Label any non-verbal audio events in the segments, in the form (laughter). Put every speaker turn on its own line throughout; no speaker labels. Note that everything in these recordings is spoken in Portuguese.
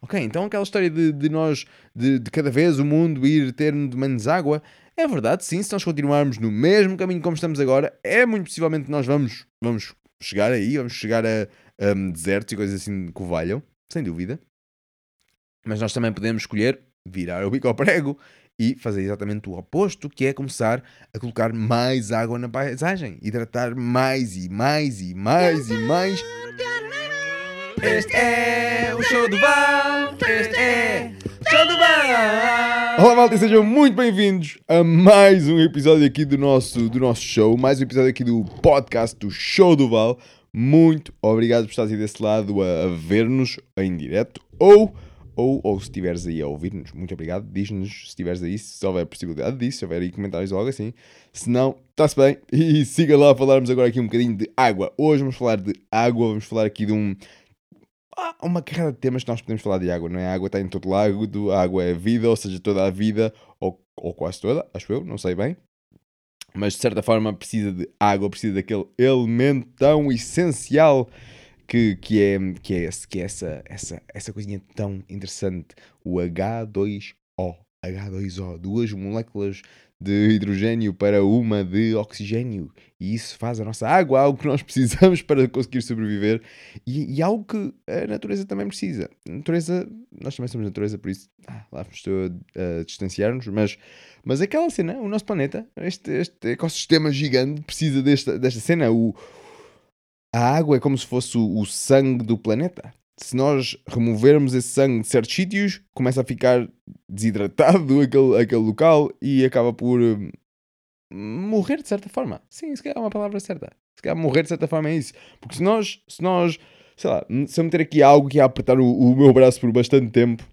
Ok, então aquela história de, de nós, de, de cada vez o mundo ir ter de menos água, é verdade, sim, se nós continuarmos no mesmo caminho como estamos agora, é muito possivelmente nós vamos, vamos chegar aí, vamos chegar a, a desertos e coisas assim que valham, sem dúvida. Mas nós também podemos escolher virar o bico ao prego e fazer exatamente o oposto, que é começar a colocar mais água na paisagem, hidratar mais e mais e mais e mais.
Este é o show do Val. Este é o show do Val.
Olá malta, sejam muito bem-vindos a mais um episódio aqui do nosso, do nosso show, mais um episódio aqui do podcast do Show do Val. Muito obrigado por estares aí desse lado a, a ver-nos em direto ou, ou, ou se estiveres aí a ouvir-nos, muito obrigado. Diz-nos se estiveres aí, se houver possibilidade disso, se houver aí comentários ou algo assim. Se não, está-se bem. E siga lá a falarmos agora aqui um bocadinho de água. Hoje vamos falar de água, vamos falar aqui de um há uma carrada de temas que nós podemos falar de água, não é? A água está em todo lado, a água é vida, ou seja, toda a vida, ou, ou quase toda, acho eu, não sei bem. Mas de certa forma precisa de água, precisa daquele elemento tão essencial que, que, é, que é, que é essa, essa, essa coisinha tão interessante, o H2O. H2O, duas moléculas de hidrogênio para uma de oxigênio. E isso faz a nossa água algo que nós (laughs) precisamos para conseguir sobreviver e, e algo que a natureza também precisa. A natureza, nós também somos natureza, por isso ah, lá estou a, a distanciar-nos, mas, mas aquela cena, o nosso planeta, este, este ecossistema gigante precisa desta, desta cena. O, a água é como se fosse o, o sangue do planeta se nós removermos esse sangue de certos sítios, começa a ficar desidratado (laughs) aquele, aquele local e acaba por hum, morrer de certa forma. Sim, se calhar é uma palavra certa. Se calhar morrer de certa forma é isso. Porque se nós, se nós, sei lá, se eu meter aqui algo que ia apertar o, o meu braço por bastante tempo,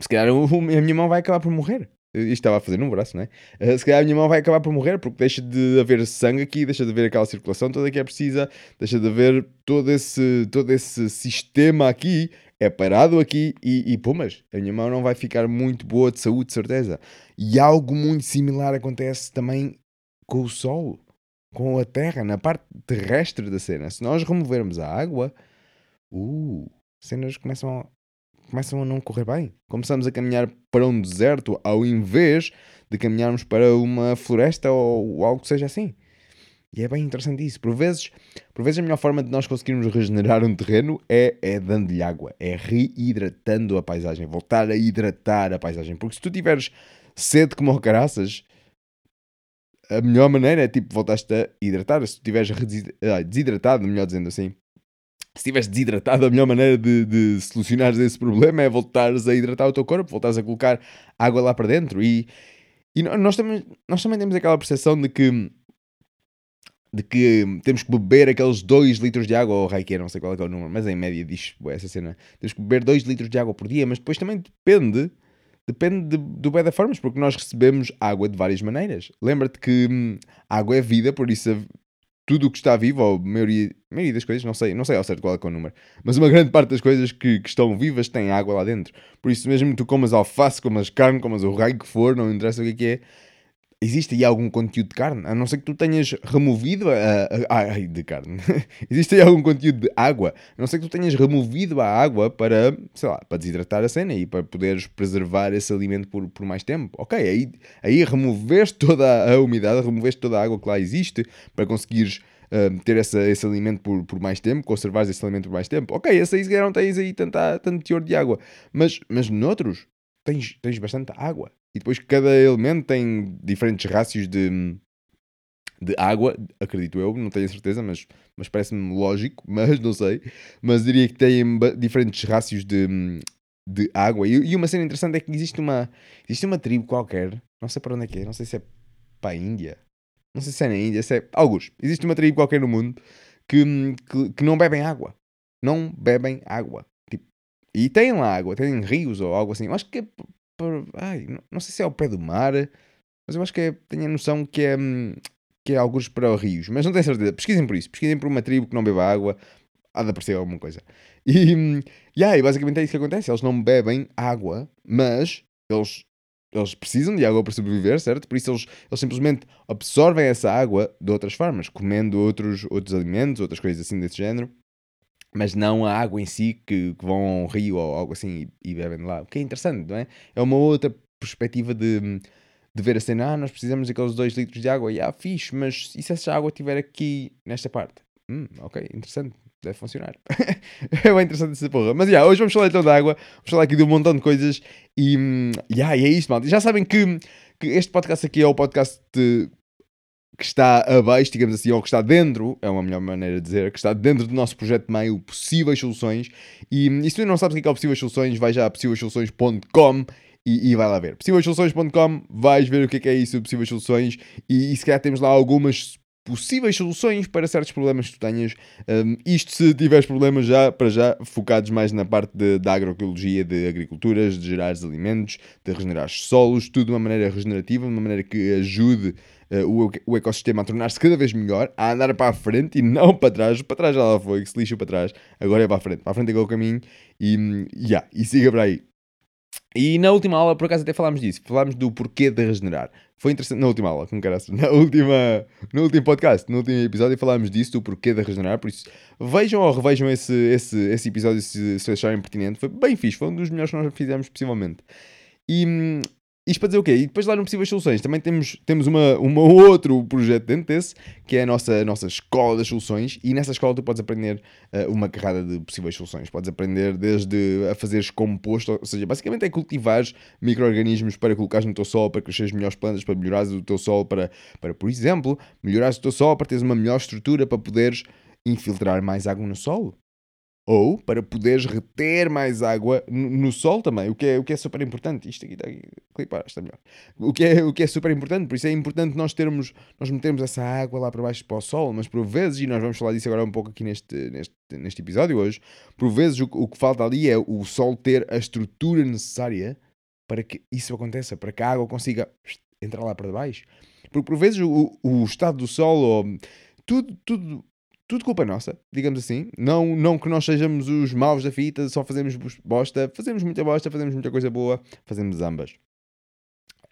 se calhar a minha mão vai acabar por morrer. Isto estava a fazer num braço, não é? Uh, se calhar a minha mão vai acabar por morrer porque deixa de haver sangue aqui, deixa de haver aquela circulação toda que é precisa, deixa de haver todo esse, todo esse sistema aqui, é parado aqui e, e pumas, a minha mão não vai ficar muito boa de saúde, de certeza. E algo muito similar acontece também com o Sol, com a Terra, na parte terrestre da cena. Se nós removermos a água, uh, cenas começam começam a não correr bem. Começamos a caminhar para um deserto ao invés de caminharmos para uma floresta ou algo que seja assim. E é bem interessante isso. Por vezes, por vezes a melhor forma de nós conseguirmos regenerar um terreno é, é dando-lhe água, é reidratando a paisagem, voltar a hidratar a paisagem. Porque se tu tiveres sede como o caraças, a melhor maneira é tipo voltaste a hidratar. Se tu estiveres ah, desidratado, melhor dizendo assim, se estiveres desidratado, a melhor maneira de, de solucionares esse problema é voltares a hidratar o teu corpo, voltares a colocar água lá para dentro. E, e nós, também, nós também temos aquela percepção de que de que temos que beber aqueles 2 litros de água, ou Raikkonen, não sei qual é, é, o número, mas em média diz essa cena. Temos que beber 2 litros de água por dia, mas depois também depende, depende de, do da formas, porque nós recebemos água de várias maneiras. Lembra-te que hum, água é vida, por isso tudo o que está vivo, ou a maioria, a maioria das coisas, não sei, não sei ao certo qual é, é o número, mas uma grande parte das coisas que, que, estão vivas têm água lá dentro. Por isso, mesmo que tu comas alface, comas carne, comas o raio que for, não interessa o que é que é, existe aí algum conteúdo de carne? A não ser que tu tenhas removido a. ai, de carne. (laughs) existe aí algum conteúdo de água? A não ser que tu tenhas removido a água para, sei lá, para desidratar a cena e para poderes preservar esse alimento por, por mais tempo. Ok, aí, aí removeste toda a umidade, removeste toda a água que lá existe para conseguires. Uh, ter essa, esse alimento por, por mais tempo, conservares esse alimento por mais tempo. Ok, esse aí não tens aí tanta, tanto teor de água, mas, mas noutros tens, tens bastante água. E depois cada elemento tem diferentes rácios de, de água, acredito eu, não tenho a certeza, mas, mas parece-me lógico, (laughs) mas não sei. Mas diria que tem diferentes rácios de, de água. E, e, uma cena interessante é que existe uma, existe uma tribo qualquer, não sei para onde é que é, não sei se é para a Índia, não sei se é na Índia, se é. Alguns. Existe uma tribo qualquer no mundo que, que, que não bebem água. Não bebem água. E têm lá água, têm rios ou algo assim. Eu acho que é Ai, não sei se é ao pé do mar, mas eu acho que é, tenho a noção que é, hum, que é alguns para rios, mas não tenho certeza. Pesquisem por isso, pesquisem por uma tribo que não beba água, há de aparecer alguma coisa. E, hum, e basicamente é isso que acontece: eles não bebem água, mas eles, eles precisam de água para sobreviver, certo? Por isso eles, eles simplesmente absorvem essa água de outras formas, comendo outros, outros alimentos, outras coisas assim desse género. Mas não a água em si que, que vão a um rio ou algo assim e, e bebem de lá. O que é interessante, não é? É uma outra perspectiva de, de ver a cena, ah, nós precisamos daqueles 2 litros de água, e ah, fixe, mas e se essa água estiver aqui nesta parte? Hum, ok, interessante, deve funcionar. (laughs) é bem interessante essa porra. Mas yeah, hoje vamos falar então da água, vamos falar aqui de um montão de coisas e, hum, yeah, e é isto, malta. Já sabem que, que este podcast aqui é o podcast de, que está abaixo, digamos assim, ou que está dentro, é uma melhor maneira de dizer, que está dentro do nosso projeto de meio Possíveis Soluções. E, e se tu não sabes o que é, é o Possíveis Soluções, vai já a possíveissoluções.com e, e, vai lá ver. Possíveissoluções.com, vais ver o que é, que é isso, Possíveis Soluções, e, e se calhar temos lá algumas possíveis soluções para certos problemas que tu tenhas. Um, isto se tiveres problemas já, para já, focados mais na parte de, da agroecologia, de agriculturas, de gerar alimentos, de regenerar solos, tudo de uma maneira regenerativa, de uma maneira que ajude uh, o, ecossistema a tornar-se cada vez melhor, a andar para a frente e não para trás. Para trás já lá foi, que se lixa para trás, agora é para a frente. Para a frente é, é o caminho e, yeah, e siga para aí. E na última aula, por acaso, até falámos disso. Falámos do porquê de regenerar. Foi interessante. Na última aula, como caraças. (laughs) Na última, no último podcast, no último episódio, falámos disso, do porquê de regenerar. Por isso, vejam ou revejam esse, esse, esse episódio se, se acharem pertinente. Foi bem fixe. Foi um dos melhores que nós fizemos, possivelmente. E, hum, isto para dizer o quê? E depois lá no Possíveis Soluções também temos, temos uma, uma outro projeto dentro desse, que é a nossa, a nossa escola das soluções, e nessa escola tu podes aprender uh, uma carrada de possíveis soluções. Podes aprender desde a fazeres composto, ou seja, basicamente é cultivar micro-organismos para colocares no teu solo, para cresceres melhores plantas, para melhorares o teu solo, para, para por exemplo, melhorares o teu solo, para teres uma melhor estrutura, para poderes infiltrar mais água no solo ou para poderes reter mais água no, sol também, o que, é, o que é super importante. Isto aqui está aqui, clipar, está melhor. O que, é, o que é super importante, por isso é importante nós termos, nós metermos essa água lá para baixo para o sol, mas por vezes, e nós vamos falar disso agora um pouco aqui neste, neste, neste episódio hoje, por vezes o, o que falta ali é o sol ter a estrutura necessária para que isso aconteça, para que a água consiga entrar lá para baixo. Porque por vezes o, o estado do sol, ou tudo, tudo tudo culpa nossa, digamos assim. Não, não que nós sejamos os maus da fita, só fazemos bosta. Fazemos muita bosta, fazemos muita coisa boa, fazemos ambas.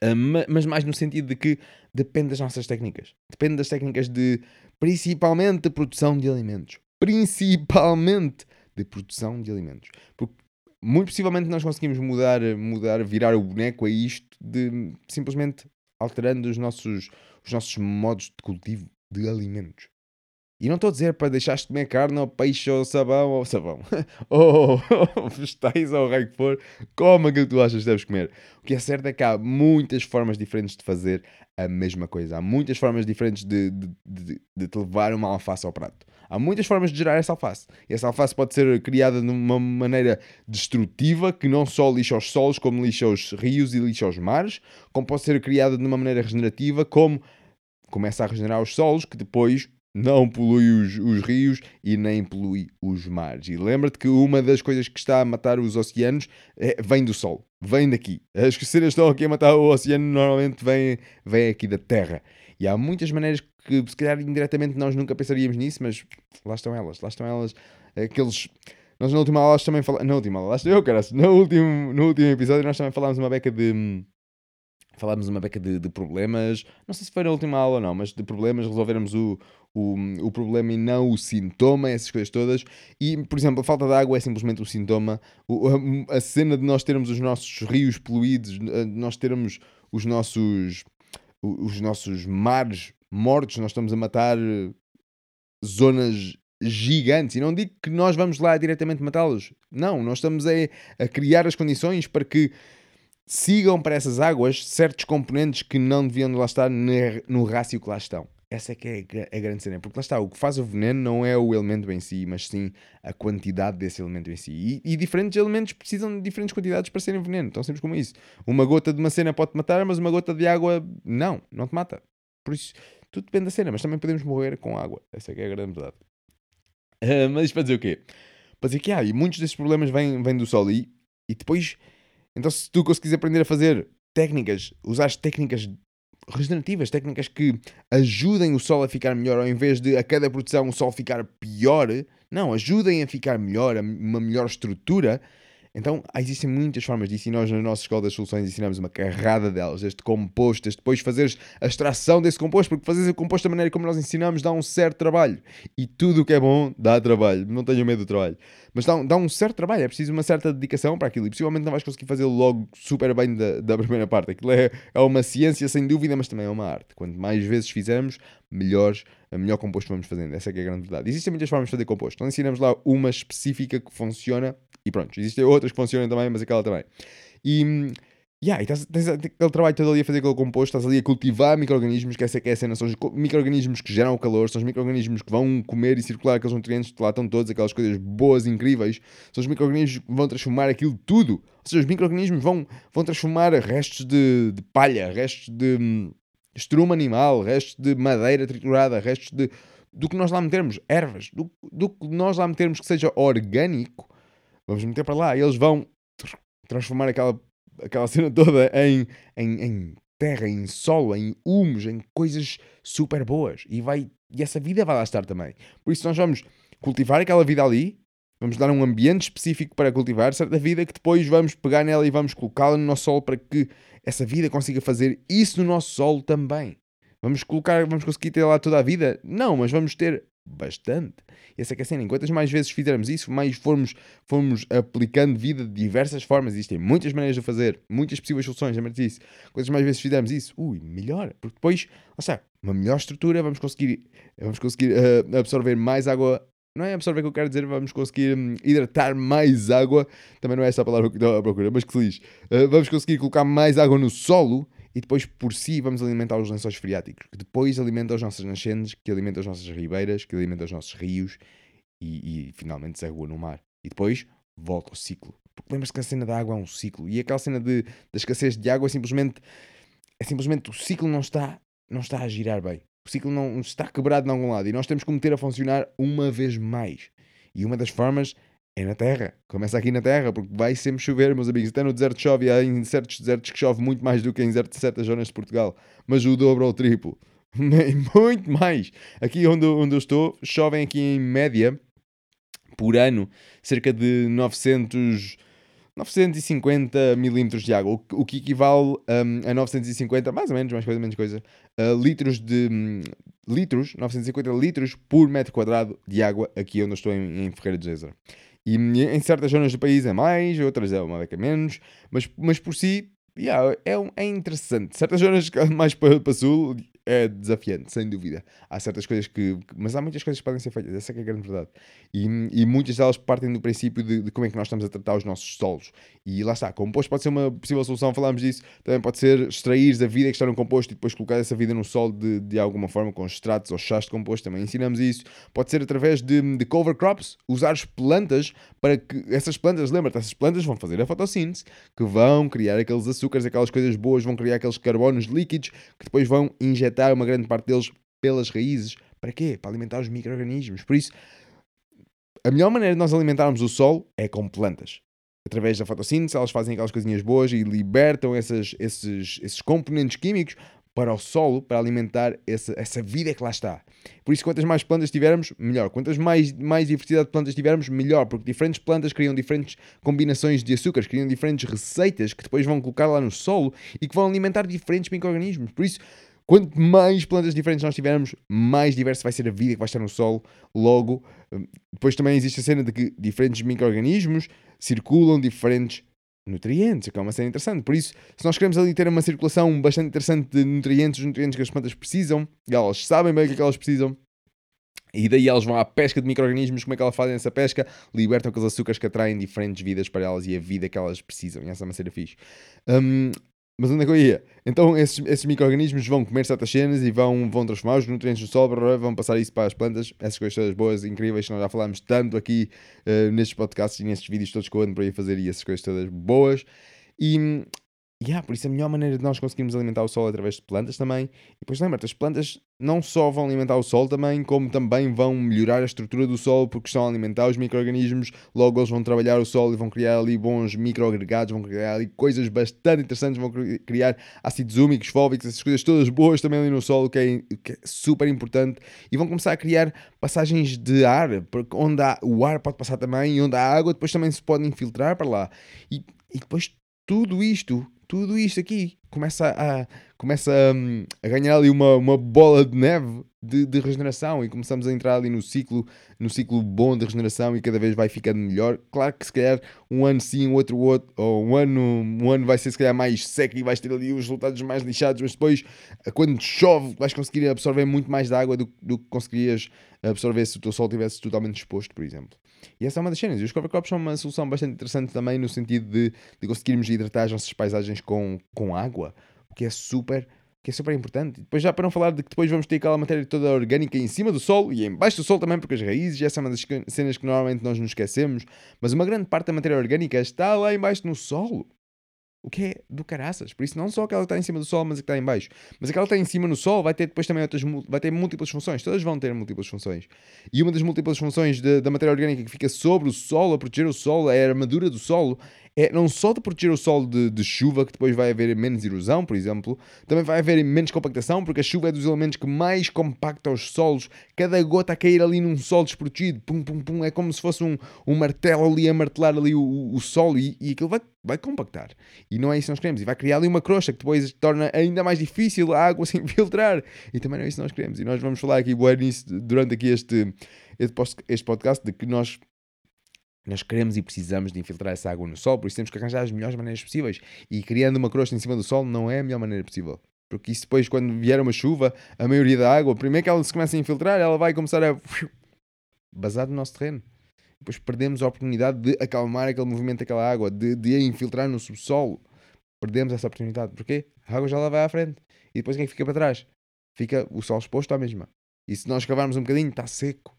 Uh, mas mais no sentido de que depende das nossas técnicas. Depende das técnicas de, principalmente, de produção de alimentos. Principalmente de produção de alimentos. Porque muito possivelmente nós conseguimos mudar, mudar, virar o boneco a isto de simplesmente alterando os nossos, os nossos modos de cultivo de alimentos. E não estou a dizer para deixares de comer carne ou peixe ou sabão ou sabão (laughs) ou, (laughs) vegetais ou o que for, como aquilo que tu achas que deves comer. O que é certo é que há muitas formas diferentes de fazer a mesma coisa. Há muitas formas diferentes de, de, de, de te levar uma alface ao prato. Há muitas formas de gerar essa alface. E essa alface pode ser criada de uma maneira destrutiva, que não só lixa os solos, como lixa os rios e lixa os mares, como pode ser criada de uma maneira regenerativa, como começa a regenerar os solos, que depois não polui os, os, rios e nem polui os mares. E lembra-te que uma das coisas que está a matar os oceanos é, vem do Sol, vem daqui. As cenas estão aqui a matar o oceano normalmente vêm, vêm aqui da Terra. E há muitas maneiras que, se calhar, indiretamente nós nunca pensaríamos nisso, mas lá estão elas, lá estão elas, aqueles... Nós na última aula também falamos... Na última aula, lá estou eu, cara. No último, no último episódio nós também falámos uma beca de falámos uma beca de, de, problemas, não sei se foi na última aula ou não, mas de problemas, resolvermos o, o, o problema e não o sintoma, essas coisas todas. E, por exemplo, a falta de água é simplesmente o sintoma. O, a, a, cena de nós termos os nossos rios poluídos, nós termos os nossos, os nossos mares mortos, nós estamos a matar zonas gigantes. E não digo que nós vamos lá diretamente matá-los. Não, nós estamos a, a criar as condições para que sigam para essas águas certos componentes que não deviam lá estar no rácio que lá estão. Essa é que é a grande cena, porque lá está, o que faz o veneno não é o elemento em si, mas sim a quantidade desse elemento em si. E, e diferentes elementos precisam de diferentes quantidades para serem veneno, tão simples como isso. Uma gota de uma cena pode te matar, mas uma gota de água não, não te mata. Por isso, tudo depende da cena, mas também podemos morrer com água. Essa é que é a grande verdade. Uh, mas para dizer o quê? Para dizer que há, e muitos desses problemas vêm, vêm do sol e, e depois então, se tu conseguires aprender a fazer técnicas, usar técnicas regenerativas, técnicas que ajudem o sol a ficar melhor, ao invés de a cada produção o sol ficar pior, não, ajudem a ficar melhor, uma melhor estrutura, Então, existem muitas formas disso e nós na nossa Escola das Soluções ensinamos uma carrada delas, este composto, este depois fazeres a extração desse composto, porque fazeres o composto da maneira como nós ensinamos dá um certo trabalho. E tudo o que é bom dá trabalho, não tenham medo do trabalho. Mas dá, um- dá um certo trabalho, é preciso uma certa dedicação para aquilo e possivelmente não vais conseguir fazê-lo logo super bem da, da (laughs) primeira parte. Aquilo é, é uma ciência sem dúvida, mas também é uma arte. Quanto mais vezes fizermos, melhores, melhor composto vamos fazendo. Essa é que é a grande verdade. Existem muitas formas de fazer composto. Não ensinamos lá uma específica que funciona e pronto. Existem outras que funcionam também, mas aquela também. E, hum, yeah, e tens, tens aquele trabalho todo ali a fazer aquele composto, estás ali a cultivar micro-organismos, que essa que é a cena, são os micro-organismos que geram o calor, são os micro-organismos que vão comer e circular aqueles nutrientes que lá estão todos, aquelas coisas boas, incríveis, são os micro-organismos que vão transformar aquilo tudo. Ou seja, os micro-organismos vão, vão transformar restos de, de palha, restos de estrume animal, restos de madeira triturada, restos de do que nós lá metermos, ervas, do, do que nós lá metermos que seja orgânico, vamos meter para lá eles vão tr- transformar aquela, aquela (laughs) cena toda em, em, em terra, em solo, em humus, em coisas super boas. E, vai, e essa vida vai lá estar também. Por isso nós vamos cultivar aquela vida ali, vamos dar um ambiente específico para cultivar certa vida que depois vamos pegar nela e vamos colocá-la no nosso solo para que essa vida consiga fazer isso no nosso solo também. Vamos colocar, vamos conseguir ter lá toda a vida? Não, mas vamos ter bastante. Essa é que é a cena. Enquantas mais vezes fizermos isso, mais formos, formos aplicando vida de diversas formas. Existem muitas maneiras de fazer, muitas possíveis soluções, lembra disso. Quantas mais vezes fizermos isso, ui, melhor. Porque depois, lá está, uma melhor estrutura, vamos conseguir, vamos conseguir eh, absorver mais água. Não é absorver que eu quero dizer, vamos conseguir hum, hidratar mais água. Também não é essa a palavra que estou à procura, mas que se lixe. Eh, vamos conseguir colocar mais água no solo e depois por si vamos alimentar os lençóis freáticos, que depois alimentam as nossas nascentes, que alimentam as nossas ribeiras, que alimentam os nossos rios e, e finalmente desagua no mar. E depois volta ao ciclo. Porque lembras que a cena da água é um ciclo e aquela cena da escassez de água é simplesmente, é simplesmente o ciclo não está, não está a girar bem. O ciclo não está quebrado de algum lado e nós temos que meter a funcionar uma vez mais. E uma das formas é na Terra. Começa aqui na Terra, porque vai sempre chover, meus amigos. Até no deserto chove, e há em certos desertos que chove muito mais do que em certas zonas de Portugal. Mas o dobro ou o triplo. (laughs) muito mais. Aqui onde, onde eu estou, chovem aqui em média, por ano, cerca de 900... 950 milímetros de água, o, que- equivale hum, a 950, mais ou menos, mais coisa, menos coisa, a litros de... hum, litros, 950 litros por metro quadrado de água aqui onde eu estou em, em Ferreira de Gézara. E em certas zonas do país é mais, outras é uma beca menos, mas, mas por si, yeah, é, um- é interessante. Certas zonas (laughs) mais para, para sul é desafiante, sem dúvida. Há certas coisas que, Mas há muitas coisas que podem ser feitas, essa é a grande verdade. E, e muitas delas partem do princípio de, de como é que nós estamos a tratar os nossos solos. E lá está, composto pode ser uma possível solução, falámos disso. Também pode ser extrair a vida que está no composto e depois colocar essa vida no solo de, de alguma forma, com extratos ou chás de composto. Também ensinamos isso. Pode ser através de, de cover crops, usar as plantas para que essas plantas, lembra-te, essas plantas vão fazer a fotossíntese, que vão criar aqueles açúcares, aquelas coisas boas, vão criar aqueles carbonos líquidos que depois vão injetar uma grande parte deles pelas raízes. Para quê? Para alimentar os micro-organismos. Por isso, a melhor maneira de nós alimentarmos o solo é com plantas. Através da fotossíntese, elas fazem aquelas coisinhas boas e libertam essas, esses, esses componentes químicos para o solo, para alimentar essa, essa vida que lá está. Por isso, quantas mais plantas tivermos, melhor. Quantas mais, mais diversidade de plantas tivermos, melhor. Porque diferentes plantas criam diferentes combinações de açúcares, criam diferentes receitas que depois vão colocar lá no solo e que vão alimentar diferentes micro-organismos. Por isso, quanto mais plantas diferentes nós tivermos, mais diversa vai ser a vida que vai estar no solo. Logo, hum, depois também existe a cena de que diferentes micro-organismos circulam diferentes nutrientes, que é uma cena interessante. Por isso, se nós queremos ali ter uma circulação bastante interessante de nutrientes, os nutrientes que as plantas precisam, elas sabem bem o que é que elas precisam, e daí elas vão à pesca de micro-organismos, como é que elas fazem essa pesca? Libertam aqueles açúcares que atraem diferentes vidas para elas e a vida que elas precisam. E essa é uma cena fixe. Hum, mas onde é que eu ia? Então esses, esses micro-organismos vão comer certas cenas e vão, vão transformar os nutrientes do solo, vão passar isso para as plantas. Essas coisas todas boas, incríveis, que nós já falámos tanto aqui uh, nestes podcasts e nestes vídeos todos que eu ando por aí a fazer e essas coisas todas boas. E, yeah, por isso a melhor maneira de nós conseguirmos alimentar o sol é através de plantas também. E depois lembra-te, as plantas não só vão alimentar o sol também, como também vão melhorar a estrutura do sol porque estão a alimentar os micro-organismos. Logo eles vão trabalhar o sol e vão criar ali bons micro-agregados, vão criar ali coisas bastante interessantes, vão criar ácidos úmicos, fóbicos, essas coisas todas boas também ali no solo, que é, que é super importante. E vão começar a criar passagens de ar, porque onde há, o ar pode passar também, e onde há água depois também se pode infiltrar para lá. E, e depois tudo isto tudo isto aqui. Começa a, começa a, a ganhar ali uma, uma bola de neve de, de, regeneração e começamos a entrar ali no ciclo, no ciclo bom de regeneração e cada vez vai ficando melhor. Claro que se calhar um ano sim, outro outro, ou um ano, um ano vai ser se calhar mais seco e vais ter ali os resultados mais lixados, mas depois quando chove vais conseguir absorver muito mais da água do, do que conseguirias absorver se o teu sol estivesse totalmente exposto, por exemplo. E essa é uma das cenas. E os cover crops são uma solução bastante interessante também no sentido de, de conseguirmos hidratar as nossas paisagens com, com água, o que é super que é super importante. Depois já para não falar de que depois vamos ter aquela matéria toda orgânica em cima do solo e embaixo do solo também, porque as raízes, essa é uma das cenas que normalmente nós nos esquecemos, mas uma grande parte da matéria orgânica está lá embaixo no solo. O que é do caraças. Por isso, não só aquela que está em cima do Sol, mas a que está em baixo. Mas aquela que está em cima no Sol vai ter depois também outras, vai ter múltiplas funções. Todas vão ter múltiplas funções. E uma das múltiplas funções da matéria orgânica que fica sobre o solo, a proteger o solo, é a armadura do solo, é não só de proteger o solo de, de, chuva, que depois vai haver menos erosão, por exemplo, também vai haver menos compactação, porque a chuva é dos elementos que mais compacta os solos. Cada gota a cair ali num solo desprotegido, pum, pum, pum, é como se fosse um, um martelo ali a martelar ali o, o solo e, e aquilo vai, vai compactar. E não é isso que nós queremos. E vai criar ali uma crosta que depois torna ainda mais difícil a água (laughs) se infiltrar. E também não é isso que nós queremos. E nós vamos falar aqui, bueno, durante aqui este, este podcast, de que nós nós queremos e precisamos de infiltrar essa água no sol, por isso temos que arranjar as melhores maneiras possíveis. E criando uma crosta em cima do sol não é a melhor maneira possível. Porque isso depois, quando vier uma chuva, a maioria da água, primeiro que ela se começa a infiltrar, ela vai começar a basar no nosso terreno. Depois perdemos a oportunidade de acalmar aquele movimento daquela água, de, de a infiltrar no subsolo. Perdemos essa oportunidade. Porquê? A água já lá vai à frente. E depois quem é fica para trás? Fica o sol exposto à mesma. E se nós cavarmos um bocadinho, está seco.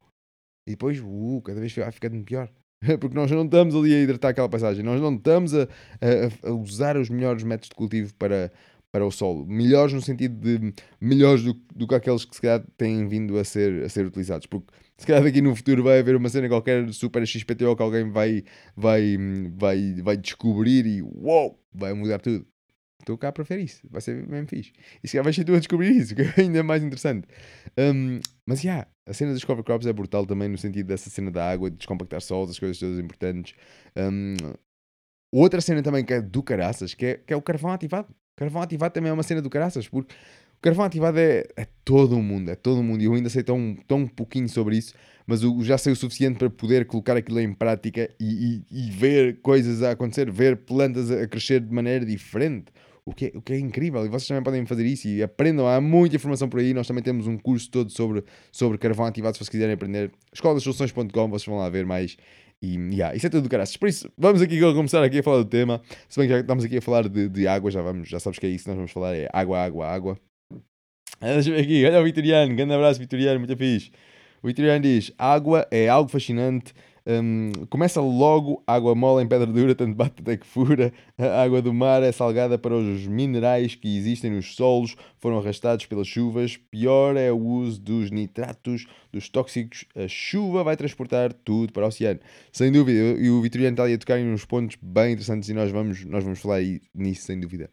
E depois, uh, cada vez vai ficando pior. (laughs) Porque nós não estamos ali a hidratar aquela paisagem, nós não estamos a, a, a, usar os melhores métodos de cultivo para, para o solo. Melhores no sentido de melhores do, do que aqueles que se calhar têm vindo a ser, a ser utilizados. Porque se calhar daqui no futuro vai haver uma cena qualquer super XPTO que alguém vai, vai, vai, vai descobrir e uou, vai mudar tudo. Estou cá para ver isso, vai ser mesmo fixe. E se calhar vais ser tu a descobrir isso, (laughs) que é ainda mais interessante. Um, mas já, yeah, a cena dos cover crops é brutal também no sentido dessa cena da água, de descompactar solos, as coisas todas importantes. Um, outra cena também que é do caraças, que é, que é o carvão ativado. Carvão ativado também é uma cena do caraças, porque o carvão ativado é, é todo o mundo, é todo o mundo. E eu ainda sei tão, tão pouquinho sobre isso, mas eu já sei o suficiente para poder colocar aquilo em prática e, e, e ver coisas a acontecer, ver plantas a crescer de maneira diferente o que, é, o que é incrível. E vocês também podem fazer isso e aprendam. Há muita informação por aí. Nós também temos um curso todo sobre, sobre carvão ativado. Se vocês quiserem aprender, escolasoluções.com, vocês vão lá ver mais. E yeah, isso é tudo do caraças. Por isso, vamos aqui começar aqui a falar do tema. Se bem que já estamos aqui a falar de, de água, já, vamos, já sabes que é isso que nós vamos falar: é água, água, água. Ah, deixa eu ver aqui, olha o Vitoriano, grande abraço, Vitoriano, muito fixe. O Vitoriano diz: água é algo fascinante um, começa logo, água mole em pedra dura, tanto bate até que fura. A água do mar é salgada para os minerais que existem nos solos, foram arrastados pelas chuvas. Pior é o uso dos nitratos, dos tóxicos. A chuva vai transportar tudo para o oceano. Sem dúvida, e o Vitoriano está ali a tocar em uns pontos bem interessantes e nós vamos, nós vamos falar nisso, sem dúvida.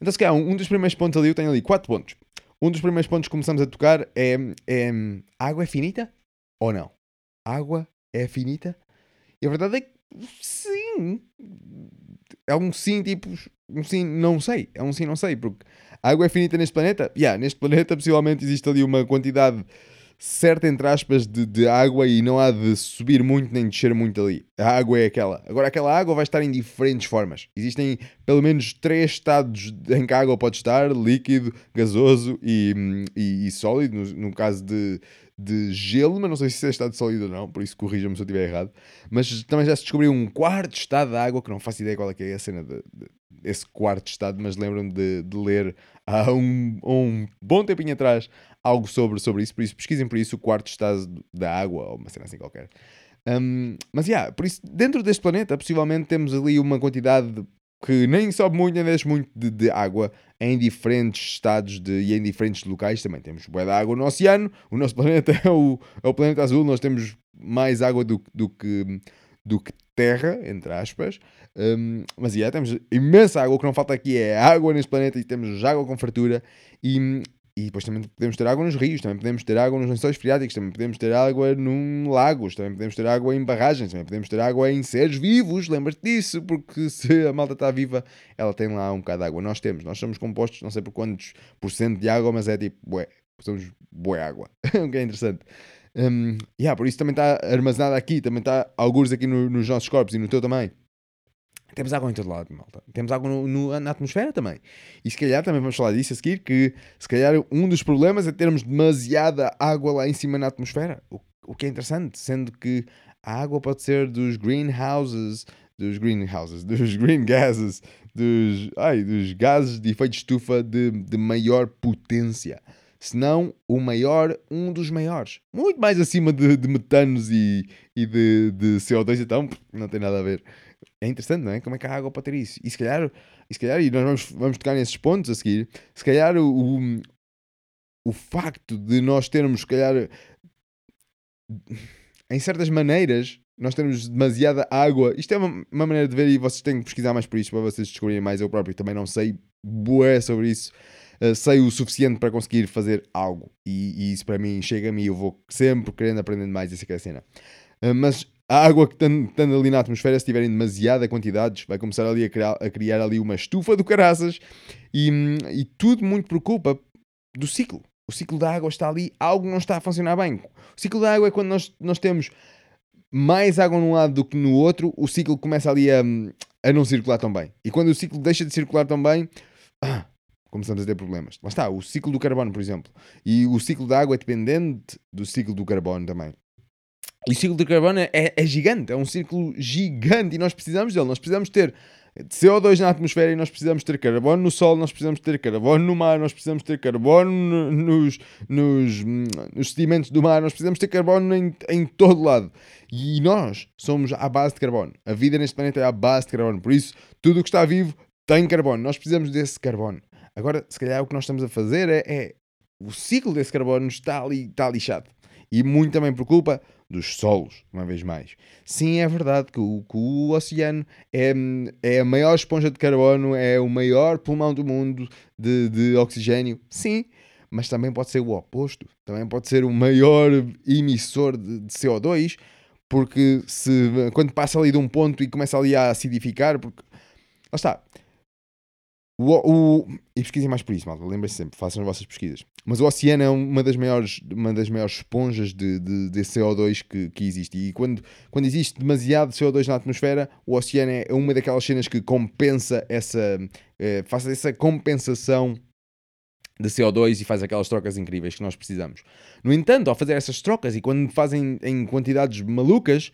Então, se calhar, um dos primeiros pontos ali, eu tenho ali quatro pontos. Um dos primeiros pontos que começamos a tocar é, é água é finita ou não? Água é finita? E a verdade é que sim. É um sim, tipo, um sim, não sei. É um sim, não sei. Porque a água é finita neste planeta? Yeah, (laughs) neste planeta possivelmente existe ali uma quantidade certa, entre aspas, de, de, água e não há de subir muito nem descer muito ali. A água é aquela. Agora, aquela água vai estar em diferentes formas. Existem pelo menos três estados em que a água pode estar: líquido, gasoso e, e, e sólido. No, no caso de, de gelo, mas não sei se é estado sólido ou não, por isso corrija-me se eu estiver errado. Mas também já se descobriu um quarto estado de água, que não faço ideia qual é, que é a cena de, de, desse quarto estado, mas lembro-me de, de, ler há um, um bom tempinho atrás algo sobre, sobre isso, por isso pesquisem por isso o quarto estado da água, ou uma cena assim qualquer. Um, mas, yeah, por isso, dentro deste planeta, possivelmente temos ali uma quantidade que nem sobe muito, nem desce muito de, de água em diferentes estados de, e em diferentes locais também. Temos boa de água no oceano, o nosso (laughs) planeta é o, é o planeta azul, nós temos mais água do, do, que, do que terra, entre aspas. Um, mas yeah, temos imensa água, o que não falta aqui é água neste planeta e temos água com fartura. E, e depois também podemos ter água nos rios, também podemos ter água nos lençóis freáticos, também podemos ter água num lagos, também podemos ter água em barragens, também podemos ter água em seres vivos, lembra-te disso, porque (laughs) se a malta está viva, ela tem lá um bocado de água. Nós temos, nós somos compostos, não sei por quantos por cento de água, mas é tipo, bué, somos bué água, (laughs) o que é interessante. Um, yeah, por isso também está armazenada aqui, também está alguns aqui no, nos nossos corpos e no teu também. Temos água em todo lado, malta. Temos água no, no, na atmosfera também. E se calhar também vamos falar disso a seguir, que se calhar um dos problemas é termos demasiada água lá em cima na atmosfera. O, o que é interessante, sendo que a água pode ser dos greenhouses, dos greenhouses, (laughs) dos green gases, dos, ai, dos gases de efeito de estufa de, de maior potência. Se não o maior, um dos maiores. Muito mais acima de, de metanos e, e de, de CO2, então não tem nada a ver é interessante, não é? Como é que a água pode ter isso? E se calhar, e, se calhar, e nós vamos, vamos tocar nesses pontos a seguir, se calhar o, o, o facto de nós termos, se calhar, em certas maneiras, nós temos demasiada água. Isto é uma, uma, maneira de ver e vocês têm que pesquisar mais por isso para vocês descobrirem mais. Eu próprio também não sei bué sobre isso. Uh, sei o suficiente para conseguir fazer algo. E, e isso para mim chega-me e eu vou sempre querendo aprender mais essa é cena. Uh, mas a água que estando ali na atmosfera, se tiverem demasiada quantidades, vai começar ali a criar, a criar ali uma estufa do caraças e, e tudo muito por culpa do ciclo. O ciclo da água está ali, algo não está a funcionar bem. O ciclo da água é quando nós, nós temos mais água num lado do que no outro, o ciclo começa ali a, a não circular tão bem. E quando o ciclo deixa de circular tão bem, ah, começamos a ter problemas. Lá está, o ciclo do carbono, por exemplo. E o ciclo da água é dependente do ciclo do carbono também. O ciclo de carbono é, é gigante, é um círculo gigante e nós precisamos dele. Nós precisamos ter CO2 na atmosfera e nós precisamos ter carbono no Sol, nós precisamos ter carbono no mar, nós precisamos ter carbono nos, nos, nos sedimentos do mar, nós precisamos ter carbono em, em todo lado. E nós somos à base de carbono. A vida neste planeta é à base de carbono. Por isso, tudo o que está vivo tem carbono. Nós precisamos desse carbono. Agora, se calhar o que nós estamos a fazer é, é o ciclo desse carbono está ali, está lixado. E muito também por culpa dos solos, uma vez mais. Sim, é verdade que o, que o oceano é, é a maior esponja de carbono, é o maior pulmão do mundo de, de oxigênio. Sim, mas também pode ser o oposto. Também pode ser o maior emissor de, de CO2, porque se quando passa ali de um ponto e começa ali a acidificar, porque lá está, o, o, e pesquisem mais por isso, malta. Lembrem-se sempre, façam as vossas pesquisas. Mas o oceano é uma das maiores, uma das maiores esponjas de, de, de CO2 que, que existe. E quando, quando existe demasiado CO2 na atmosfera, o oceano é uma daquelas cenas que compensa essa. É, faz essa compensação de CO2 e faz aquelas trocas incríveis que nós precisamos. No entanto, ao fazer essas trocas e quando fazem em quantidades malucas,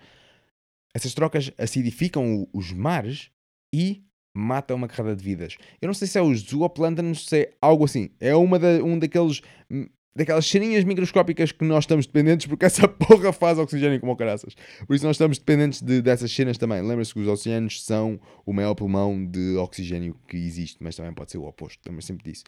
essas trocas acidificam os mares e mata uma carrada de vidas. Eu não sei se é os zooplânctons, se é algo assim. É uma da, um daqueles hum, daquelas cheirinhas microscópicas que nós estamos dependentes porque essa (laughs) porra faz oxigênio como caraças. Por isso nós estamos dependentes de, dessas cenas também. Lembra-se que os oceanos são o maior pulmão de oxigênio que existe, mas também pode ser o oposto. Lembra sempre disso.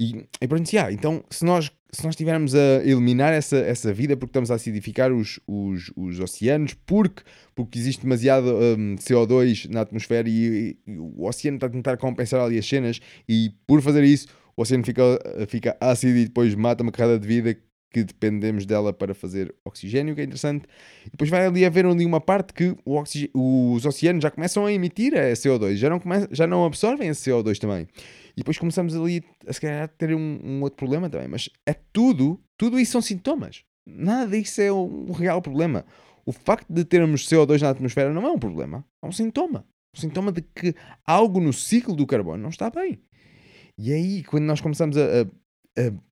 E, e pronto, yeah, então se nós, se nós estivermos a eliminar essa, essa vida porque estamos a acidificar os, os, os oceanos, porque, porque existe demasiado um, CO2 na atmosfera e, e, o oceano está a tentar compensar ali as cenas, e por fazer isso, o oceano fica, fica ácido e depois mata uma carrada de vida que dependemos dela para fazer oxigênio, que é interessante. E depois vai ali haver ali uma parte que os oceanos já começam a emitir a CO2, já não, já não absorvem esse CO2 também. E depois começamos ali a se calhar ter um, um, outro problema também. Mas é tudo, tudo isso são sintomas. Nada disso é um real problema. O facto de termos CO2 na atmosfera não é um problema, é um sintoma. Um sintoma de que algo no ciclo do carbono não está bem. E aí, quando nós começamos a, a,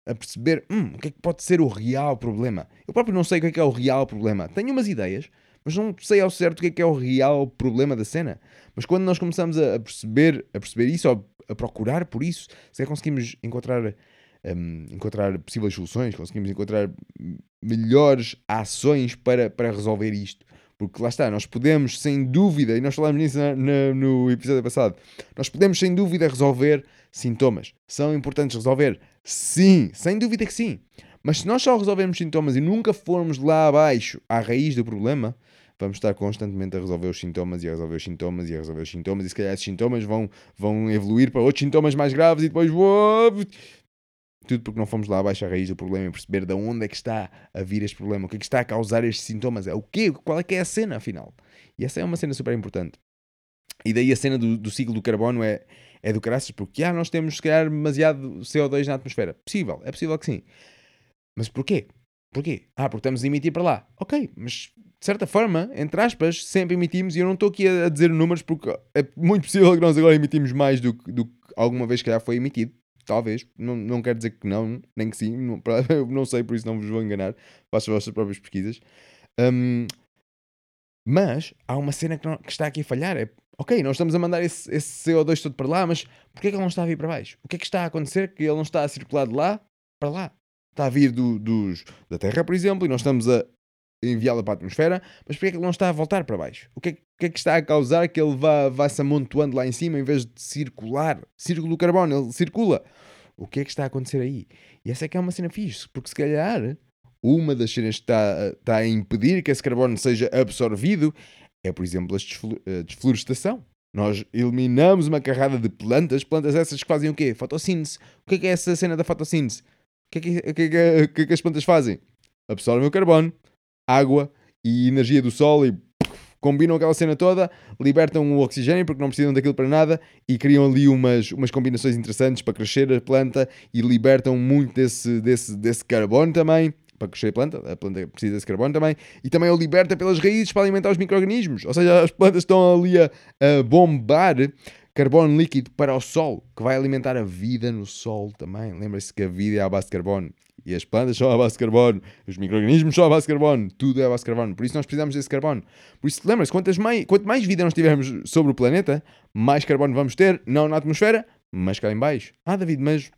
a, perceber hum, o que é que pode ser o real problema, eu próprio não sei o que é que é o real problema. Tenho umas ideias, mas não sei ao certo o que é que é o real problema da cena. Mas quando nós começamos a, perceber, a perceber isso, ou a procurar por isso, se conseguimos encontrar, um, encontrar possíveis soluções, conseguimos encontrar melhores ações para, para resolver isto. Porque lá está, nós podemos, sem dúvida, e nós falámos nisso na- na- no episódio passado, nós podemos, sem dúvida, resolver sintomas. São importantes resolver? Sim, sem dúvida que sim. Mas se nós só resolvermos sintomas e nunca formos lá abaixo, à raiz do problema, vamos estar constantemente a resolver os sintomas e a resolver os sintomas e a resolver os sintomas e se calhar esses sintomas vão, vão evoluir para outros sintomas mais graves e depois tudo porque não fomos lá abaixo à raiz do problema e perceber de onde é que está a vir este problema, o que é que está a causar estes sintomas, é o quê, qual é que é a cena afinal. E essa é uma cena super importante. E daí a cena do, do ciclo do carbono é, é do caraças, porque ah, nós temos se calhar demasiado CO2 na atmosfera. Possível, é possível que sim. Mas porquê? Porquê? Ah, porque estamos a emitir para lá. Ok, mas de certa forma, entre aspas, sempre emitimos, e eu não estou aqui a, dizer números porque é muito possível que nós agora emitimos mais do, que- do que alguma vez que já foi emitido. Talvez, não, não quero dizer que não, nem que sim, não, (laughs) não sei, por isso não vos vou enganar. Façam as vossas próprias pesquisas. Hum, mas há uma cena que, não- que está aqui a falhar. É, ok, nós estamos a mandar esse, esse CO2 todo para lá, mas porquê é que ele não está a vir para baixo? O que é que está a acontecer que ele não está a circular de lá para lá? Está a vir do, dos, da Terra, por exemplo, e nós estamos a enviá-la para a atmosfera, mas porquê é que ele não está a voltar para baixo? O que é, que- é que está a causar que ele vá, vá se amontoando lá em cima em vez de circular? Círculo do carbono, ele circula. O que é que está a acontecer aí? E essa é que é uma cena fixe, porque se calhar uma das cenas que está, está a impedir que esse carbono seja absorvido é, por exemplo, a desflo- a desflorestação. Nós eliminamos uma carrada de plantas, plantas essas que fazem o quê? Fotossíntese. O que é que é essa cena da fotossíntese? O que é que, que, é que é que as plantas fazem? Absorvem o carbono, água e energia do sol e combinam aquela cena toda, libertam o oxigênio porque não precisam daquilo para nada e criam ali umas, umas combinações interessantes para crescer a planta e libertam muito desse, desse, desse carbono também. Para crescer a planta, a planta precisa desse carbono também, e também o liberta pelas raízes para alimentar os micro-organismos. Ou seja, as plantas estão ali a, a bombar carbono líquido para o sol, que vai alimentar a vida no sol também. Lembra-se que a vida é à base de carbono. E as plantas são à base de carbono, os micro-organismos são à base de carbono, tudo é à base de carbono. Por isso nós precisamos desse carbono. Por isso, lembra-se, mais, quanto mais vida nós tivermos sobre o planeta, mais carbono vamos ter, não na atmosfera, mas cá em baixo. Ah, David, mas,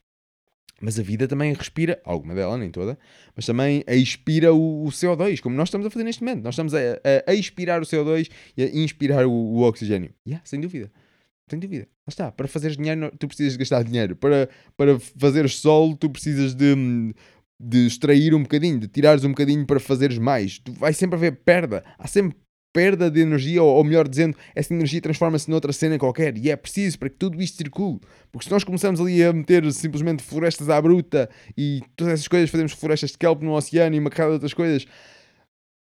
mas a vida também respira, alguma dela, nem toda, mas também expira o, o CO2, como nós estamos a fazer neste momento. Nós estamos a, a, a expirar o CO2 e a inspirar o, o oxigênio. Yeah, sem dúvida. Sem dúvida. Está. Para fazeres dinheiro, tu precisas de gastar dinheiro. Para, para fazeres sol, tu precisas de, de extrair um bocadinho, de tirares um bocadinho para fazeres mais. Tu vai sempre haver perda. Há sempre perda de energia, ou, ou melhor dizendo, essa energia transforma-se noutra cena qualquer. E é preciso para que tudo isto circule. Porque se nós começamos ali a meter simplesmente florestas à bruta e todas essas coisas, fazemos florestas de kelp no oceano e uma carrada de outras coisas.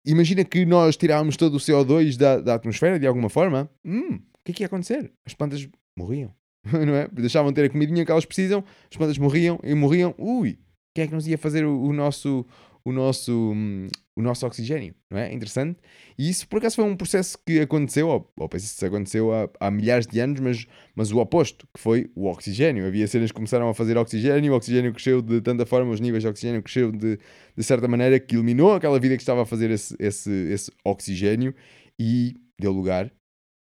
Imagina que nós tirávamos todo o CO2 da, da atmosfera de alguma forma. Hum, o que é que ia acontecer? As plantas morriam, (laughs) não é? Deixavam de ter a comidinha que elas precisam, as plantas morriam e morriam. Ui, quem é que nos ia fazer o, o nosso, o, nosso, hum, o nosso oxigênio? Não é? Interessante. E isso por acaso foi um processo que aconteceu, ou, ou penso que aconteceu há, há milhares de anos, mas, mas o oposto, que foi o oxigênio. Havia cenas que começaram a fazer oxigênio, o oxigênio cresceu de tanta forma, os níveis de oxigênio cresceu de, de certa maneira que eliminou aquela vida que estava a fazer esse, esse, esse oxigênio e deu lugar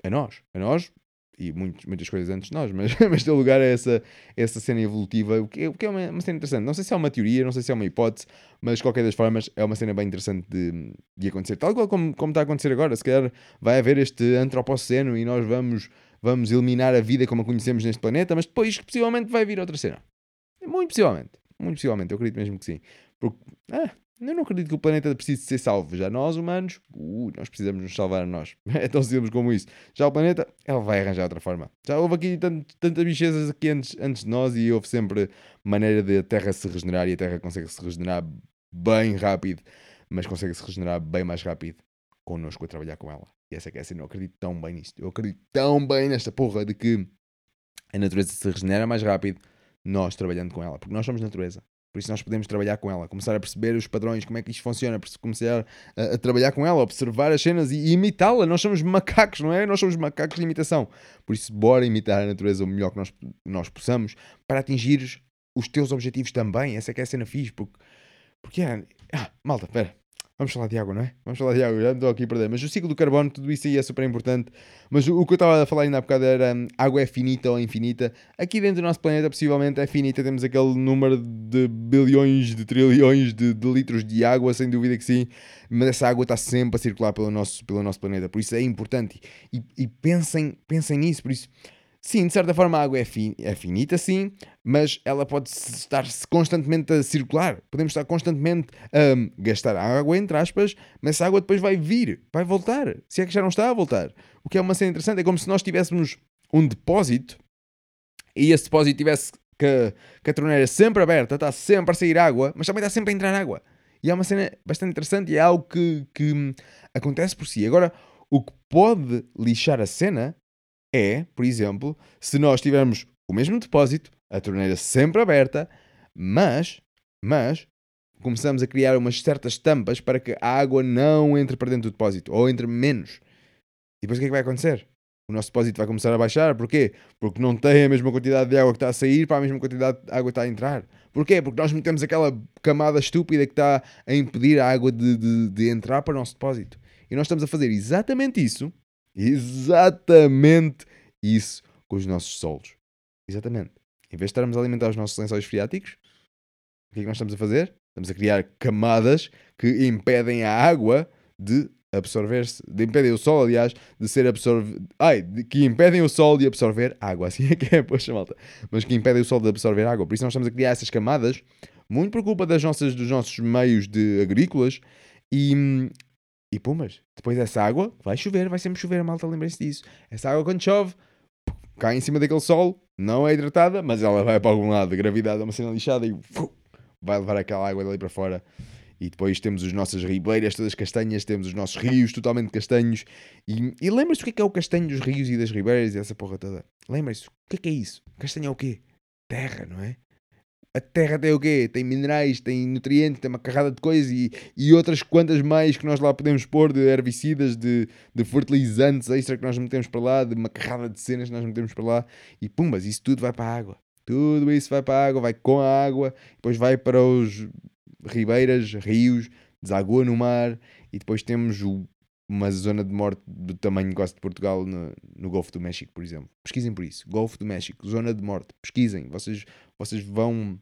a nós. A nós e muitos, muitas coisas antes de nós, mas, (laughs) mas deu lugar a essa, essa cena evolutiva, o que, é- o que é uma, uma cena interessante. Não sei se é uma teoria, não sei se é uma hipótese, mas de qualquer das formas é uma cena bem interessante de, de acontecer. Tal qual como, como está a acontecer agora, se calhar vai haver este antropoceno e nós vamos, vamos eliminar a vida como a conhecemos neste planeta, mas depois possivelmente vai vir outra cena. Muito possivelmente. Muito possivelmente, eu acredito mesmo que sim. Porque, ah, eu não acredito que o planeta precise ser salvo. Já nós, humanos, uh, nós precisamos nos salvar a nós. (laughs) É tão simples como isso. Já o planeta, ele vai arranjar outra forma. Já houve aqui tant, tantas bichezas aqui antes, antes de nós e houve sempre maneira de a Terra se regenerar e a Terra consegue se regenerar bem rápido, mas consegue se regenerar bem mais rápido connosco a trabalhar com ela. E essa é que é a cena. Eu acredito tão bem nisto. Eu acredito tão bem nesta porra de que a natureza se regenera mais rápido nós trabalhando com ela. Porque nós somos natureza. Por isso nós podemos trabalhar com ela, começar a perceber os padrões, como é que isto funciona, começar a, a trabalhar com ela, observar as cenas e, e imitá-la. Nós somos macacos, não é? Nós somos macacos de imitação. Por isso, bora imitar a natureza o melhor que nós, nós possamos para atingir os teus objetivos também. Essa é que é a cena fixe, porque, porque é... Ah, malta, espera. Vamos falar de água, não é? Vamos falar de água, já estou aqui a perder. Mas o ciclo do carbono, tudo isso aí é super importante. Mas o, o que eu estava a falar ainda há bocado era hum, água é finita ou infinita. Aqui dentro do nosso planeta, possivelmente é finita. Temos aquele número de bilhões, de trilhões de, de litros de água, sem dúvida que sim. Mas essa água está sempre a circular pelo nosso, pelo nosso planeta. Por isso é importante. E, e pensem, pensem nisso. Por isso Sim, de certa forma a água é, fin é finita, sim, mas ela pode estar constantemente a circular. Podemos estar constantemente a gastar água, entre aspas, mas essa água depois vai vir, vai voltar. Se é que já não está a voltar. O que é uma cena interessante, é como se nós tivéssemos um depósito e esse depósito tivesse que, que a torneira sempre aberta, está sempre a sair água, mas também está sempre a entrar água. E é uma cena bastante interessante e é algo que, que acontece por si. Agora, o que pode lixar a cena é, por exemplo, se nós tivermos o mesmo depósito, a torneira sempre aberta, mas, mas começamos a criar umas certas tampas para que a água não entre para dentro do depósito, ou entre menos. E depois o que é que vai acontecer? O nosso depósito vai começar a baixar. Porquê? Porque não tem a mesma quantidade de água que está a sair para a mesma quantidade de água que está a entrar. Porquê? Porque nós metemos aquela camada estúpida que está a impedir a água de, de, de entrar para o nosso depósito. E nós estamos a fazer exatamente isso exatamente isso com os nossos solos. Exatamente. Em vez de estarmos a alimentar os nossos lençóis freáticos, o que é que nós estamos a fazer? Estamos a criar camadas que impedem a água de absorver-se, de impedem o sol, aliás, de ser absorvido. Ai, de, que impedem o sol de absorver água. (laughs) Assim é que é, poxa malta. Mas que impedem o sol de absorver água. Por isso nós estamos a criar essas camadas, muito por culpa das nossas, dos nossos meios de agrícolas. E, e pumas, depois essa água vai chover, vai sempre chover, malta lembrem-se disso. Essa água quando chove, cai em cima daquele solo, não é hidratada, mas ela vai para algum lado. A gravidade é uma cena lixada e vai levar aquela água dali para fora. E depois temos as nossas ribeiras todas castanhas, temos os nossos rios totalmente castanhos. E, e lembra-se o que é, que é o castanho dos rios e das ribeiras e essa porra toda? Lembra-se, o que é que é isso? Castanho é o quê? Terra, não é? A terra tem o quê? Tem minerais, tem nutrientes, tem uma carrada de coisas e, e outras quantas mais que nós lá podemos pôr de herbicidas, de, de fertilizantes extra que nós metemos para lá, de uma carrada de cenas que nós metemos para lá e pumbas, isso tudo vai para a água. Tudo isso vai para a água, vai com a água, depois vai para os ribeiras, rios, desagua no mar e depois temos o, uma zona de morte do tamanho quase de Portugal no, no Golfo do México, por exemplo. Pesquisem por isso. Golfo do México, zona de morte. Pesquisem. Vocês, vocês vão,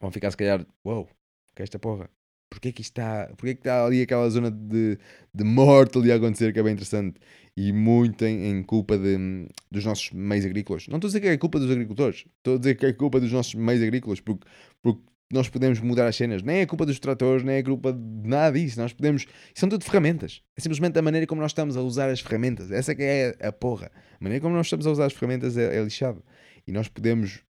vão ficar se calhar, uau, wow, que é esta porra? Porquê que está, porquê que está ali aquela zona de, de morte ali a acontecer que é bem interessante? E muito em, em culpa de, dos nossos meios agrícolas. Não estou a dizer que é culpa dos agricultores, estou a dizer que é culpa dos nossos meios agrícolas, porque, porque nós podemos mudar as cenas. Nem é culpa dos tratores, nem é culpa de nada disso. Nós podemos. São tudo ferramentas. É simplesmente a maneira como nós estamos a usar as ferramentas. Essa que é a porra. A maneira como nós estamos a usar as ferramentas é, é lixado. E nós podemos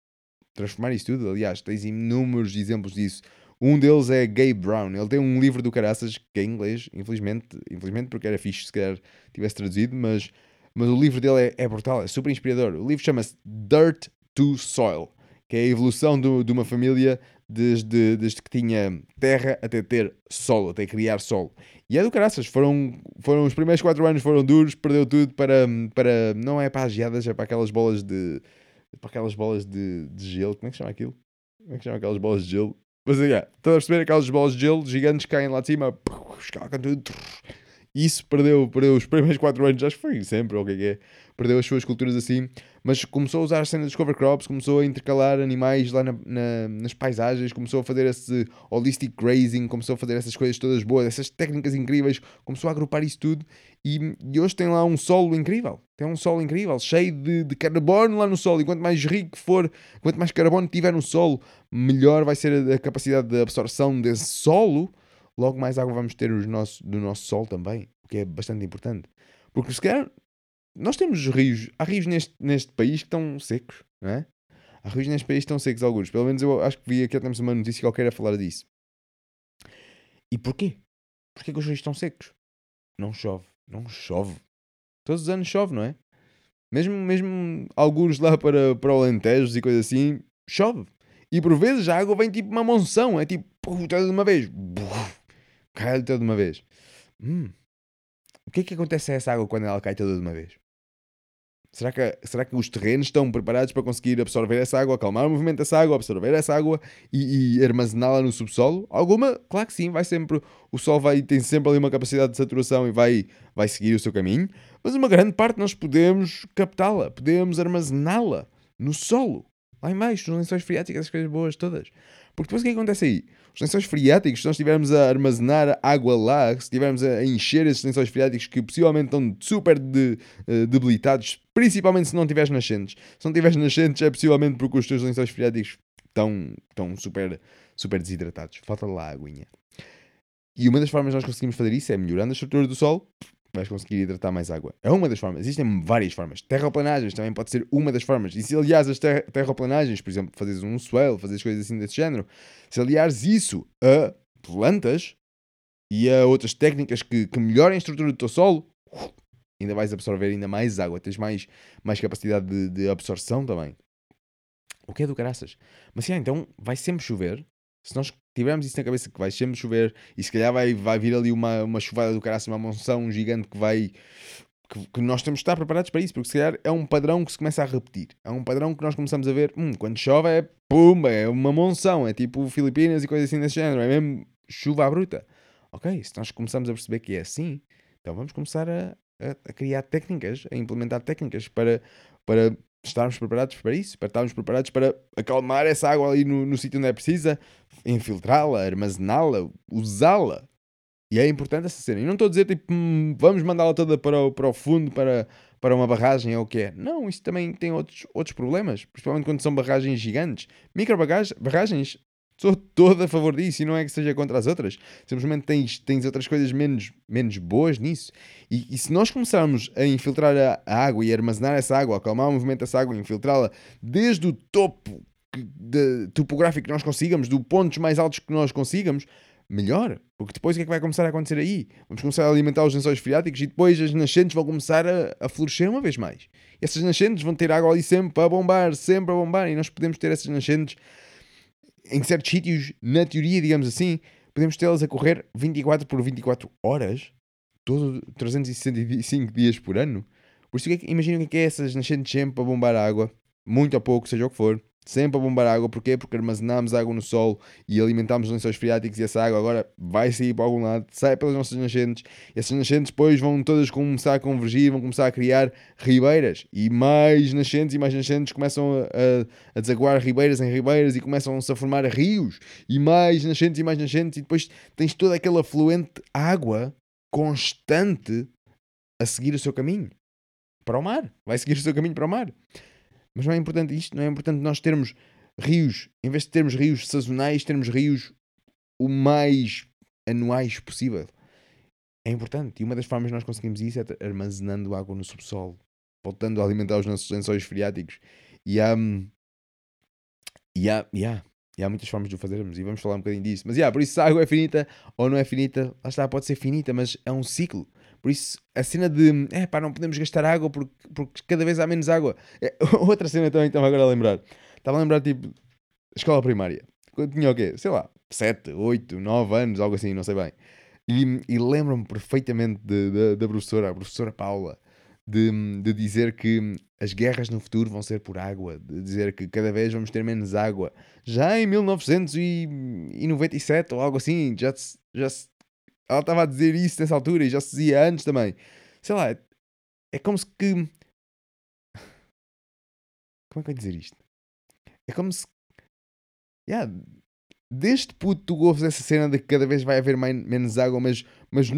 transformar isso tudo. Aliás, tens inúmeros exemplos disso. Um deles é Gabe Brown. Ele tem um livro do caraças que é em inglês, infelizmente, infelizmente porque era fixe se calhar tivesse traduzido, mas, mas o livro dele é, é brutal, é super inspirador. O livro chama-se Dirt to Soil, que é a evolução do, de uma família desde, desde que tinha terra até ter solo, até criar solo. E é do caraças, foram, foram os primeiros 4 anos foram duros, perdeu tudo para, para não é para as geadas, é para aquelas bolas de para aquelas bolas de, de gelo, como é que chama aquilo? Como é que chama aquelas bolas de gelo? Mas é, yeah, estão a perceber aquelas bolas de gelo gigantes caem lá de cima, tudo. Isso perdeu, perdeu os primeiros 4 anos, acho que foi sempre, ou o que é que é perdeu as suas culturas assim, mas começou a usar a cena dos cover crops, começou a intercalar animais lá na, na, nas paisagens, começou a fazer esse holistic grazing, começou a fazer essas coisas todas boas, essas técnicas incríveis, começou a agrupar isso tudo e, e hoje tem lá um solo incrível. Tem um solo incrível, cheio de, de carbono lá no solo. E quanto mais rico for, quanto mais carbono tiver no solo, melhor vai ser a, a capacidade de absorção desse solo. Logo mais água vamos ter os nossos, do nosso solo também, o que é bastante importante. Porque se calhar nós temos rios, há rios neste, neste país que estão secos, não é? Há rios neste país que estão secos alguns. Pelo menos eu acho que vi aqui temos uma notícia qualquer a falar disso. E porquê? Porquê que os rios estão secos? Não chove. Não chove. Todos os anos chove, não é? Mesmo, mesmo alguns lá para, para Alentejo e coisas assim, chove. E por vezes a água vem tipo uma monção. É tipo, toda de uma vez. Cai toda de uma vez. Hum. O que é que acontece a essa água quando ela cai toda de uma vez? Será que, será que os terrenos estão preparados para conseguir absorver essa água, acalmar o movimento dessa água, absorver essa água e, e armazená-la no subsolo? Alguma? Claro que sim, vai sempre. O sol vai, tem sempre ali uma capacidade de saturação e vai, vai seguir o seu caminho, mas uma grande parte nós podemos captá-la, podemos armazená-la no solo, lá embaixo, nos lençóis freáticos, essas coisas boas todas. Porque depois o que acontece aí? Os lençóis freáticos, se nós estivermos a armazenar água lá, se estivermos a encher esses lençóis freáticos que possivelmente estão super de, uh, debilitados, principalmente se não tiveres nascentes. Se não tiveres nascentes é possivelmente porque os teus lençóis freáticos estão, estão super, super desidratados. Falta lá a aguinha. E uma das formas de nós conseguimos fazer isso é melhorando a estrutura do solo, vais conseguir hidratar mais água. É uma das formas. Existem várias formas. Terraplanagens também pode ser uma das formas. E se aliás as ter terraplanagens, por exemplo, fazes um swell, fazes coisas assim desse género, se aliares isso a plantas e a outras técnicas que, que melhorem a estrutura do teu solo, ainda vais absorver ainda mais água. Tens mais, mais capacidade de, de absorção também. O que é do caraças? Mas sim, então vai sempre chover. Se nós tivermos isso na cabeça que vai sempre chover e se calhar vai, vai vir ali uma, uma chuvada do caraças, uma monção gigante que vai. Que, que, nós temos de estar preparados para isso, porque se calhar é um padrão que se começa a repetir. É um padrão que nós começamos a ver, hum, quando chove é pumba, é uma monção, é tipo Filipinas e coisas assim desse género, é mesmo chuva à bruta. Ok, se nós começamos a perceber que é assim, então vamos começar a, a, a criar técnicas, a implementar técnicas para, para estarmos preparados para isso, para estarmos preparados para acalmar essa água ali no, no sítio onde é precisa, infiltrá-la, armazená-la, usá-la. E é importante essa cena. E não estou a dizer tipo, hum, vamos mandá-la toda para o, para o fundo, para, para uma barragem ou o que é. Não, isso também tem outros, outros problemas, principalmente quando são barragens gigantes. Micro barragens Sou todo a favor disso e não é que seja contra as outras. Simplesmente tens, tens outras coisas menos, menos boas nisso. E, e se nós começarmos a infiltrar a, a, água e armazenar essa água, acalmar o movimento dessa água e infiltrá-la desde o topo de, topográfico que nós consigamos, do pontos mais altos que nós consigamos, melhor. Porque depois o que é que vai começar a acontecer aí? Vamos começar a alimentar os lençóis freáticos e depois as nascentes vão começar a, a florescer uma vez mais. Essas nascentes vão ter água ali sempre a bombar, sempre a bombar, e nós podemos ter essas nascentes em certos sítios, na teoria, digamos assim, podemos tê-las a correr 24 por 24 horas, todo 365 dias por ano. Por isso, imaginem o que é essas nascentes sempre a bombar água, muito ou pouco, seja o que for sempre a bombar água. Porquê? Porque armazenámos água no solo e alimentámos os lençóis freáticos e essa água agora vai sair para algum lado, sai pelas nossas nascentes. E essas nascentes depois vão todas começar a convergir, vão começar a criar ribeiras. E mais nascentes e mais nascentes começam a, a, a desaguar ribeiras em ribeiras e começam-se a formar rios. E mais nascentes e mais nascentes. E depois tens toda aquela fluente água constante a seguir o seu caminho para o mar. Vai seguir o seu caminho para o mar. Mas não é importante isto, não é importante nós termos rios, em vez de termos rios sazonais, termos rios o mais anuais possível. É importante. E uma das formas que nós conseguimos isso é armazenando água no subsolo, voltando a alimentar os nossos lençóis freáticos. E há. E há, e há, e há muitas formas de o fazermos e vamos falar um bocadinho disso. Mas, yeah, por isso, se a água é finita ou não é finita, lá está, pode ser finita, mas é um ciclo. Por isso, a cena de é pá, não podemos gastar água porque, porque cada vez há menos água. É, (laughs) outra cena também estava agora a lembrar. Estava a lembrar, tipo, escola primária. Quando tinha o quê? Sei lá, 7, 8, 9 anos, algo assim, não sei bem. E, e lembro-me perfeitamente da professora, a professora Paula, de, de dizer que as guerras no futuro vão ser por água, de dizer que cada vez vamos ter menos água. Já em 1997 ou algo assim, já se, já se ela estava a dizer isso nessa altura e já se dizia antes também. Sei lá, é como se que. Como é que eu ia dizer isto? É como se. Yeah, desde puto tu ouves essa cena de que cada vez vai haver mais, menos água, mas, mas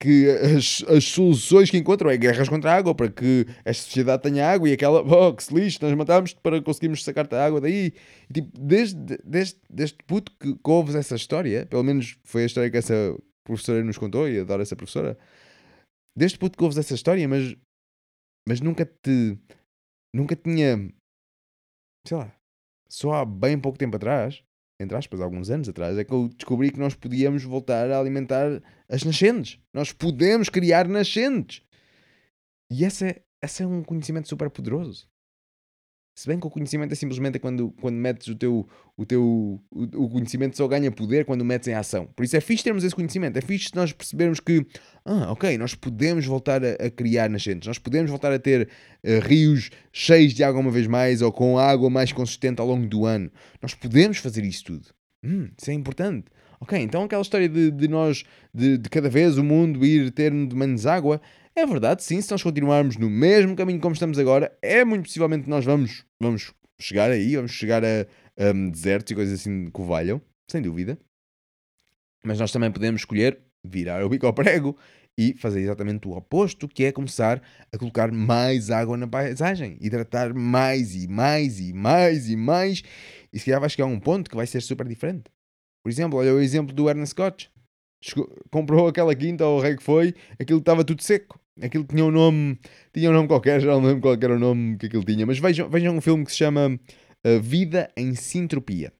que as, as soluções que encontram é guerras contra a água para que esta sociedade tenha água e aquela, oh, que se nós matamos para conseguirmos sacar-te a água daí. E, tipo, desde, desde, desde puto que, que ouves essa história, pelo menos foi a história que essa professora nos contou e adoro essa professora. Desde puto que ouves essa história, mas, mas nunca te. Nunca tinha. Sei lá. Só há bem pouco tempo atrás, entre aspas, alguns anos atrás, é que eu descobri que nós podíamos voltar a alimentar as nascentes. Nós podemos criar nascentes. E esse é, esse é um conhecimento super poderoso. Se bem que o conhecimento é simplesmente quando, quando metes o teu, o teu o, o conhecimento só ganha poder quando metes em ação. Por isso é fixe termos esse conhecimento, é fixe nós percebermos que, ah, ok, nós podemos voltar a, a criar nascentes, nós podemos voltar a ter uh, rios cheios de água uma vez mais ou com água mais consistente ao longo do ano. Nós podemos fazer isso tudo. Hum, isso é importante. Ok, então aquela história de, de nós, de, de cada vez o mundo ir ter de menos água, é verdade, sim, se nós continuarmos no mesmo caminho como estamos agora, é muito possivelmente nós vamos, vamos chegar aí, vamos chegar a, a um, desertos e coisas assim que valham, sem dúvida. Mas nós também podemos escolher virar o bico ao prego e fazer exatamente o oposto, que é começar a colocar mais água na paisagem, hidratar mais e mais e mais e mais, e se calhar vai chegar a um ponto que vai ser super diferente. Por exemplo, olha o exemplo do Ernest Scott. Chegou, comprou aquela quinta ou o rei que foi, aquilo estava tudo seco. Aquilo tinha um nome, tinha um nome qualquer, já não lembro qual era o nome que aquilo tinha, mas vejam, vejam um filme que se chama uh, Vida em Sintropia.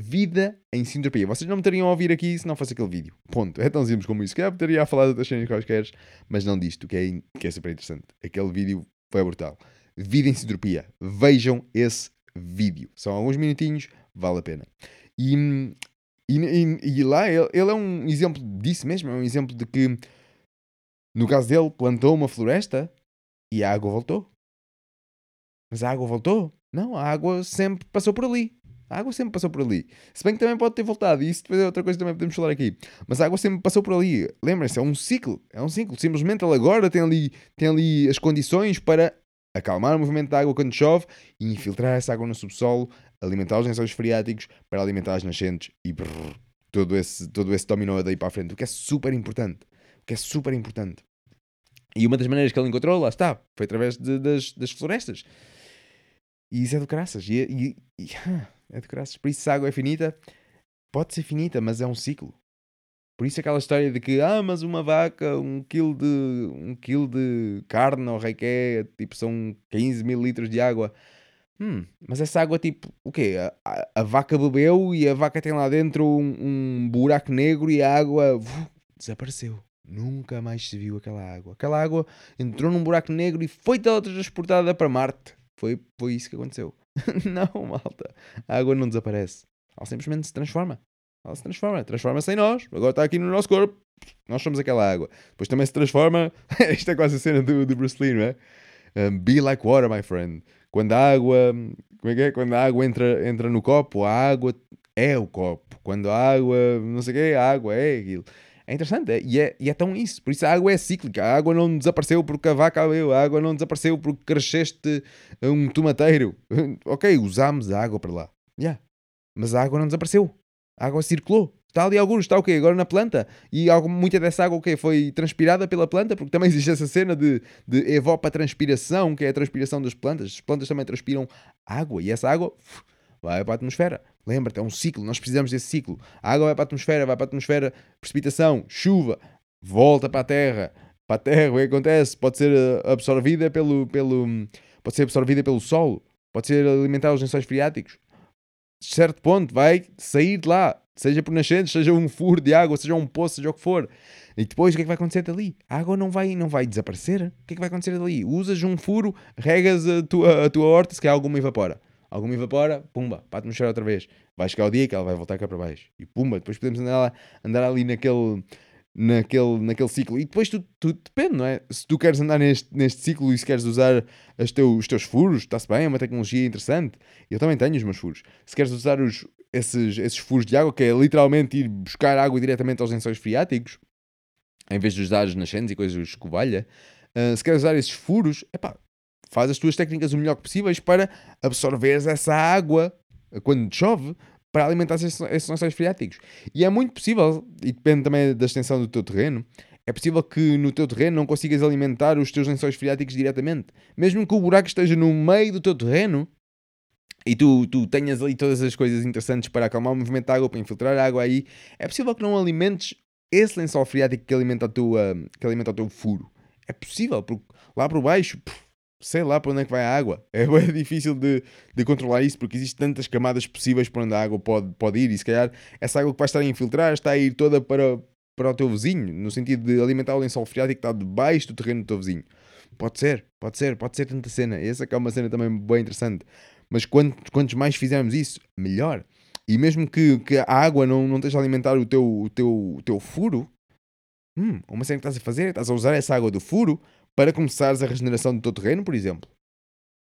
Vida em Sintropia. Vocês não me teriam a ouvir aqui se não fosse aquele vídeo. Ponto. É tão simples como isso. Que eu teria a falar de outras cenas quaisquer, mas não disto, que é, que é super interessante. Aquele vídeo foi brutal. Vida em Sintropia. Vejam esse vídeo. São alguns minutinhos, vale a pena. E, e, e, e lá ele, ele é um exemplo disso mesmo. É um exemplo de que no caso dele, plantou uma floresta e a água voltou. Mas a água voltou? Não, a água sempre passou por ali. A água sempre passou por ali. Se bem que também pode ter voltado, e isso depois é outra coisa que também podemos falar aqui. Mas a água sempre passou por ali. Lembrem-se, é um ciclo. É um ciclo. Simplesmente ele agora tem ali, tem ali as condições para acalmar o movimento da água quando chove e infiltrar essa água no subsolo, alimentar os lençóis freáticos para alimentar as nascentes e brrr, todo esse, todo esse dominó daí para a frente, o que é super importante que é super importante. E uma das maneiras que ele encontrou, lá está, foi através de, das, das florestas. E isso é do caraças. E, e, e, (laughs) é do caraças. Por isso, se a água é finita, pode ser finita, mas é um ciclo. Por isso aquela história de que, ah, mas uma vaca, um quilo de, um quilo de carne ou rei que é, tipo, são 15 mil litros de água. Hum, mas essa água, tipo, o quê? A, a, a vaca bebeu e a vaca tem lá dentro um, um buraco negro e a água uf, desapareceu. Nunca mais se viu aquela água. Aquela água entrou num buraco negro e foi teletransportada para Marte. Foi, foi isso que aconteceu. (laughs) não, malta. A água não desaparece. Ela simplesmente se transforma. Ela se transforma. Transforma-se em nós. Agora está aqui no nosso corpo. Nós somos aquela água. Depois também se transforma. (laughs) Isto é quase a cena do, do Bruce Lee, não é? Um, be like water, my friend. Quando a água. Como é que é? Quando a água entra, entra no copo, a água é o copo. Quando a água. Não sei o quê, a água é aquilo. É interessante, é, e, é, e é tão isso. Por isso a água é cíclica. A água não desapareceu porque a vaca bebeu. A água não desapareceu porque cresceste um tomateiro. (laughs) ok, usámos a água para lá. Yeah. Mas a água não desapareceu. A água circulou. Está ali alguns, está o quê? Agora na planta. E algo, muita dessa água o quê? foi transpirada pela planta, porque também (laughs) existe essa cena de, de evapotranspiração, que é a transpiração das plantas. As plantas também transpiram água e essa água vai para a atmosfera. Lembra-te, é um ciclo, nós precisamos desse ciclo. A água vai para a atmosfera, vai para a atmosfera, precipitação, chuva, volta para a terra. Para a terra, o que acontece? Pode ser eh, absorvida pelo, pelo, pode ser absorvida pelo solo, pode ser alimentar os lençóis freáticos. De certo ponto vai sair de lá, seja por nascentes, seja um furo de água, seja um poço, seja o que for. E depois o que é que vai acontecer dali? A água não vai, não vai desaparecer. O que é que vai acontecer dali? Usas um furo, regas a tua, a tua horta, se calhar alguma evapora alguma evapora, pumba, para a atmosfera outra vez. Vai chegar o dia que ela vai voltar cá para baixo. E pumba, depois podemos andar, lá, andar ali naquele, naquele, naquele ciclo. E depois tudo, tudo depende, não é? Se tu queres andar neste, neste ciclo e se queres usar as teu, os teus furos, está-se bem, é uma tecnologia interessante. Eu também tenho os meus furos. Se queres usar os, esses, esses furos de água, que é literalmente ir buscar água diretamente aos lençóis freáticos, em vez de usar os nascentes e coisas escovalha, uh, se queres usar esses furos, epá, faz as tuas técnicas o melhor que possíveis para absorveres essa água quando chove para alimentar esses, lençóis freáticos. E é muito possível, e depende também da extensão do teu terreno, é possível que no teu terreno não consigas alimentar os teus lençóis freáticos diretamente. Mesmo que o buraco esteja no meio do teu terreno e tu, tu tenhas ali todas as coisas interessantes para acalmar o movimento da água, para infiltrar a água aí, é possível que não alimentes esse lençol freático que alimenta, a tua, que alimenta o teu furo. É possível, porque lá por baixo, puf, sei lá para onde é que vai a água. (laughs) É bem difícil de, de controlar isso porque existem tantas camadas possíveis para onde a água pode, pode ir e se calhar essa água que vai estar a infiltrar está a ir toda para, para o teu vizinho, no sentido de alimentar o lençol freático que está debaixo do terreno do teu vizinho. Pode ser, pode ser, pode ser tanta cena. Essa é uma cena também bem interessante. Mas quanto, quantos mais fizermos isso, melhor. E mesmo que, que a água não, não esteja a alimentar o teu, o teu, o teu furo, hum, uma cena que estás a fazer estás a usar essa água do furo para começares a regeneração do teu terreno, por exemplo.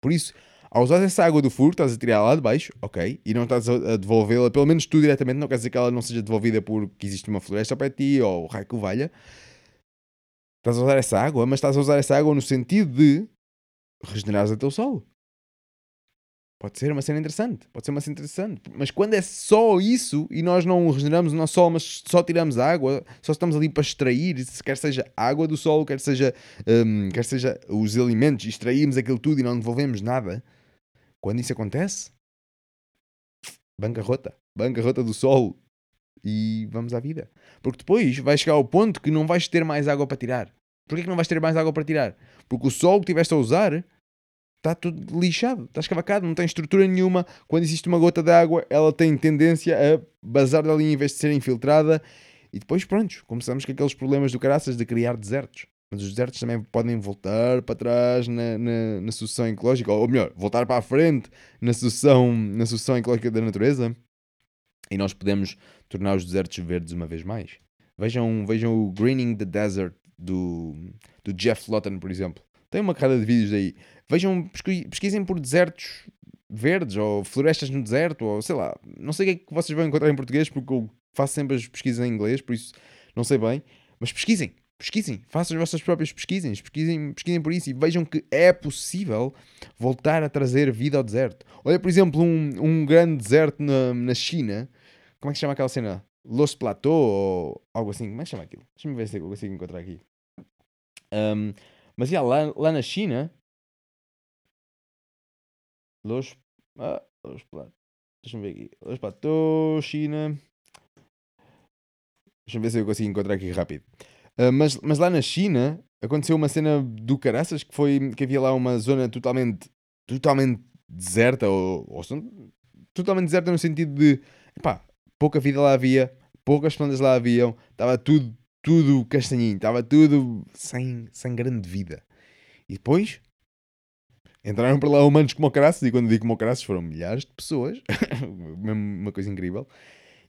Por isso, ao usar essa água do furo, estás a tirar lá de baixo, ok, e não estás a, devolvê-la, pelo menos tu diretamente, não quer dizer que ela não seja devolvida porque existe uma floresta para ti ou o raio que o valha. Estás a usar essa água, mas estás a usar essa água no sentido de regenerares o teu solo. Pode ser uma cena interessante, pode ser uma cena interessante. Mas quando é só isso e nós não regeneramos o nosso solo, mas só tiramos água, só estamos ali para extrair, quer seja água do solo, quer seja, um, quer seja os alimentos, extraímos aquilo tudo e não devolvemos nada. Quando isso acontece, bancarrota, bancarrota do solo e vamos à vida. Porque depois vai chegar ao ponto que não vais ter mais água para tirar. Porquê que não vais ter mais água para tirar? Porque o solo que estiveste a usar está tudo lixado, está escavacado, não tem estrutura nenhuma. Quando existe uma gota de água, ela tem tendência a bazar dali em vez de ser infiltrada. E depois, pronto, começamos com aqueles problemas do caraças de criar desertos. Mas os desertos também podem voltar para trás na, na, na sucessão ecológica, ou melhor, voltar para a frente na sucessão, na sucessão ecológica da natureza. E nós podemos tornar os desertos verdes uma vez mais. Vejam, vejam o Greening the Desert do, do Jeff Lawton, por exemplo. Tem uma carrada de vídeos aí. Vejam, pesquisem por desertos verdes ou florestas no deserto, ou sei lá, não sei o que é que vocês vão encontrar em português, porque eu faço sempre as pesquisas em inglês, por isso não sei bem, mas pesquisem, pesquisem, façam as vossas próprias pesquisas, pesquisem, pesquisem por isso e vejam que é possível voltar a trazer vida ao deserto. Olha, por exemplo, um, um grande deserto na, na China, como é que se chama aquela cena? Los Plateau ou algo assim, como é que chama aquilo? Deixa-me ver se eu consigo encontrar aqui. Um, mas yeah, lá, lá na China, Los, ah, Los Plateau, deixa-me ver aqui. Los Plateau, China. Deixa-me ver se eu consigo encontrar aqui rápido. Uh, mas, mas lá na China aconteceu uma cena do caraças que foi que havia lá uma zona totalmente, totalmente deserta, ou, ou totalmente deserta no sentido de pá, pouca vida lá havia, poucas plantas lá haviam, estava tudo, tudo castanhinho, estava tudo sem, sem grande vida. E depois entraram para lá humanos como caraças, e quando digo como caraças foram milhares de pessoas, (laughs) uma coisa incrível,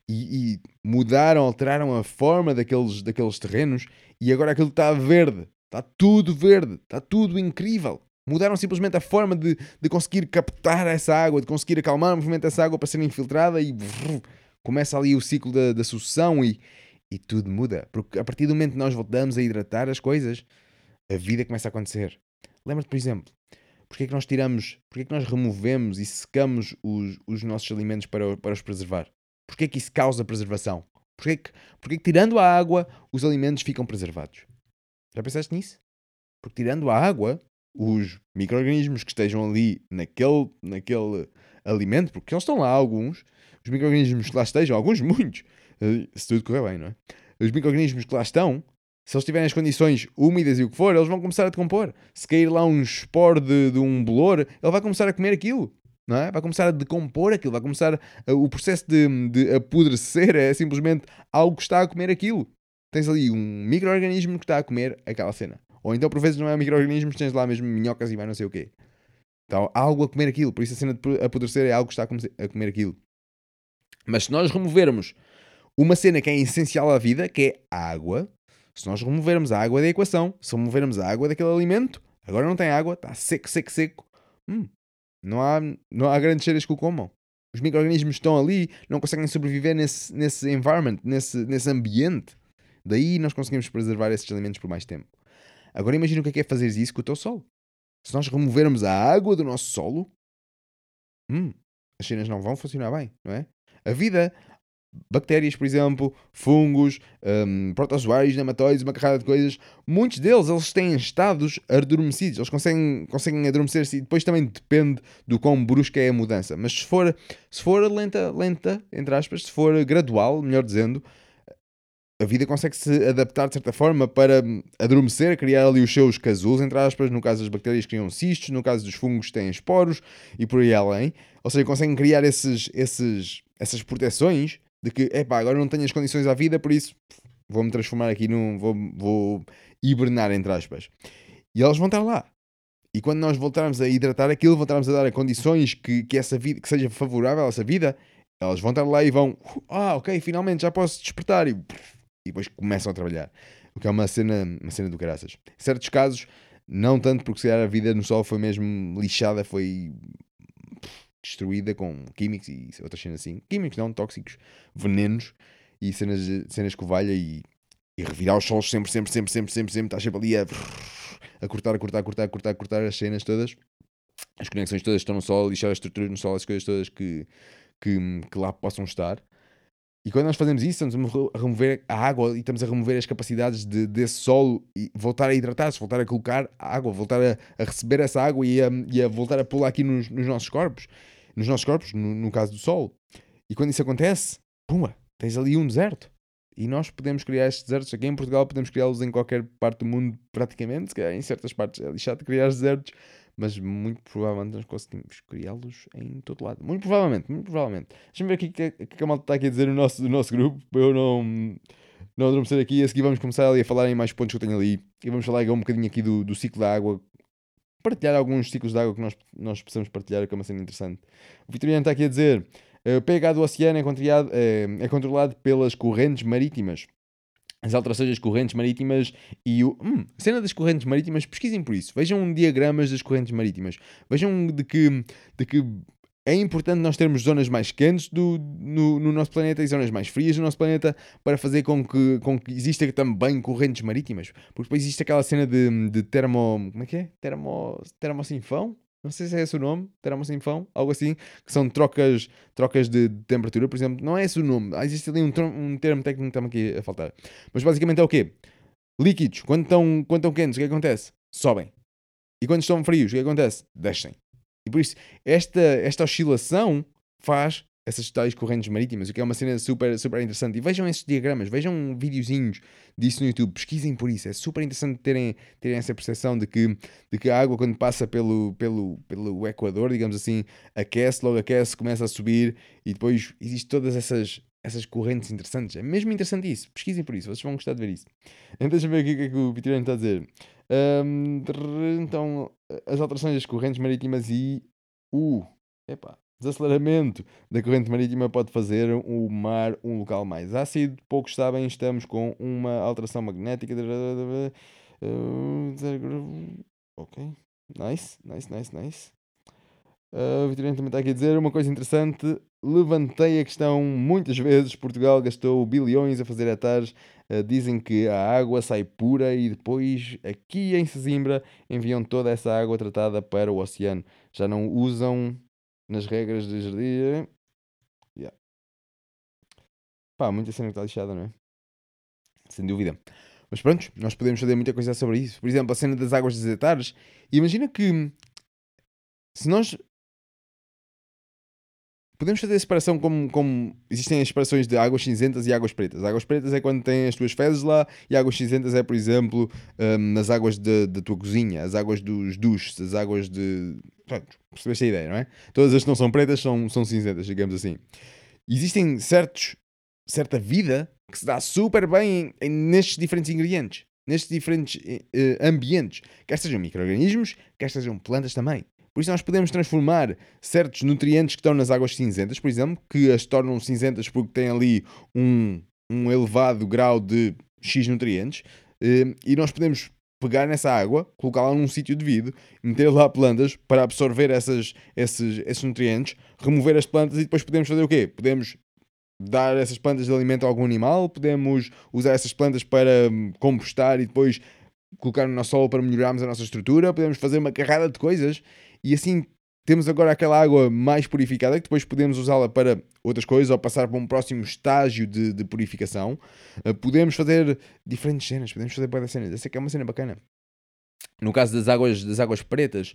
e, e, mudaram, alteraram a forma daqueles, daqueles terrenos, e agora aquilo está verde, está tudo verde, está tudo incrível. Mudaram simplesmente a forma de, de conseguir captar essa água, de conseguir acalmar o movimento dessa água para ser infiltrada e brrr, começa ali o ciclo da, da sucessão e, e tudo muda. Porque a partir do momento que nós voltamos a hidratar as coisas, a vida começa a acontecer. Lembra-te, por exemplo, porque é que nós tiramos, porque é que nós removemos e secamos os, os nossos alimentos para, para os preservar? Porque é que isso causa preservação? Porque é que, porque é que tirando a água os alimentos ficam preservados? Já pensaste nisso? Porque tirando a água, os micro-organismos que estejam ali naquele, naquele alimento, porque eles estão lá alguns, os micro-organismos que lá estejam, alguns (laughs) muitos, se tudo correr bem, não é? Os micro-organismos que lá estão, se eles tiverem as condições úmidas e o que for, eles vão começar a decompor. Se cair lá um esporo de, de um bolor, ele vai começar a comer aquilo. Não é? Vai começar a decompor aquilo, vai começar a, o processo de, de apodrecer é simplesmente algo que está a comer aquilo. Tens ali um micro-organismo que está a comer aquela cena. Ou então, por vezes, não é um micro-organismo, tens lá mesmo minhocas e vai não sei o quê. Então, algo a comer aquilo. Por isso, a cena de apodrecer é algo que está a comer aquilo. Mas se nós removermos uma cena que é essencial à vida, que é a água, se nós removermos a água da equação, se removermos a água daquele alimento, agora não tem água, está seco, seco, seco. Hum, não, há, não há grandes cheiras que o comam. Os micro-organismos estão ali, não conseguem sobreviver nesse, nesse environment, nesse, nesse ambiente. Daí nós conseguimos preservar esses alimentos por mais tempo. Agora imagina o que é, que é fazer isso com o teu solo. Se nós removermos a água do nosso solo, hum, as cenas não vão funcionar bem, não é? A vida, bactérias, por exemplo, fungos, um, protozoários, nematóides, uma carrada de coisas, muitos deles eles têm estados adormecidos, eles conseguem, conseguem adormecer-se e depois também depende do quão brusca é a mudança. Mas se for, se for lenta, lenta, entre aspas, se for gradual, melhor dizendo, a vida consegue se adaptar de certa forma para adormecer, criar ali os seus casulos, entre aspas. No caso das bactérias, criam cistos, no caso dos fungos, têm esporos e por aí além. Ou seja, conseguem criar esses, esses, essas proteções de que, epá, agora não tenho as condições à vida, por isso vou-me transformar aqui num. Vou, vou hibernar, entre aspas. E elas vão estar lá. E quando nós voltarmos a hidratar aquilo, voltarmos a dar condições que, que, essa vida, que seja favorável a essa vida, elas vão estar lá e vão, ah, ok, finalmente já posso despertar. E, e depois começam a trabalhar. O que é uma cena, uma cena do caraças. Em certos casos, não tanto porque se calhar a vida no sol foi mesmo lixada, foi destruída com químicos e outras cenas assim. Químicos não, tóxicos, venenos e cenas, cenas com valha e, e revirar os solos sempre, sempre, sempre, sempre, sempre, sempre. Estás sempre ali a, a cortar, a cortar, a cortar, a cortar, a cortar as cenas todas. As conexões todas estão no sol, lixar as estruturas no sol, as coisas todas que, que, que lá possam estar. E quando nós fazemos isso, estamos a remover a água e estamos a remover as capacidades de, desse solo e voltar a hidratar-se, voltar a colocar água, voltar a, a, receber essa água e a, e a voltar a pô-la aqui nos, nos, nossos corpos, nos nossos corpos, no, no, caso do Sol. E quando isso acontece, pumba, tens ali um deserto. E nós podemos criar estes desertos aqui em Portugal, podemos criá-los em qualquer parte do mundo, praticamente. Se calhar em certas partes é lixado criar desertos, mas muito provavelmente nós conseguimos criá-los em todo lado. Muito provavelmente, muito provavelmente. Deixa-me ver o que, que, a malta está aqui a dizer no nosso, no nosso grupo, para eu não, não adormecer aqui. A seguir vamos começar ali a falar em mais pontos que eu tenho ali. E vamos falar um bocadinho aqui do, do ciclo da água. Partilhar alguns ciclos de água que nós, nós precisamos partilhar, que é uma cena interessante. O Vitoriano está aqui a dizer: o pH do oceano é controlado, é, é controlado pelas correntes marítimas as alterações das correntes marítimas e o. Hum, cena das correntes marítimas, pesquisem por isso. Vejam diagramas das correntes marítimas. Vejam de que, de que é importante nós termos zonas mais quentes do, no, no, nosso planeta e zonas mais frias no nosso planeta para fazer com que, com que exista também correntes marítimas. Porque depois existe aquela cena de, de termo. Como é que é? Termo, termocinfão? não sei se é esse o nome, termocinfão, algo assim, que são trocas, trocas de temperatura, por exemplo, não é esse o nome, existe ali um, um termo técnico que está aqui a faltar. Mas basicamente é o quê? Líquidos, quando estão, quando estão quentes, o que acontece? Sobem. E quando estão frios, o que acontece? Descem. E por isso, esta, esta oscilação faz essas tais correntes marítimas, o que é uma cena super, super interessante. E vejam esses diagramas, vejam videozinhos disso no YouTube, pesquisem por isso. É super interessante terem, terem essa percepção de que, de que a água, quando passa pelo, pelo, pelo Equador, digamos assim, aquece, logo aquece, começa a subir e depois existem todas essas, essas correntes interessantes. É mesmo interessante isso. Pesquisem por isso, vocês vão gostar de ver isso. Então, deixa ver o que é que o Vitoriano está a dizer. Um, então, as alterações das correntes marítimas e o. Uh, Desaceleramento da corrente marítima pode fazer o mar um local mais ácido. Poucos sabem, estamos com uma alteração magnética. Ok, nice, nice, nice, nice. Uh, Vitorino também está aqui a dizer uma coisa interessante. Levantei a questão muitas vezes. Portugal gastou bilhões a fazer hectares. Uh, dizem que a água sai pura e depois, aqui em Sesimbra, enviam toda essa água tratada para o oceano. Já não usam nas regras de jardim. Yeah. Pá, muita cena que está lixada, não é? Sem dúvida. Mas pronto, nós podemos fazer muita coisa sobre isso. Por exemplo, a cena das águas desertares. Imagina que se nós podemos fazer a separação como, como existem as separações de águas cinzentas e águas pretas. Águas pretas é quando tem as tuas fezes lá e águas cinzentas é, por exemplo, um, as águas da tua cozinha, as águas dos duches, as águas de. Pronto, percebeste a ideia, não é? Todas as que não são pretas são, são cinzentas, digamos assim. Existem certos, certa vida que se dá super bem em, em, nestes diferentes ingredientes, nestes diferentes uh, ambientes, quer sejam micro-organismos, quer sejam plantas também. Por isso nós podemos transformar certos nutrientes que estão nas águas cinzentas, por exemplo, que as tornam cinzentas porque têm ali um, um elevado grau de X nutrientes, eh, e nós podemos pegar nessa água, colocá-la num sítio devido, meter lá plantas para absorver essas, esses, esses nutrientes, remover as plantas e depois podemos fazer o quê? Podemos dar essas plantas de alimento a algum animal, podemos usar essas plantas para hum, compostar e depois colocar no nosso solo para melhorarmos a nossa estrutura, podemos fazer uma carrada de coisas e assim temos agora aquela água mais purificada que depois podemos usá-la para outras coisas ou passar para um próximo estágio de, de purificação. Uh, podemos fazer diferentes cenas, podemos fazer várias cenas. Essa é uma cena bacana. No caso das águas, das águas pretas,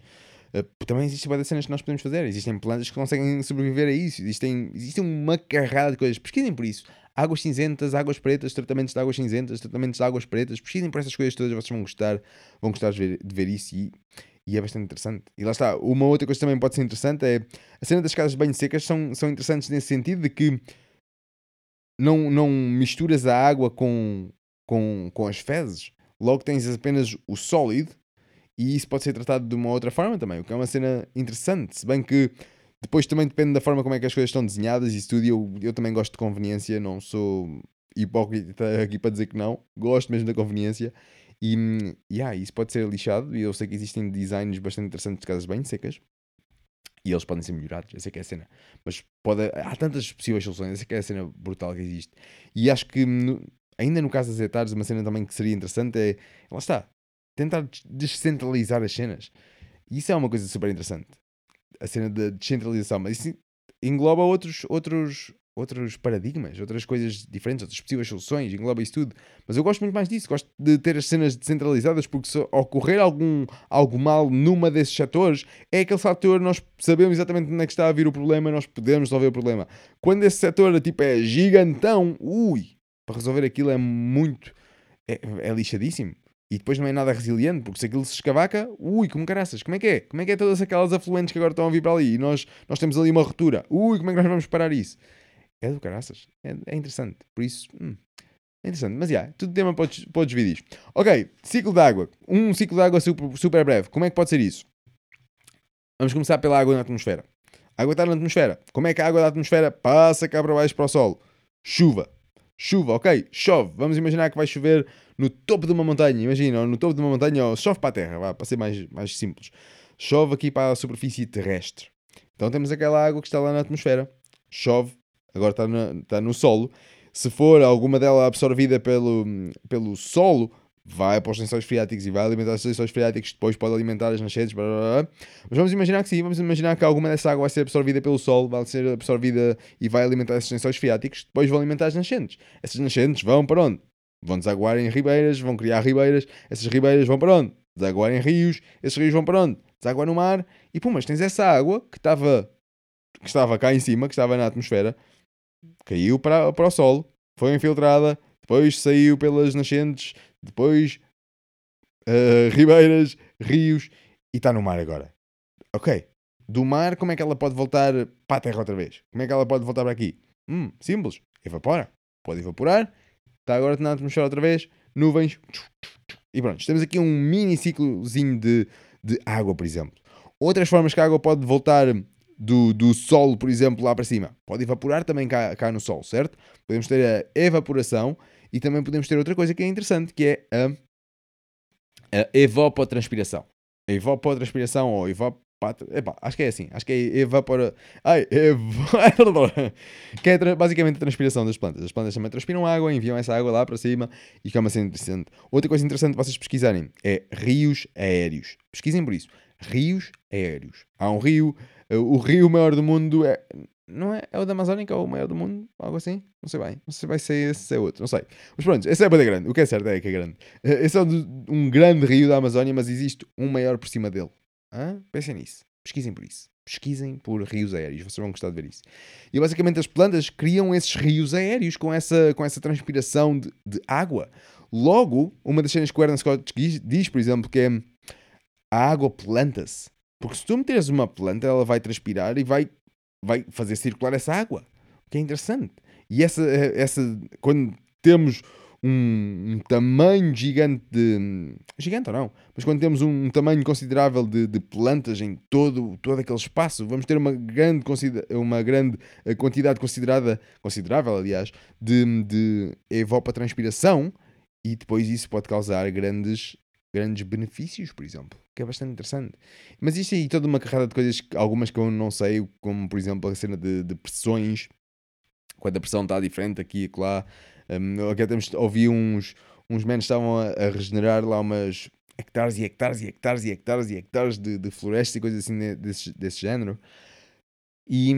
uh, também existem várias cenas que nós podemos fazer. Existem plantas que conseguem sobreviver a isso. Existem, existem uma carrada de coisas. Pesquisem por isso. Águas cinzentas, águas pretas, tratamentos de águas cinzentas, tratamentos de águas pretas. Pesquisem por essas coisas todas, vocês vão gostar, vão gostar de ver, de ver isso e e é bastante interessante. E lá está, uma outra coisa que também pode ser interessante é a cena das casas banho secas são, são interessantes nesse sentido de que não, não misturas a água com, com, com as fezes, logo tens apenas o sólido e isso pode ser tratado de uma outra forma também, o que é uma cena interessante. Se bem que depois também depende da forma como é que as coisas estão desenhadas. Isso tudo, eu, eu também gosto de conveniência, não sou hipócrita aqui para dizer que não. Gosto mesmo da conveniência. E yeah, isso pode ser lixado. E eu sei que existem designs bastante interessantes de casas bem secas. E eles podem ser melhorados, essa é que é a cena. Mas pode, há tantas possíveis soluções, essa é que é a cena brutal que existe. E acho que, no- ainda no caso das etares, uma cena também que seria interessante é, lá está, tentar des- descentralizar as cenas. E isso é uma coisa super interessante. A cena da descentralização. Mas isso engloba outros, outros, outros paradigmas, outras coisas diferentes, outras possíveis soluções, engloba isso tudo. Mas eu gosto muito mais disso, gosto de ter as cenas descentralizadas, porque se ocorrer algum, algo mal numa desses setores, é aquele fator, nós sabemos exatamente onde é que está a vir o problema, nós podemos resolver o problema. Quando esse setor tipo, é gigantão, ui, para resolver aquilo é muito. É, é lixadíssimo. E depois não é nada resiliente, porque se aquilo se escavaca, ui, como caraças, como é que é? Como é que é todas aquelas afluentes que agora estão a vir para ali? E nós, nós temos ali uma ruptura, ui, como é que nós vamos parar isso? É do caraças, é, é interessante. Por isso, hum, é interessante. Mas, já, yeah, tudo tema para os, para os vídeos. Ok, ciclo de água. Um ciclo de água super, super breve. Como é que pode ser isso? Vamos começar pela água na atmosfera. A água está na atmosfera. Como é que a água da atmosfera passa cá para baixo para o solo? Chuva. Chuva, ok? Chove. Vamos imaginar que vai chover no topo de uma montanha. Imagina, ou no topo de uma montanha, ou chove para a terra, vá, para ser mais, mais simples. Chove aqui para a superfície terrestre. Então temos aquela água que está lá na atmosfera. Chove, agora está, está no solo. Se for alguma dela absorvida pelo, pelo solo, vai para os lençóis freáticos e vai alimentar os lençóis freáticos, depois pode alimentar as nascentes, blá, blá, blá. mas vamos imaginar que sim, vamos imaginar que alguma dessa água vai ser absorvida pelo solo, vai ser absorvida e vai alimentar esses lençóis freáticos, depois vão alimentar as nascentes. Essas nascentes vão para onde? Vão desaguar em ribeiras, vão criar ribeiras, essas ribeiras vão para onde? Desaguar em rios, esses rios vão para onde? Desaguar no mar, e pum, mas tens essa água que estava, que estava cá em cima, que estava na atmosfera, caiu para, para o solo, foi infiltrada, depois saiu pelas nascentes, depois uh, ribeiras, rios e está no mar agora. Ok. Do mar, como é que ela pode voltar para a terra outra vez? Como é que ela pode voltar para aqui? Hum, simples. Evapora. Pode evaporar. Está agora na atmosfera outra vez. Nuvens. E pronto. Temos aqui um mini ciclozinho de, de água, por exemplo. Outras formas que a água pode voltar do, do solo, por exemplo, lá para cima. Pode evaporar também cá, cá no solo, certo? Podemos ter a evaporação e também podemos ter outra coisa que é interessante, que é a, a evapotranspiração. A evapotranspiração ou evapotranspiração. Epá, acho que é assim. Acho que é evapora. Ai, ev... (laughs) que é basicamente a transpiração das plantas. As plantas também transpiram água, enviam essa água lá para cima e que é cena interessante. Outra coisa interessante vocês pesquisarem é rios aéreos. Pesquisem por isso. Rios aéreos. Há um rio. O rio maior do mundo é. Não é? É o da Amazónica ou o maior do mundo? Algo assim? Não sei bem. Não sei se vai ser esse, se é outro. Não sei. Mas pronto, esse é bem grande. O que é certo é que é grande. Esse é um grande rio da Amazónia, mas existe um maior por cima dele. Hã? Pensem nisso. Pesquisem por isso. Pesquisem por rios aéreos. Vocês vão gostar de ver isso. E basicamente as plantas criam esses rios aéreos com essa, com essa transpiração de, de água. Logo, uma das cenas que o Ernest Scott diz, diz, por exemplo, que é a água planta-se. Porque se tu meteres uma planta, ela vai transpirar e vai, vai fazer circular essa água. O que é interessante. E essa, essa quando temos um, um, tamanho gigante de. Gigante ou não? Mas quando temos um, um tamanho considerável de, de, plantas em todo, todo aquele espaço, vamos ter uma grande, uma grande quantidade considerada, considerável, aliás, de, de evapotranspiração e depois isso pode causar grandes, grandes benefícios, por exemplo. Que é bastante interessante. Mas isto aí toda uma carrada de coisas, algumas que eu não sei, como por exemplo a cena de, de pressões, quando a pressão está diferente aqui e lá. Um, aqui temos, ouvi uns, uns menos estavam a, a, regenerar lá umas hectares e hectares e hectares e hectares e hectares de, de florestas e coisas assim desse, desse género. E,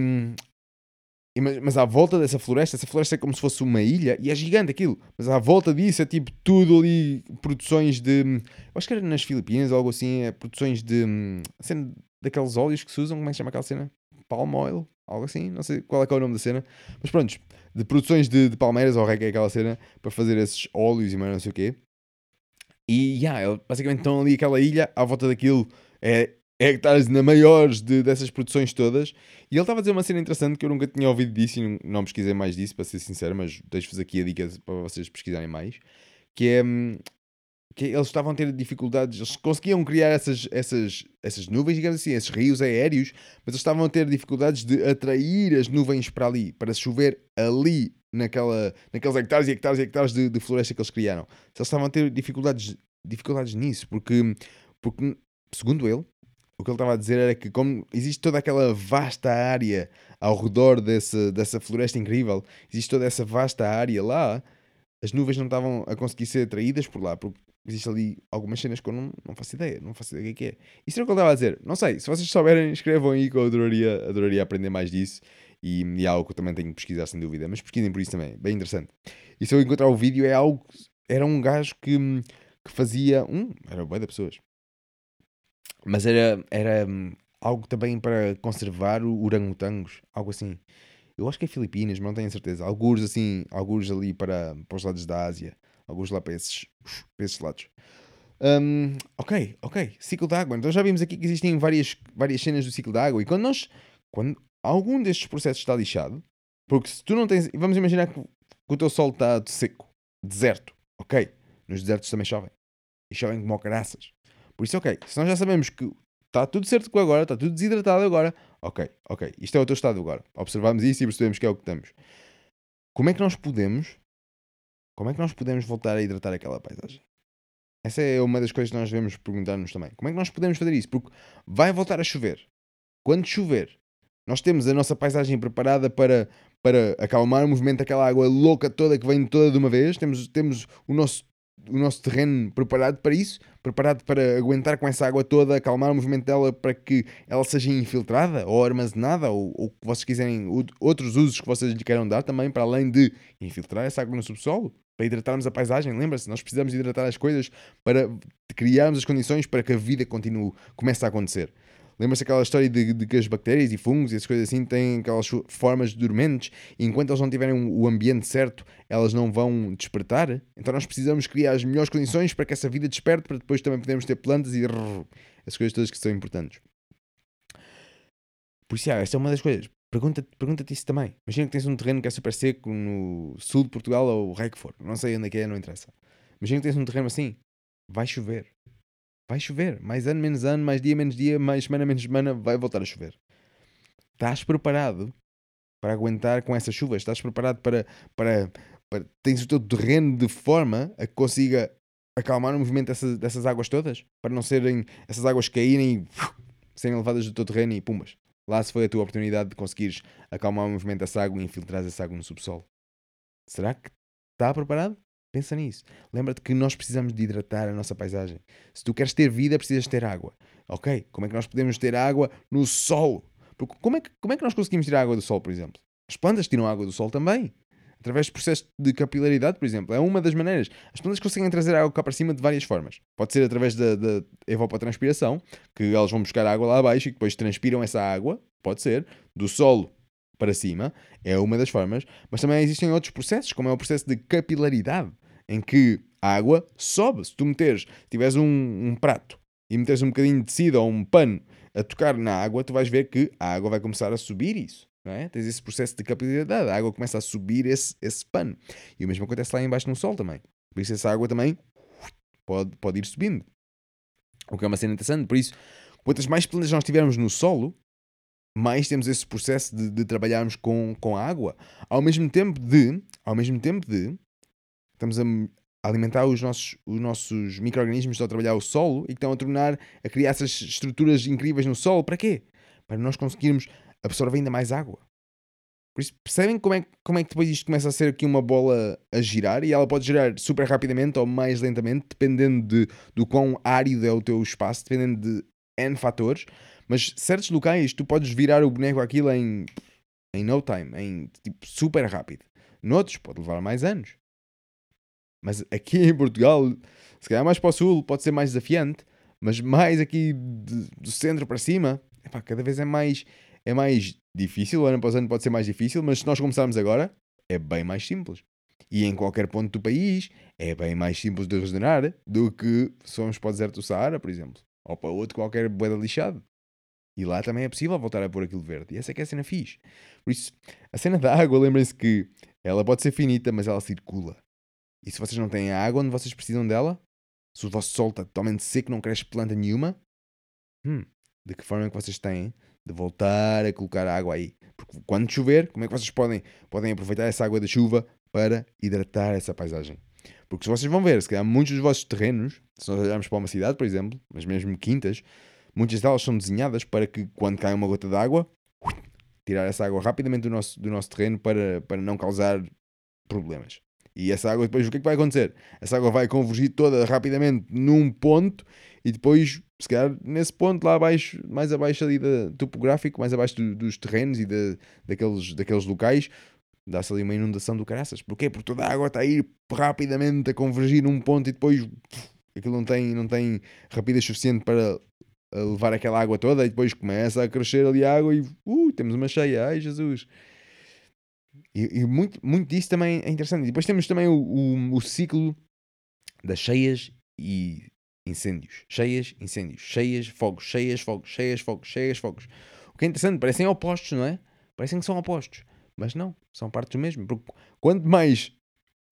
mas à volta dessa floresta, essa floresta é como se fosse uma ilha e é gigante aquilo. Mas à volta disso é tipo tudo ali, produções de. Eu acho que era nas Filipinas ou algo assim, é produções de. Cena daqueles óleos que se usam, como é que se chama aquela cena? Palm oil, algo assim, não sei qual é, é o nome da cena. Mas pronto, de produções de, de palmeiras ou reggae, aquela cena, para fazer esses óleos e mais não sei o quê. E, yeah, basicamente estão ali aquela ilha, à volta daquilo, é hectares na maiores de, dessas produções todas. E ele estava a dizer uma cena interessante que eu nunca tinha ouvido disso e não, não pesquisei mais disso, para ser sincero, mas deixo-vos aqui a dica para vocês pesquisarem mais. Que é, que eles estavam a ter dificuldades, eles conseguiam criar essas, essas, essas nuvens, digamos assim, esses rios aéreos, mas eles estavam a ter dificuldades de atrair as nuvens para ali, para chover ali, naquela, naqueles hectares e hectares e hectares de, de floresta que eles criaram. Eles estavam a ter dificuldades, dificuldades nisso, porque, porque, segundo ele, o que ele estava a dizer era que como existe toda aquela vasta área ao redor desse, dessa floresta incrível, existe toda essa vasta área lá, as nuvens não estavam a conseguir ser atraídas por lá, porque existe ali algumas cenas que eu não, não faço ideia, não faço ideia o que é é. Isso era o que ele estava a dizer. Não sei, se vocês souberem, escrevam aí que eu adoraria, adoraria aprender mais disso. E, e é algo que eu também tenho que pesquisar sem dúvida, mas pesquisem por isso também, bem interessante. E se eu encontrar o vídeo, é algo. Era um gajo que, que fazia. Um, era bem da pessoas. Mas era, era hum, algo também para conservar orangotangos, algo assim. Eu acho que é Filipinas, mas não tenho certeza. Alguns assim, alguns ali para, para os lados da Ásia, alguns lá para esses, para esses lados. Um, ok, ok, ciclo da água. Então já vimos aqui que existem várias, várias cenas do ciclo da água. E quando nós, quando algum destes processos está lixado, porque se tu não tens, vamos imaginar que, que o teu solo está seco, deserto, ok, nos desertos também chovem. E chovem como caraças. Por isso, ok, se nós já sabemos que está tudo certo com agora, está tudo desidratado agora, ok, ok, isto é o teu estado agora. Observamos isso e percebemos que é o que temos. Como é que nós podemos, como é que nós podemos voltar a hidratar aquela paisagem? Essa é uma das coisas que nós devemos perguntar-nos também. Como é que nós podemos fazer isso? Porque vai voltar a chover. Quando chover, nós temos a nossa paisagem preparada para, para acalmar o movimento daquela água louca toda que vem toda de uma vez. Temos, temos o, nosso, o nosso terreno preparado para isso, preparado para aguentar com essa água toda, acalmar o movimento dela para que ela seja infiltrada ou armazenada, ou o que vocês quiserem, outros usos que vocês lhe queiram dar também, para além de infiltrar essa água no subsolo para hidratarmos a paisagem. Lembra-se, nós precisamos hidratar as coisas para criarmos as condições para que a vida continue, comece a acontecer. Lembra-se aquela história de, de, que as bactérias e fungos e essas coisas assim têm aquelas formas dormentes e enquanto eles não tiverem o ambiente certo, elas não vão despertar? Então nós precisamos criar as melhores condições para que essa vida desperte, para depois também podermos ter plantas e essas coisas todas que são importantes. Por isso, esta é uma das coisas. Pergunta-te pergunta isso também. Imagina que tens um terreno que é super seco no sul de Portugal ou o rei que for. Não sei onde é que é, não interessa. Imagina que tens um terreno assim. Vai chover. Vai chover. Mais ano, menos ano, mais dia, menos dia, mais semana, menos semana, vai voltar a chover. Estás preparado para aguentar com essas chuvas? Estás preparado para, para, para. Tens o teu terreno de forma a que consiga acalmar o movimento dessas, dessas águas todas? Para não serem essas águas caírem e serem levadas do teu terreno e pumas. Lá se foi a tua oportunidade de conseguires acalmar o movimento dessa água e infiltrar essa água no subsolo. Será que está preparado? Pensa nisso. Lembra-te que nós precisamos de hidratar a nossa paisagem. Se tu queres ter vida, precisas ter água. Ok? Como é que nós podemos ter água no sol? Porque como é que, como é que nós conseguimos tirar água do sol, por exemplo? As plantas tiram água do sol também através de processos de capilaridade, por exemplo. É uma das maneiras. As plantas conseguem trazer água cá para cima de várias formas. Pode ser através da, da evapotranspiração, que elas vão buscar água lá abaixo e depois transpiram essa água, pode ser, do solo para cima, é uma das formas, mas também existem outros processos, como é o processo de capilaridade, em que a água sobe. Se tu meteres, tiveres um, um prato e meteres um bocadinho de tecido ou um pano a tocar na água, tu vais ver que a água vai começar a subir isso. Não é? Tens esse processo de capilaridade, a água começa a subir esse, esse pano. E o mesmo acontece lá embaixo no sol também. Por isso essa água também pode, pode ir subindo. O que é uma cena interessante. Por isso, quantas mais plantas nós tivermos no solo, mais temos esse processo de, de, trabalharmos com, com a água. Ao mesmo tempo de, ao mesmo tempo de, estamos a alimentar os nossos, os nossos micro-organismos a trabalhar o solo e que estão a tornar, a criar essas estruturas incríveis no solo. Para quê? Para nós conseguirmos absorve ainda mais água. Por isso, percebem como é, como é que depois isto começa a ser aqui uma bola a girar e ela pode girar super rapidamente ou mais lentamente, dependendo de, do quão árido é o teu espaço, dependendo de N fatores. Mas certos locais tu podes virar o boneco aquilo em, em no time, em tipo super rápido. Noutros pode levar mais anos. Mas aqui em Portugal, se calhar mais para o sul, pode ser mais desafiante, mas mais aqui de, do centro para cima, epá, cada vez é mais é mais difícil, ano após ano pode ser mais difícil, mas se nós começarmos agora, é bem mais simples. E em qualquer ponto do país, é bem mais simples de regenerar do que se formos para o deserto do Saara, por exemplo, ou para outro qualquer boeda lixado. E lá também é possível voltar a pôr aquilo verde. E essa é que é a cena fixe. Por isso, a cena da água, lembrem-se que ela pode ser finita, mas ela circula. E se vocês não têm a água onde vocês precisam dela, Se o vosso solo está totalmente seco, não cresce planta nenhuma, hum, de que forma é que vocês têm de voltar a colocar água aí? Porque quando chover, como é que vocês podem, podem aproveitar essa água da chuva para hidratar essa paisagem? Porque se vocês vão ver, se calhar muitos dos vossos terrenos, se nós olharmos para uma cidade, por exemplo, mas mesmo quintas, muitas delas são desenhadas para que quando cai uma gota de água, tirar essa água rapidamente do nosso, do nosso terreno para, para não causar problemas. E essa água depois, o que é que vai acontecer? Essa água vai convergir toda rapidamente num ponto e depois, se calhar, nesse ponto lá abaixo, mais abaixo ali da, topográfico, mais abaixo do, dos terrenos e de, daqueles, daqueles locais, dá-se ali uma inundação do caraças. Porquê? Porque toda a água está a ir rapidamente a convergir num ponto e depois aquilo não tem, não tem rapidez suficiente para levar aquela água toda e depois começa a crescer ali a água e uh, temos uma cheia, ai Jesus. E, e, muito, muito disso também é interessante. E depois temos também o, o, o ciclo das cheias e incêndios. Cheias, incêndios. Cheias, fogos. Cheias, fogos. Cheias, fogos. Cheias, fogos. O que é interessante, parecem opostos, não é? Parecem que são opostos. Mas não, são partes do mesmo. Porque quanto mais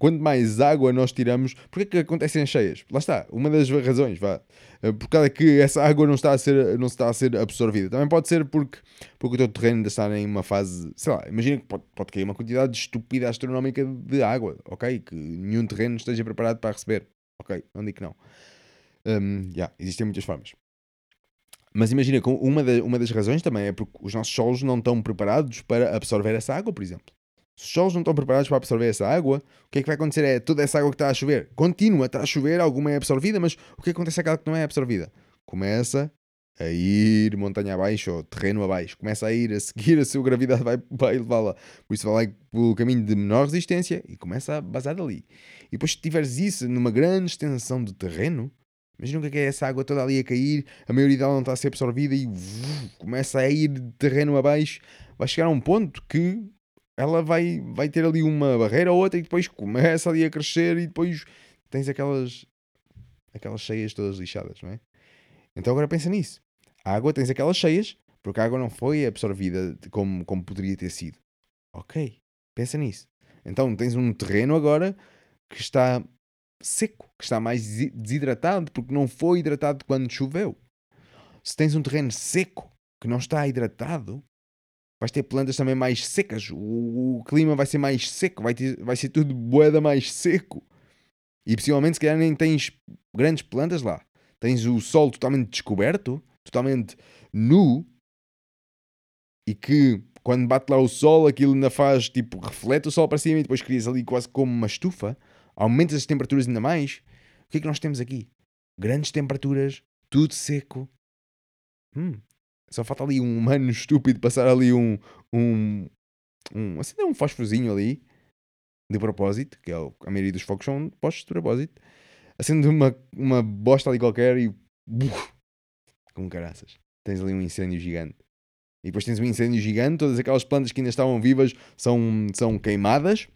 quanto mais água nós tiramos, porque é que acontecem as cheias? Lá está, uma das razões, vá, eh, por causa que essa água não está a ser, não está a ser absorvida. Também pode ser porque, porque o teu terreno ainda está em uma fase, sei lá, imagina que pode, pode cair uma quantidade estúpida astronómica de água, ok? Que nenhum terreno esteja preparado para receber, ok? Não digo que não. Um, yeah, existem muitas formas. Mas imagina, uma, uma das razões também é porque os nossos solos não estão preparados para absorver essa água, por exemplo. Se os solos não estão preparados para absorver essa água, o que é que vai acontecer é toda essa água que está a chover continua, está a chover, alguma é absorvida, mas o que acontece é aquela que não é absorvida? Começa a ir montanha abaixo ou terreno abaixo, começa a ir a seguir a sua gravidade, vai, vai levá-la. Por isso vai lá pelo caminho de menor resistência e começa a basar dali. E depois, se tiveres isso numa grande extensão de terreno, imagina o que é, é essa água toda ali a cair, a maioria dela não está a ser absorvida e começa a ir de terreno abaixo. Vai chegar a um ponto que ela vai, vai ter ali uma barreira ou outra e depois começa ali a crescer e depois tens aquelas aquelas cheias todas lixadas, não é? Então agora pensa nisso. A água tens aquelas cheias porque a água não foi absorvida como, como poderia ter sido. Ok, pensa nisso. Então tens um terreno agora que está seco, que está mais desidratado porque não foi hidratado quando choveu. Se tens um terreno seco que não está hidratado, vais ter plantas também mais secas, o, o clima vai ser mais seco, vai, ter, vai ser tudo boeda mais seco. E possivelmente, se calhar, nem tens grandes plantas lá. Tens o sol totalmente descoberto, totalmente nu, e que quando bate lá o sol, aquilo ainda faz tipo, reflete o sol para cima e depois crias ali quase como uma estufa, aumentas as temperaturas ainda mais. O que é que nós temos aqui? Grandes temperaturas, tudo seco. Hum, só falta ali um humano (laughs) estúpido passar ali um. um, um acender um fósforozinho ali. De propósito, que é o, a maioria dos focos são postos de propósito. Acende uma, uma bosta ali qualquer e. Buf, com caraças. Tens ali um incêndio gigante. E depois tens um incêndio gigante, todas aquelas plantas que ainda estavam vivas são, são queimadas.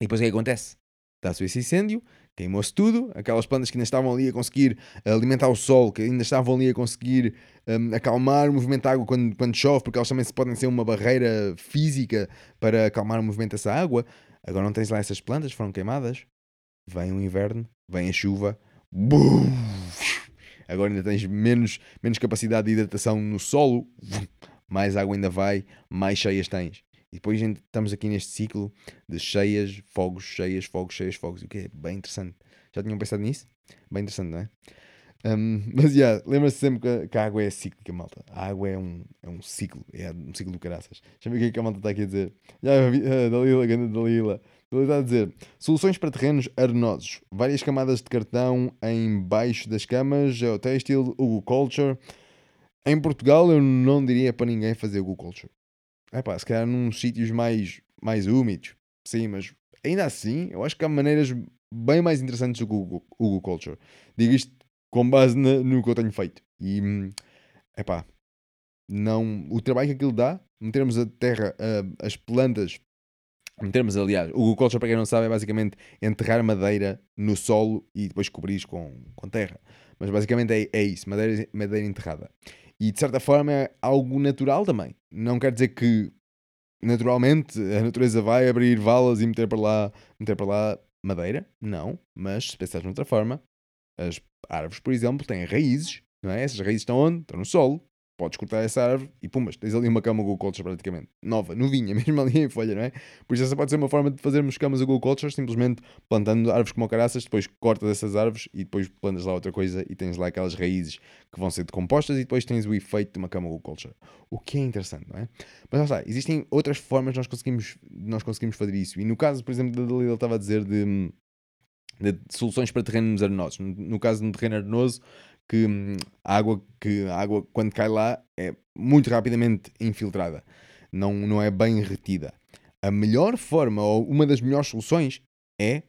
E depois o que acontece? Dá-se esse incêndio, queimou-se tudo, aquelas plantas que ainda estavam ali a conseguir alimentar o sol, que ainda estavam ali a conseguir um, acalmar o movimento da água quando, quando chove, porque elas também podem ser uma barreira física para acalmar o movimento dessa água. Agora não tens lá essas plantas, foram queimadas. Vem o inverno, vem a chuva, agora ainda tens menos, menos capacidade de hidratação no solo, mais água ainda vai, mais cheias tens. E depois estamos aqui neste ciclo de cheias, fogos, cheias, fogos, cheias, fogos. O que é bem interessante. Já tinham pensado nisso? Bem interessante, não é? Um, (laughs) mas yeah, lembra-se sempre que, que, a água é cíclica, malta. A água é um, é um ciclo, é um ciclo do caraças. Deixa eu ver o que é que a malta está aqui a dizer. Já, uh, Dalila, grande Dalila. Dalila está a dizer: soluções para terrenos arenosos, várias camadas de cartão em baixo das camas, geotextil, Hugo Culture. Em Portugal, eu não diria para ninguém fazer Hugo Culture. É pá, se calhar num sítios mais, mais úmidos, sim, mas ainda assim, eu acho que há maneiras bem mais interessantes do que o Google, Culture. Digo isto com base na, no que eu tenho feito. E, é pá, não, o trabalho que aquilo dá, metermos a terra, a, as plantas, metermos, aliás, o Google Culture, para quem não sabe, é basicamente enterrar madeira no solo e depois cobrir com, com terra. Mas basicamente é, é isso, madeira, madeira enterrada. E de certa forma é algo natural também. Não quer dizer que naturalmente a natureza vai abrir valas e meter para lá, meter para lá madeira. Não. Mas se pensares de outra forma, As árvores, por exemplo, têm raízes, não é? Essas raízes estão onde? Estão no solo. Podes cortar essa árvore e pumas, tens ali uma cama Go Culture praticamente. Nova, novinha, (laughs) mesmo ali em folha, não é? Por isso essa pode ser uma forma de fazermos camas Go Culture, simplesmente plantando árvores como caraças, depois cortas essas árvores e depois plantas lá outra coisa e tens lá aquelas raízes que vão ser decompostas e depois tens o efeito de uma cama Go Culture. O que é interessante, não é? Mas lá está, existem outras formas de nós conseguimos, nós conseguimos fazer isso. E no caso, por exemplo, da Dalila estava a dizer de, de soluções para terrenos arenosos. No, no caso de um terreno arenoso, que hum, a água, que a água quando cai lá é muito rapidamente infiltrada, não, não é bem retida. A melhor forma, ou uma das melhores soluções, é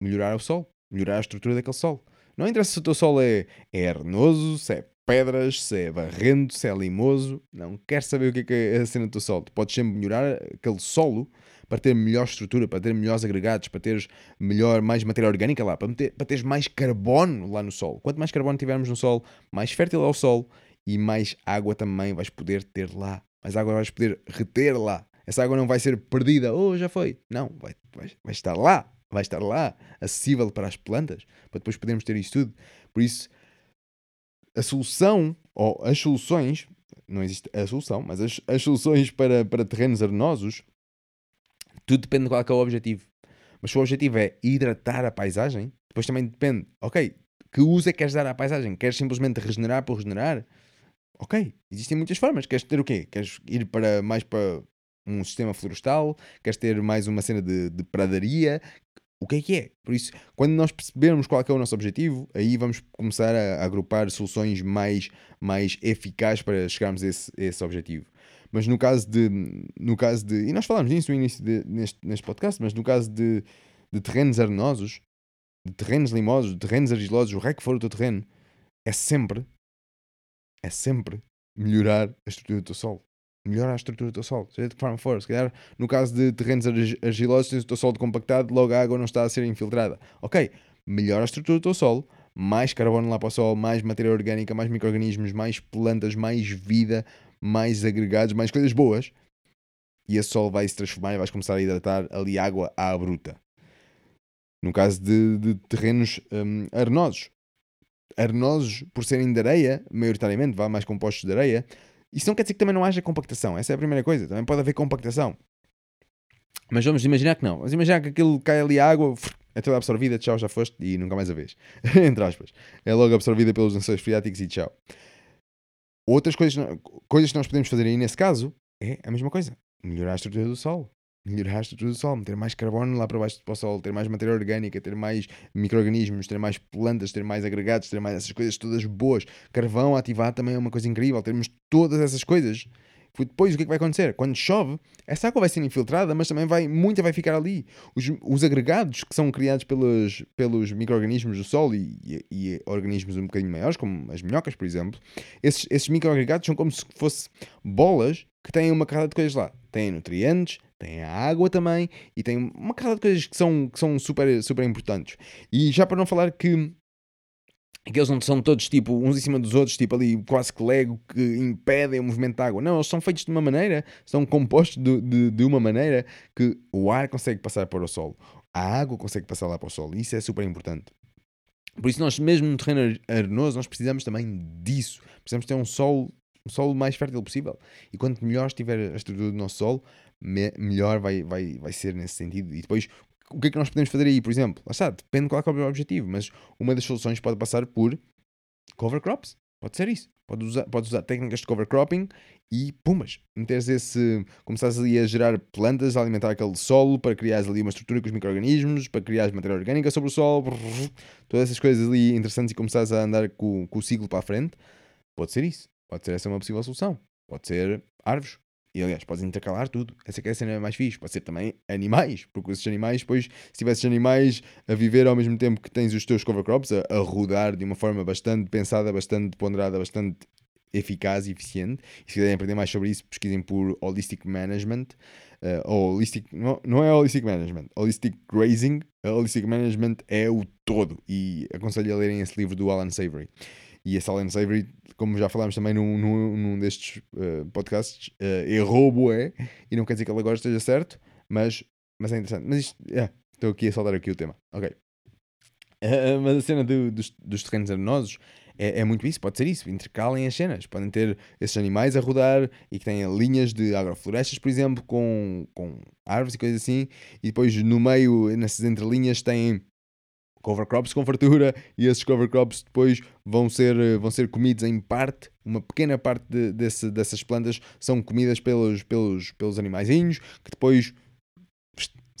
melhorar o solo, melhorar a estrutura daquele solo. Não interessa se o teu solo é, é arenoso, se é pedras, se é barrento, se é limoso, não quer saber o que é, que é a cena do teu solo. Tu podes sempre melhorar aquele solo para ter melhor estrutura, para ter melhores agregados, para teres melhor, mais matéria orgânica lá, para, meter, para teres mais carbono lá no solo. Quanto mais carbono tivermos no solo, mais fértil é o solo e mais água também vais poder ter lá. Mais água vais poder reter lá. Essa água não vai ser perdida, oh, já foi. Não, vai, vai, vai estar lá, vai estar lá, acessível para as plantas, para depois podermos ter isso tudo. Por isso, a solução, ou as soluções, não existe a solução, mas as, as soluções para, para terrenos arenosos tudo depende de qual é, é o objetivo. Mas se o objetivo é hidratar a paisagem, depois também depende, ok, que uso é que queres dar à paisagem? Queres simplesmente regenerar por regenerar? Ok, existem muitas formas. Queres ter o quê? Queres ir para mais para um sistema florestal? Queres ter mais uma cena de, de pradaria? O que é que é? Por isso, quando nós percebermos qual é, é o nosso objetivo, aí vamos começar a, a agrupar soluções mais, mais eficazes para chegarmos a esse, a esse objetivo. Mas no caso de. No caso de e nós falámos disso no início de, neste, neste podcast, mas no caso de, de terrenos arenosos, de terrenos limosos, de terrenos argilosos, o que for o teu terreno, é sempre. É sempre melhorar a estrutura do teu solo. Melhorar a estrutura do teu solo, seja de que forma for. Se calhar, no caso de terrenos argilosos, tens o teu solo compactado, logo a água não está a ser infiltrada. Ok, melhora a estrutura do teu solo, mais carbono lá para o solo, mais matéria orgânica, mais micro-organismos, mais plantas, mais vida, mais agregados, mais coisas boas, e esse solo vai se transformar e vais começar a hidratar ali água à bruta. No caso de, de terrenos um, arenosos. Arenosos, por serem de areia, maioritariamente, vá mais compostos de areia, isso não quer dizer que também não haja compactação. Essa é a primeira coisa. Também pode haver compactação. Mas vamos imaginar que não. Vamos imaginar que aquilo cai ali a água, é toda absorvida, tchau, já foste e nunca mais a vês. (laughs) Entre aspas. É logo absorvida pelos lençóis freáticos e tchau. Outras coisas, coisas que nós podemos fazer aí nesse caso é a mesma coisa. Melhorar a estrutura do solo. Melhorar a estrutura do solo, meter mais carbono lá para baixo do solo, ter mais matéria orgânica, ter mais micro-organismos, ter mais plantas, ter mais agregados, ter mais essas coisas todas boas. Carvão ativado também é uma coisa incrível. Termos todas essas coisas depois o que, é que vai acontecer? Quando chove, essa água vai ser infiltrada, mas também vai, muita vai ficar ali. Os, os agregados que são criados pelos, pelos micro-organismos do solo e, e, e, organismos um bocadinho maiores, como as minhocas, por exemplo, esses, esses micro-agregados são como se fosse bolas que têm uma carrada de coisas lá. Têm nutrientes, têm a água também e têm uma carrada de coisas que são, que são super, super importantes. E já para não falar que que eles não são todos tipo uns em cima dos outros, tipo ali quase que lego que impedem o movimento da água. Não, eles são feitos de uma maneira, são compostos de, de, de, uma maneira que o ar consegue passar para o solo, a água consegue passar lá para o solo. Isso é super importante. Por isso, nós, mesmo no terreno arenoso, nós precisamos também disso. Precisamos ter um solo, um solo mais fértil possível. E quanto melhor estiver a estrutura do nosso solo, me, melhor vai, vai, vai ser nesse sentido. E depois, o que é que nós podemos fazer aí, por exemplo? Lá está, depende de qual é, é o objetivo, mas uma das soluções pode passar por cover crops. Pode ser isso. Pode usar, pode usar técnicas de cover cropping e pumas. Meteres esse. Começares ali a gerar plantas, a alimentar aquele solo para criar ali uma estrutura com os micro-organismos, para criar matéria orgânica sobre o solo, todas essas coisas ali interessantes e começares a andar com, com o ciclo para a frente. Pode ser isso. Pode ser essa uma possível solução. Pode ser árvores. E aliás, podes intercalar tudo. Essa que é a cena mais fixe. Pode ser também animais, porque esses animais, depois, se tivesses animais a viver ao mesmo tempo que tens os teus cover crops, a, a rodar de uma forma bastante pensada, bastante ponderada, bastante eficaz e eficiente. E se quiserem aprender mais sobre isso, pesquisem por Holistic Management. Uh, ou Holistic, não, não é Holistic Management, Holistic Grazing. Holistic Management é o todo. E aconselho a lerem esse livro do Alan Savory. E a Alan Savory como já falámos também num, num, num destes uh, podcasts, uh, errou bué, e não quer dizer que ele agora esteja certo, mas, mas é interessante. Mas isto, yeah, estou aqui a saudar aqui o tema. Ok. Uh, mas a cena do, dos, dos terrenos arenosos é, é, muito isso, pode ser isso. Intercalem as cenas. Podem ter esses animais a rodar e que têm linhas de agroflorestas, por exemplo, com, com árvores e coisas assim. E depois no meio, nessas entrelinhas, têm cover crops com fartura e esses cover crops depois vão ser, vão ser comidos em parte, uma pequena parte de, desse, dessas plantas são comidas pelos, pelos, pelos animaizinhos que depois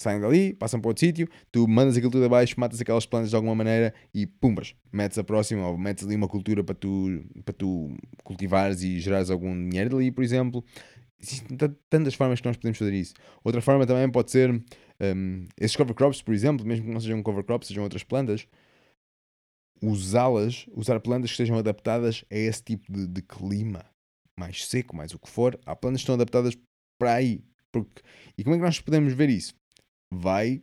saem dali, passam para outro sítio, tu mandas aquilo tudo abaixo, matas aquelas plantas de alguma maneira e pumbas, metes a próxima ou metes ali uma cultura para tu, para tu cultivares e gerares algum dinheiro dali, por exemplo. Existem tantas formas que nós podemos fazer isso. Outra forma também pode ser um, esses cover crops, por exemplo, mesmo que não sejam cover crops, sejam outras plantas, usá-las, usar plantas que estejam adaptadas a esse tipo de, de, clima mais seco, mais o que for. Há plantas que estão adaptadas para aí. Porque... E como é que nós podemos ver isso? vai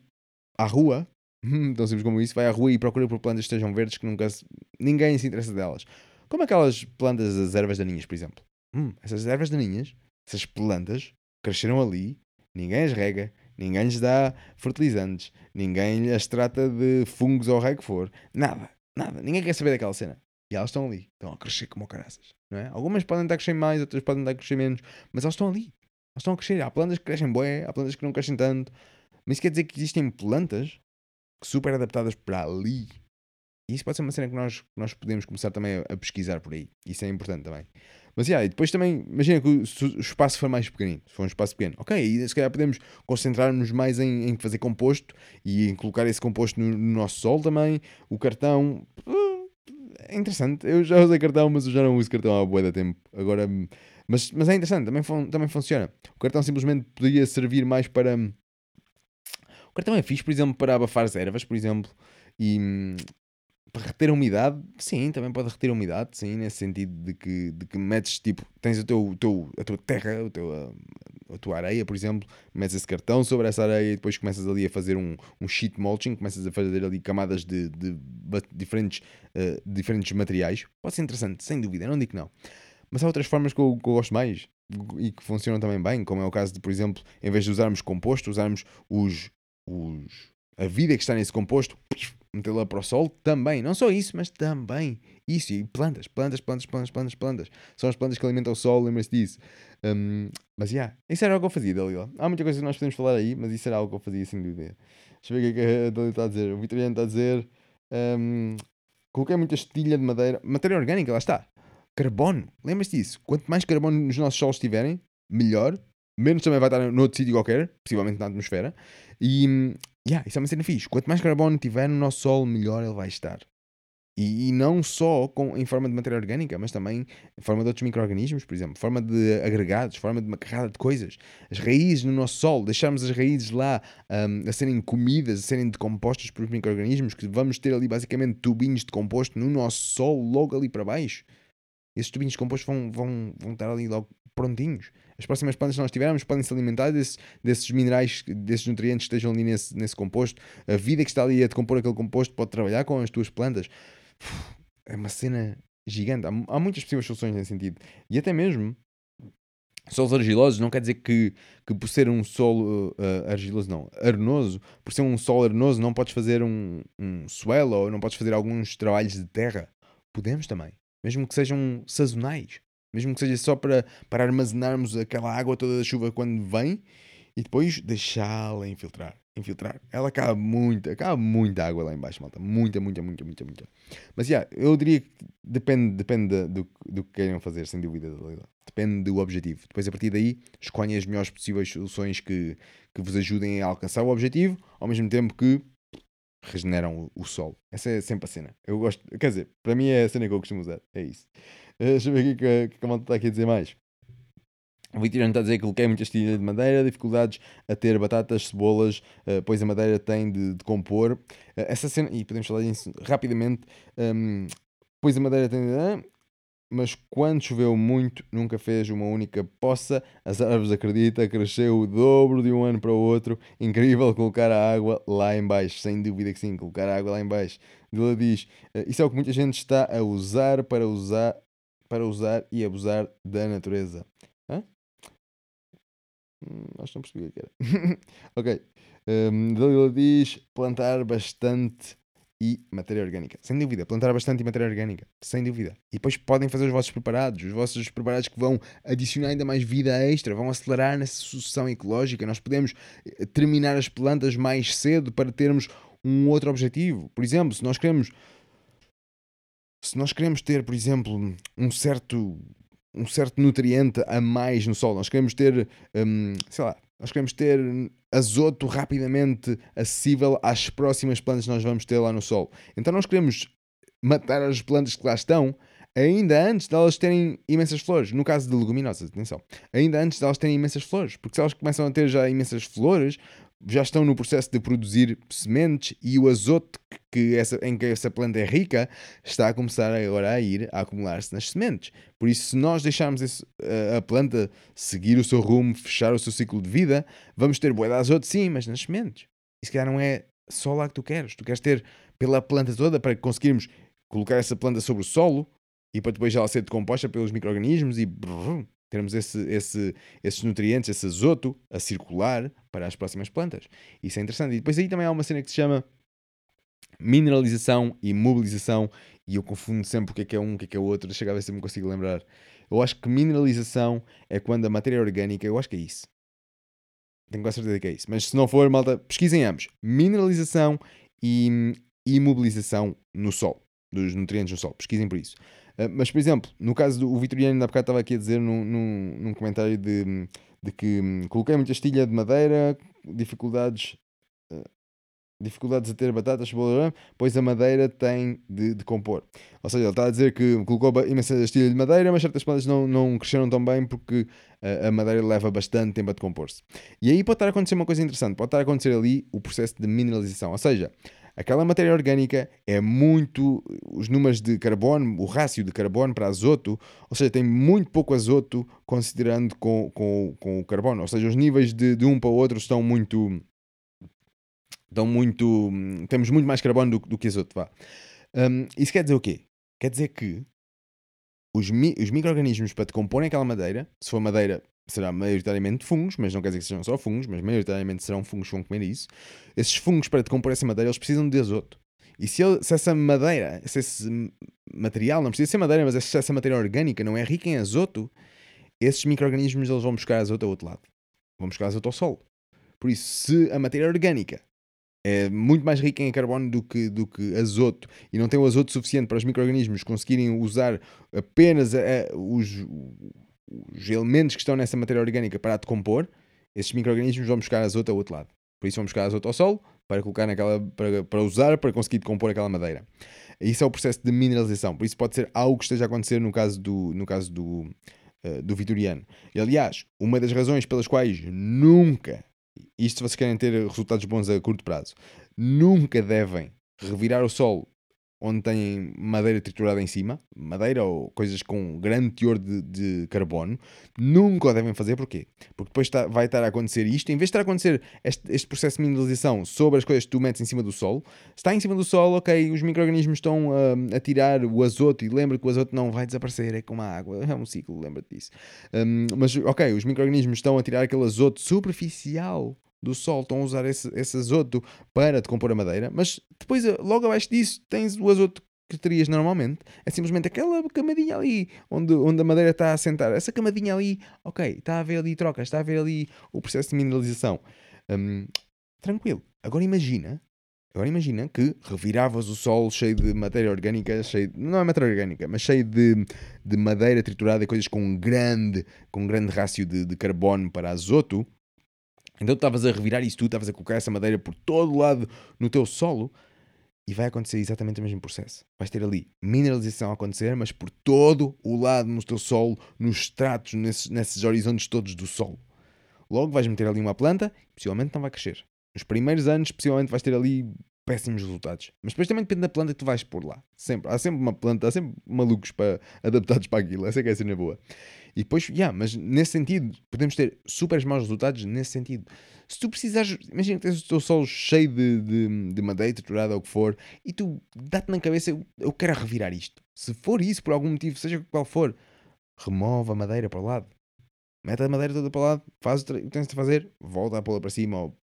à rua, (laughs) tão simples como isso, vai à rua e procura por plantas que estejam verdes que nunca se... ninguém se interessa delas. Como aquelas plantas, as ervas daninhas, por exemplo. Hum, essas ervas daninhas, essas plantas, cresceram ali, ninguém as rega, ninguém lhes dá fertilizantes, ninguém as trata de fungos ou o que for, nada, nada, ninguém quer saber daquela cena. E elas estão ali, estão a crescer como caraças. Não é? Algumas podem estar a crescer mais, outras podem estar a crescer menos, mas elas estão ali. Elas estão a crescer. Há plantas que crescem bem, há plantas que não crescem tanto. Mas isso quer dizer que existem plantas super adaptadas para ali. E isso pode ser uma cena que nós, nós podemos começar também a, a pesquisar por aí. Isso é importante também. Mas yeah, e depois também, imagina que o, o, espaço for mais pequenino, se for um espaço pequeno, ok, e se calhar podemos concentrar-nos mais em, em, fazer composto e em colocar esse composto no, no nosso solo também. O cartão uh, é interessante. Eu já usei cartão, mas eu já não uso cartão há boa da tempo. Agora, mas, mas é interessante, também, fun, também funciona. O cartão simplesmente poderia servir mais para cartão é fixe, por exemplo, para abafar as ervas, por exemplo, e para reter a umidade, sim, também pode reter a umidade, sim, nesse sentido de que, de que metes, tipo, tens o teu, o teu, a tua terra, o teu, a, a, tua areia, por exemplo, metes esse cartão sobre essa areia e depois começas ali a fazer um, um sheet mulching, começas a fazer ali camadas de, de, de diferentes, uh, diferentes materiais. Pode ser interessante, sem dúvida, não digo que não. Mas há outras formas que eu, que eu gosto mais e que funcionam também bem, como é o caso de, por exemplo, em vez de usarmos composto, usarmos os, os, a vida que está nesse composto, metê-la para o sol também. Não só isso, mas também isso. E plantas, plantas, plantas, plantas, plantas, plantas. São as plantas que alimentam o sol, lembra-se disso. Um, mas, já, yeah, isso era algo que eu fazia, Dalila. Há muita coisa que nós podemos falar aí, mas isso era algo que eu fazia sem dúvida. Deixa eu ver o que é a Dalila está a dizer. O Vitoriano está a dizer: um, coloquei muita estilha de madeira, matéria orgânica, lá está. Carbono, lembra-se disso? Quanto mais carbono nos nossos solos tiverem, melhor menos também vai estar noutro sítio qualquer, possivelmente na atmosfera. E yeah, isso é uma cena fixe. Quanto mais carbono tiver no nosso Sol, melhor ele vai estar. E, e, não só com, em forma de matéria orgânica, mas também em forma de outros micro-organismos, por exemplo, forma de agregados, forma de uma carrada de coisas. As raízes no nosso solo, deixarmos as raízes lá um, a serem comidas, a serem decompostas por micro-organismos, que vamos ter ali basicamente tubinhos de composto no nosso solo, logo ali para baixo. Esses tubinhos de composto vão, vão, vão estar ali logo prontinhos as próximas plantas que nós tivermos podem se alimentar desses, minerais, desses nutrientes que estejam ali nesse, nesse composto. A vida que está ali a decompor aquele composto pode trabalhar com as tuas plantas. É uma cena gigante. Há, há muitas possíveis soluções nesse sentido. E até mesmo solos argilosos não quer dizer que, que por ser um solo uh, argiloso, não, arenoso, por ser um solo arenoso não podes fazer um, um swell ou não podes fazer alguns trabalhos de terra. Podemos também, mesmo que sejam sazonais mesmo que seja só para, para armazenarmos aquela água toda da chuva quando vem e depois deixá-la infiltrar. Infiltrar. Ela cabe muita, cabe muita água lá embaixo, malta. Muita, muita, muita, muita, muita. Mas, yeah, eu diria que depende, depende do, do que queiram fazer, sem dúvida. Depende do objetivo. Depois, a partir daí, escolhem as melhores possíveis soluções que, que vos ajudem a alcançar o objetivo, ao mesmo tempo que regeneram o, o solo. Essa é sempre a cena. Eu gosto, quer dizer, para mim é a cena que eu costumo usar. É isso. Uh, deixa eu ver o que, que a malta está aqui a dizer mais. O Vitoriano está a dizer que coloquei muita estilha de madeira, dificuldades a ter batatas, cebolas, uh, pois a madeira tem de, de compor. Uh, essa cena, e podemos falar disso rapidamente, um, pois a madeira tem de. mas quando choveu muito, nunca fez uma única poça. As árvores, acredita, cresceu o dobro de um ano para o outro. Incrível colocar a água lá em baixo, sem dúvida que sim, colocar a água lá em baixo. Ela diz, isso é o que muita gente está a usar para usar para usar e abusar da natureza. Hã? Hum, acho que não percebi o que era. (laughs) ok. Um, Dalila diz plantar bastante e matéria orgânica. Sem dúvida, plantar bastante matéria orgânica, sem dúvida. E depois podem fazer os vossos preparados, os vossos preparados que vão adicionar ainda mais vida extra, vão acelerar nessa sucessão ecológica. Nós podemos eh, terminar as plantas mais cedo para termos um outro objetivo. Por exemplo, se nós queremos se nós queremos ter, por exemplo, um certo um certo nutriente a mais no solo, nós queremos ter, um, sei lá, nós queremos ter azoto rapidamente acessível às próximas plantas que nós vamos ter lá no solo. Então nós queremos matar as plantas que lá estão ainda antes de elas terem imensas flores. No caso de leguminosas, atenção. Ainda antes de elas terem imensas flores. Porque se elas começam a ter já imensas flores, já estão no processo de produzir sementes e o azoto que essa, em que essa planta é rica está a começar agora a ir a acumular-se nas sementes. Por isso, se nós deixarmos esse, a planta seguir o seu rumo, fechar o seu ciclo de vida, vamos ter boa de azoto sim, mas nas sementes. E se calhar não é só lá que tu queres. Tu queres ter pela planta toda para conseguirmos colocar essa planta sobre o solo e para depois ela ser decomposta pelos micro-organismos e brrr, termos esse, esse, esses nutrientes, esse azoto a circular para as próximas plantas. Isso é interessante. E depois aí também há uma cena que se chama mineralização e mobilização, e eu confundo sempre o que é que é um, o que é que é outro, deixa eu ver se me consigo lembrar. Eu acho que mineralização é quando a matéria orgânica, eu acho que é isso. Tenho quase certeza que é isso. Mas se não for, malta, pesquisem ambos. Mineralização e imobilização no solo, dos nutrientes no solo. Pesquisem por isso. Uh, mas, por exemplo, no caso do Vitoriano, ainda há bocado estava aqui a dizer num, num, num comentário de, de que hum, coloquei muita estilha de madeira, dificuldades uh, dificuldades a ter batatas, pois a madeira tem de, de, compor. Ou seja, ele está a dizer que colocou imensa estilha de madeira, mas certas plantas não, não cresceram tão bem porque a, a madeira leva bastante tempo a decompor-se. E aí pode estar a acontecer uma coisa interessante, pode estar a acontecer ali o processo de mineralização, ou seja, aquela matéria orgânica é muito. Os números de carbono, o rácio de carbono para azoto, ou seja, tem muito pouco azoto considerando com, com, com o carbono. Ou seja, os níveis de, de um para o outro estão muito. Estão muito. Temos muito mais carbono do, do que azoto. Vá. Um, isso quer dizer o quê? Quer dizer que os, mi os micro-organismos para decomporem aquela madeira, se for madeira será maioritariamente fungos, mas não quer dizer que sejam só fungos, mas maioritariamente serão fungos que vão comer isso. Esses fungos, para decompor essa madeira, eles precisam de azoto. E se, ele, se essa madeira, se esse material, não precisa ser madeira, mas se essa matéria orgânica não é rica em azoto, esses micro-organismos vão buscar azoto ao outro lado. Vão buscar azoto ao solo. Por isso, se a matéria orgânica é muito mais rica em carbono do que, do que azoto e não tem o azoto suficiente para os micro-organismos conseguirem usar apenas a, a, os, os elementos que estão nessa matéria orgânica para a decompor, esses micro-organismos vão buscar azoto ao outro lado. Por isso vão buscar azoto ao solo para colocar naquela, para, para usar para conseguir decompor aquela madeira. Isso é o processo de mineralização. Por isso pode ser algo que esteja a acontecer no caso do, no caso do, uh, do Vitoriano. E, aliás, uma das razões pelas quais nunca, isto se vocês querem ter resultados bons a curto prazo, nunca devem revirar o solo onde têm madeira triturada em cima, madeira ou coisas com grande teor de, de carbono, nunca o devem fazer. Porquê? Porque depois está, vai estar a acontecer isto, em vez de estar a acontecer este, este, processo de mineralização sobre as coisas que tu metes em cima do solo, está em cima do solo, ok, os micro-organismos estão uh, a tirar o azoto e lembra que o azoto não vai desaparecer, é como a água, (laughs) é um ciclo, lembra-te disso. Um, mas, ok, os micro-organismos estão a tirar aquele azoto superficial do sol estão a usar esse, esse azoto para decompor a madeira, mas depois, eh, logo abaixo disso, tens o azoto que terias normalmente. É simplesmente aquela camadinha ali onde, onde a madeira está a sentar. Essa camadinha ali, ok, está a haver ali trocas, está a haver ali o processo de mineralização. Um, tranquilo. Agora imagina. Agora imagina que reviravas o solo cheio de matéria orgânica, cheio de, não é matéria orgânica, mas cheio de, de madeira triturada e coisas com um grande, com um grande rácio de, de carbono para azoto então estavas a revirar isso tudo, estavas a colocar essa madeira por todo lado no teu solo e vai acontecer exatamente o mesmo processo. Vais ter ali mineralização a acontecer, mas por todo o lado no teu solo, nos estratos, nesses, nesses horizontes todos do solo. Logo vais meter ali uma planta e possivelmente não vai crescer. Nos primeiros anos, possivelmente vais ter ali péssimos resultados. Mas depois também depende da planta que tu vais pôr lá. Sempre. Há sempre uma planta, há sempre malucos para, adaptados para aquilo. Essa é que é a cena boa. E depois, yeah, mas nesse sentido, podemos ter super maus resultados nesse sentido. Se tu precisares, imagina que tens o teu solo cheio de, de, de madeira triturada ou o que for, e tu dá-te na cabeça, eu, eu quero revirar isto. Se for isso, por algum motivo, seja qual for, remove a madeira para o lado. Mete a madeira toda para o lado, faz o que tens de fazer, volta a pô-la para cima ou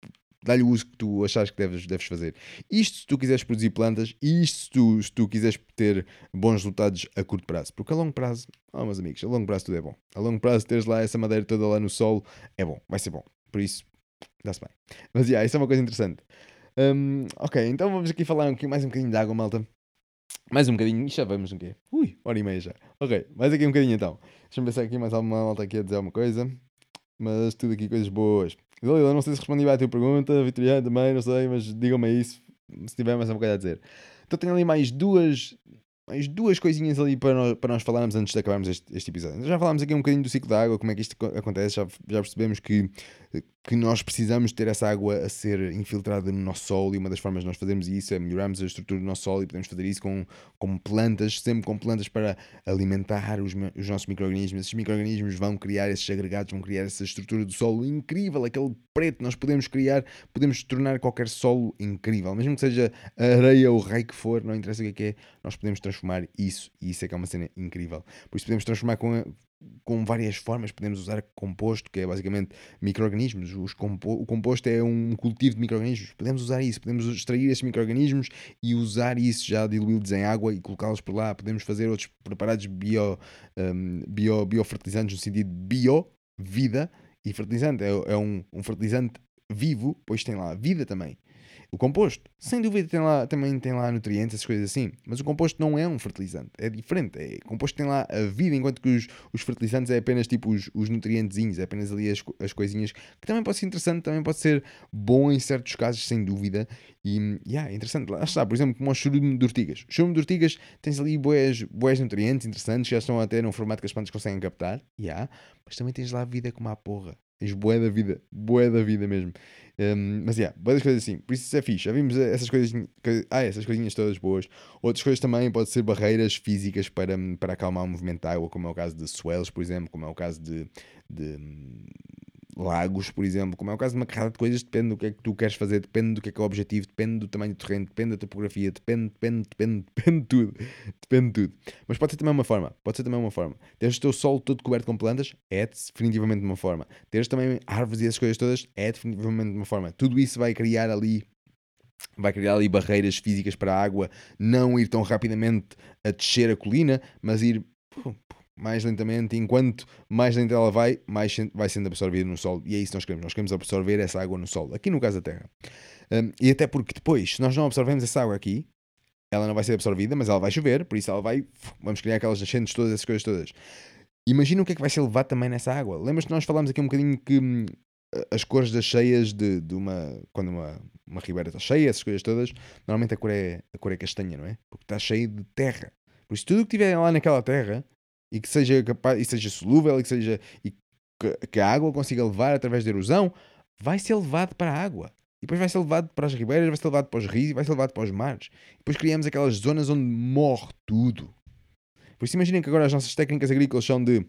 dá-lhe o uso que tu achares que deves, deves fazer. Isto se tu quiseres produzir plantas, e isto se tu, se tu quiseres ter bons resultados a curto prazo. Porque a longo prazo, oh meus amigos, a longo prazo tudo é bom. A longo prazo teres lá essa madeira toda lá no solo é bom, vai ser bom. Por isso, dá-se bem. Mas yeah, isso é uma coisa interessante. Um, ok, então vamos aqui falar um mais um bocadinho de água, malta. Mais um bocadinho, já vamos um quê? Ui, hora e meia já. Ok, mais aqui um bocadinho então. Deixa-me pensar aqui mais alguma malta aqui a dizer alguma coisa. Mas tudo aqui coisas boas. Eu não sei se respondi bem à tua pergunta, Vitoriano também, não sei, mas digam-me isso se tiver mais alguma coisa a dizer. Então tenho ali mais duas, mais duas coisinhas ali para nós, para nós falarmos antes de acabarmos este, este episódio. Já falámos aqui um bocadinho do ciclo da água, como é que isto acontece, já, já percebemos que que nós precisamos ter essa água a ser infiltrada no nosso solo e uma das formas de nós fazermos isso é melhorarmos a estrutura do nosso solo e podemos fazer isso com, com plantas, sempre com plantas para alimentar os, os nossos micro-organismos. Esses micro-organismos vão criar esses agregados, vão criar essa estrutura do solo incrível, aquele preto nós podemos criar, podemos tornar qualquer solo incrível, mesmo que seja areia ou rei que for, não interessa o que é que é, nós podemos transformar isso e isso é que é uma cena incrível. Por isso podemos transformar com com várias formas. Podemos usar composto, que é basicamente micro-organismos. Compo o composto é um cultivo de micro-organismos. Podemos usar isso, podemos extrair esses micro-organismos e usar isso já diluídos em água e colocá-los por lá. Podemos fazer outros preparados bio, um, bio, biofertilizantes no sentido bio, vida, e fertilizante. É, é um, um fertilizante vivo, pois tem lá vida também. O composto, sem dúvida, tem lá, também tem lá nutrientes, essas coisas assim, mas o composto não é um fertilizante, é diferente. É, o composto tem lá a vida, enquanto que os, os fertilizantes é apenas tipo os, os nutrientezinhos, é apenas ali as, as coisinhas, que também pode ser interessante, também pode ser bom em certos casos, sem dúvida. E yeah, é interessante. Lá está, por exemplo, como o churume de ortigas. O churume de ortigas tens ali boas, boas nutrientes interessantes, já estão até num formato que as plantas conseguem captar, yeah, mas também tens lá vida como a porra. Tens boé da vida, boé da vida mesmo. Um, mas, yeah, boas coisas assim. Por isso isso é fixe. Já vimos essas coisas, ah, essas coisinhas todas boas. Outras coisas também pode ser barreiras físicas para, para acalmar o movimento da água, como é o caso de swells, por exemplo, como é o caso de, de lagos, por exemplo, como é o caso de uma carrada de coisas, depende do que é que tu queres fazer, depende do que é que é o objetivo, depende do tamanho do terreno, depende da topografia, depende, depende, depende, (laughs) depende de tudo. Depende de tudo. Mas pode ser também uma forma, pode ser também uma forma. Teres o teu solo todo coberto com plantas é definitivamente uma forma. Teres também árvores e essas coisas todas é definitivamente uma forma. Tudo isso vai criar ali vai criar ali barreiras físicas para a água não ir tão rapidamente a descer a colina, mas ir mais lentamente, enquanto mais lenta ela vai, mais vai sendo absorvida no solo. E é isso que nós queremos. Nós queremos absorver essa água no solo, aqui no caso da Terra. Um, e até porque depois, se nós não absorvemos essa água aqui, ela não vai ser absorvida, mas ela vai chover, por isso ela vai. Vamos criar aquelas nascentes todas, essas coisas todas. Imagina o que é que vai ser levado também nessa água. Lembras que nós falámos aqui um bocadinho que hum, as cores das cheias de, de uma. Quando uma, uma ribeira está cheia, essas coisas todas, normalmente a cor, é, a cor é castanha, não é? Porque está cheia de terra. Por isso, tudo o que tiver lá naquela terra e que seja capaz, e seja solúvel e que seja e que, que a água consiga levar através da erosão, vai ser levado para a água. E depois vai ser levado para as ribeiras, vai ser levado para os rios e vai ser levado para os mares. E depois criamos aquelas zonas onde morre tudo. Por isso imaginem que agora as nossas técnicas agrícolas são de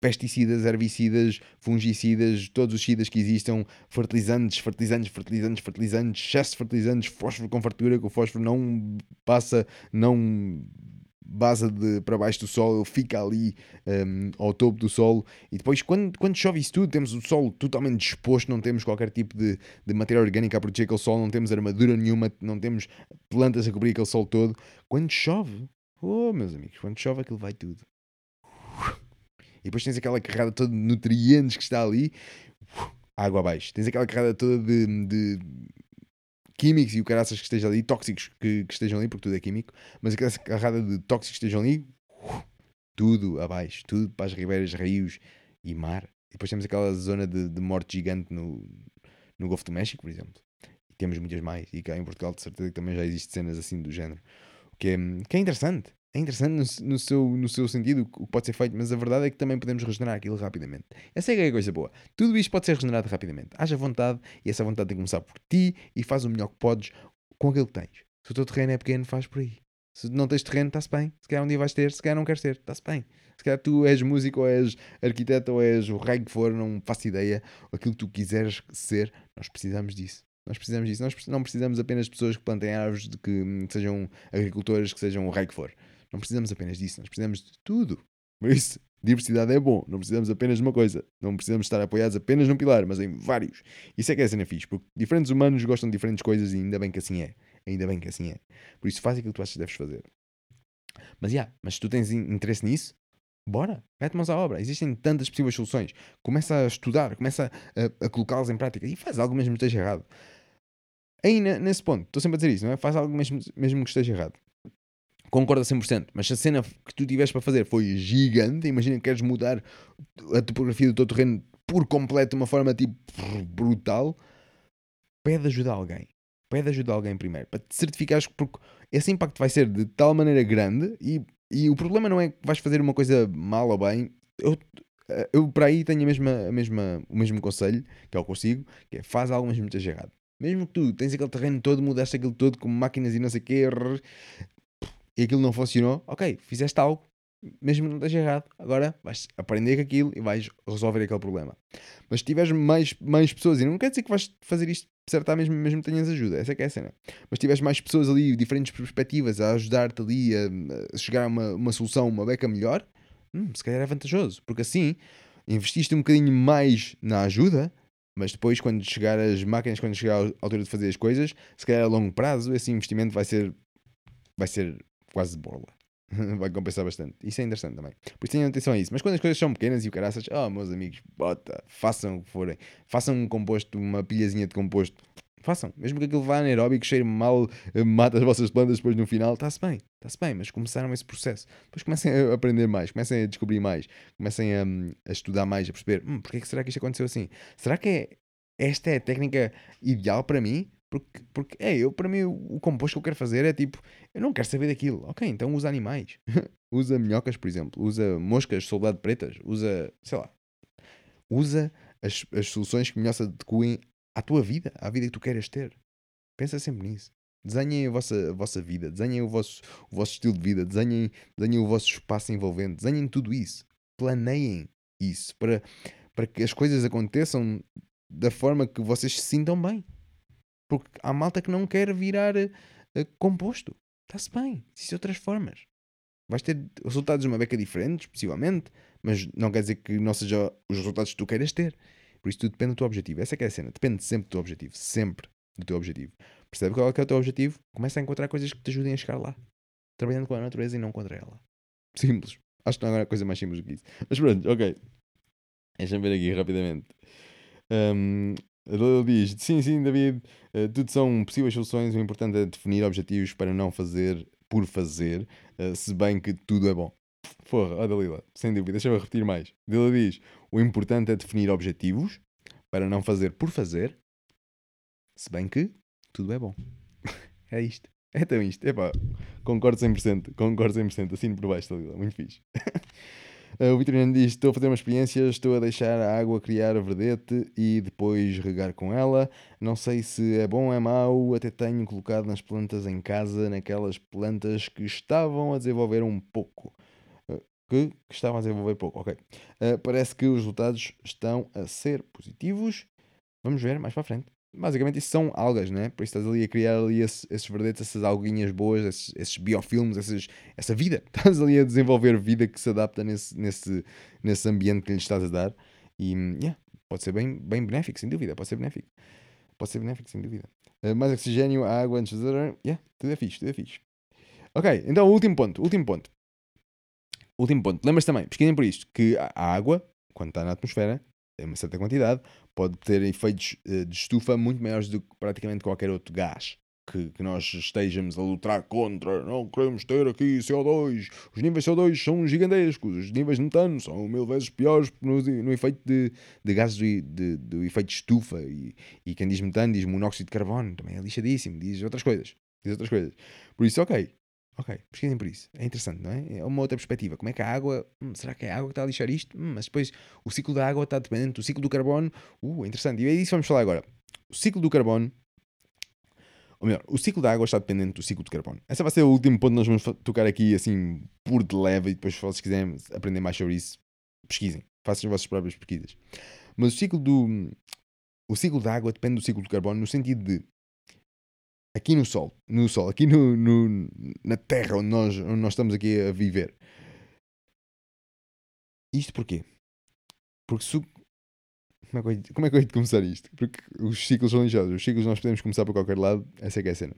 pesticidas, herbicidas, fungicidas, todos os sidas que existam, fertilizantes, fertilizantes, fertilizantes, fertilizantes, excesso de fertilizantes, fósforo com fartura, que o fósforo não passa, não base de, para baixo do solo, ele fica ali um, ao topo do solo. E depois, quando, quando chove isso tudo, temos o solo totalmente disposto, não temos qualquer tipo de, de matéria orgânica a proteger aquele solo, não temos armadura nenhuma, não temos plantas a cobrir aquele solo todo. Quando chove, oh meus amigos, quando chove aquilo vai tudo. E depois tens aquela carrada toda de nutrientes que está ali, água abaixo. Tens aquela carrada toda de, de químicos e o caraças que estejam ali, tóxicos que, que, estejam ali, porque tudo é químico, mas aquela carrada de tóxicos que estejam ali, tudo abaixo, tudo para as ribeiras, rios e mar. E depois temos aquela zona de, de morte gigante no, no Golfo do México, por exemplo. E temos muitas mais. E cá em Portugal, de certeza que também já existem cenas assim do género. Que é, que é interessante é interessante no, no, seu, no seu sentido o que pode ser feito, mas a verdade é que também podemos regenerar aquilo rapidamente. Essa é a coisa boa. Tudo isto pode ser regenerado rapidamente. Haja vontade e essa vontade tem que começar por ti e faz o melhor que podes com aquilo que tens. Se o teu terreno é pequeno, faz por aí. Se não tens terreno, está-se bem. Se calhar um dia vais ter, se calhar não queres ter, está-se bem. Se calhar tu és músico, ou és arquiteto, ou és o rei que for, não faço ideia. Aquilo que tu quiseres ser, nós precisamos disso. Nós precisamos disso. Nós não precisamos apenas de pessoas que plantem árvores, de que hum, sejam agricultores, que sejam o rei que for. Não precisamos apenas disso, nós precisamos de tudo. Por isso, Diversidade é bom, não precisamos apenas de uma coisa. Não precisamos estar apoiados apenas num pilar, mas em vários. Isso é que é a cena fixe, porque diferentes humanos gostam de diferentes coisas e ainda bem que assim é. Ainda bem que assim é. Por isso faz aquilo que tu achas que deves fazer. Mas, yeah, mas se tu tens in- interesse nisso, bora, mete mãos à obra. Existem tantas possíveis soluções. Começa a estudar, começa a, a colocá-las em prática e faz algo mesmo que esteja errado. Aí, ne- nesse ponto, estou sempre a dizer isso, não é? Faz algo mesmo, mesmo que esteja errado. Concordo a 100%, mas se a cena que tu tiveste para fazer foi gigante, imagina que queres mudar a topografia do teu terreno por completo de uma forma tipo brutal, pede ajuda a alguém. Pede ajuda a alguém primeiro, para te certificares que porque esse impacto vai ser de tal maneira grande e, e o problema não é que vais fazer uma coisa mal ou bem. Eu, eu para aí tenho a mesma, a mesma, o mesmo conselho, que é eu consigo, que é faz algo que esteja errado. Mesmo que tu tens aquele terreno todo, mudaste aquilo todo com máquinas e não sei o quê, e aquilo não funcionou, ok, fizeste algo, mesmo não esteja errado, agora vais aprender com aquilo e vais resolver aquele problema. Mas se tiveres mais, mais pessoas, e não quer dizer que vais fazer isto acertar mesmo, mesmo que tenhas ajuda, essa é que é a cena. Mas se tiveres mais pessoas ali, diferentes perspectivas, a ajudar-te ali a, a chegar a uma, uma solução, uma beca melhor, hum, se calhar é vantajoso, porque assim investiste um bocadinho mais na ajuda, mas depois, quando chegar as máquinas, quando chegar a altura de fazer as coisas, se calhar a longo prazo, esse investimento vai ser, vai ser quase borla. (laughs) vai compensar bastante. Isso é interessante também. Por isso tenham atenção a isso. Mas quando as coisas são pequenas e o caraças, oh, meus amigos, bota, façam o que forem. Façam um composto, uma pilhazinha de composto. Façam. Mesmo que aquilo vá anaeróbico, cheire mal, eh, mata as vossas plantas depois no final, está-se bem. Está-se bem, mas começaram esse processo. Depois comecem a aprender mais, comecem a descobrir mais, comecem a, a estudar mais, a perceber, hum, porque é que será que isto aconteceu assim? Será que é, esta é a técnica ideal para mim? Porque, porque é, eu, para mim, o, composto que eu quero fazer é tipo, eu não quero saber daquilo. Ok, então usa animais. (laughs) usa minhocas, por exemplo. Usa moscas, soldado pretas. Usa, sei lá. Usa as, as soluções que melhor se adequem à tua vida, à vida que tu queres ter. Pensa sempre nisso. Desenhem a vossa, a vossa vida, desenhem o vosso, o vosso estilo de vida, desenhem, desenhem o vosso espaço envolvente, desenhem tudo isso. Planeiem isso para, para que as coisas aconteçam da forma que vocês se sintam bem. Porque há malta que não quer virar eh, composto. Está-se bem. Existem outras formas. Vais ter resultados de uma beca diferentes, possivelmente, mas não quer dizer que não sejam os resultados que tu queiras ter. Por isso tudo depende do teu objetivo. Essa é é a cena. Depende sempre do teu objetivo. Sempre do teu objetivo. Percebe qual é, é o teu objetivo? Começa a encontrar coisas que te ajudem a chegar lá. Trabalhando com a natureza e não contra ela. Simples. Acho que não há coisa mais simples do que isso. Mas pronto, ok. Deixa-me ver aqui rapidamente. Um, ele diz: Sim, sim, David, eh, tudo são possíveis soluções. O importante é definir objetivos para não fazer por fazer, eh, se bem que tudo é bom. Porra, ó Dalila, sem dúvida, deixa-me repetir mais. Dalila diz: O importante é definir objetivos para não fazer por fazer, se bem que tudo é bom. (laughs) é isto. É então isto. Epá, concordo 100%. Concordo 100%. Assino por baixo, Dalila. Muito fixe. (laughs) Uh, o Vitoriano diz: Estou a fazer uma experiência, estou a deixar a água criar verdete e depois regar com ela. Não sei se é bom ou é mau, até tenho colocado nas plantas em casa, naquelas plantas que estavam a desenvolver um pouco. Uh, que, que estavam a desenvolver pouco, ok. Uh, parece que os resultados estão a ser positivos. Vamos ver mais para a frente. Basicamente, isso são algas, né? Por isso estás ali a criar ali esse- esses verdetes, essas alguinhas boas, esses, esses biofilmes, esses, essa vida. (laughs) Estás ali a desenvolver vida que se adapta nesse, nesse, nesse ambiente que lhe estás a dar. E, yeah, pode ser bem, bem benéfico, sem dúvida. Pode ser benéfico. Pode ser benéfico, sem dúvida. Uh, mais oxigênio, água antes de. Yeah, tudo é fixe, tudo é fixe. Ok, então o último ponto. Último ponto. Último ponto. Lembras também, pesquisem por isto, que a água, quando está na atmosfera, em uma certa quantidade, pode ter efeitos eh, de estufa muito maiores do que praticamente qualquer outro gás que, que nós estejamos a lutar contra. Não queremos ter aqui CO2. Os níveis de CO2 são gigantescos. Os níveis de metano são mil vezes piores no, no efeito de, de gases do, de- do efeito de estufa. E, e quem diz metano diz monóxido de carbono. Também é lixadíssimo. Diz outras coisas. Diz outras coisas. Por isso, ok. Ok, pesquisem por isso. É interessante, não é? É uma outra perspectiva. Como é que a água. hum, será que é a água que está a lixar isto? Hum, mas depois o ciclo da água está dependente do ciclo do carbono. Uh, é interessante. E é disso que vamos falar agora. O ciclo do carbono. Ou melhor, o ciclo da água está dependente do ciclo de carbono. Esse vai ser o último ponto que nós vamos tocar aqui, assim, por de leve. E depois, se vocês quiserem aprender mais sobre isso, pesquisem. Façam as vossas próprias pesquisas. Mas o ciclo do. O ciclo da água depende do ciclo do carbono no sentido de aqui no Sol, no Sol, aqui no, no- na Terra onde nós, onde nós estamos aqui a viver, Isto porquê? Porque se. Como é, que eu, como é que eu hei de começar isto? Porque os ciclos são lixados. Os ciclos nós podemos começar por qualquer lado. Essa é que é a cena.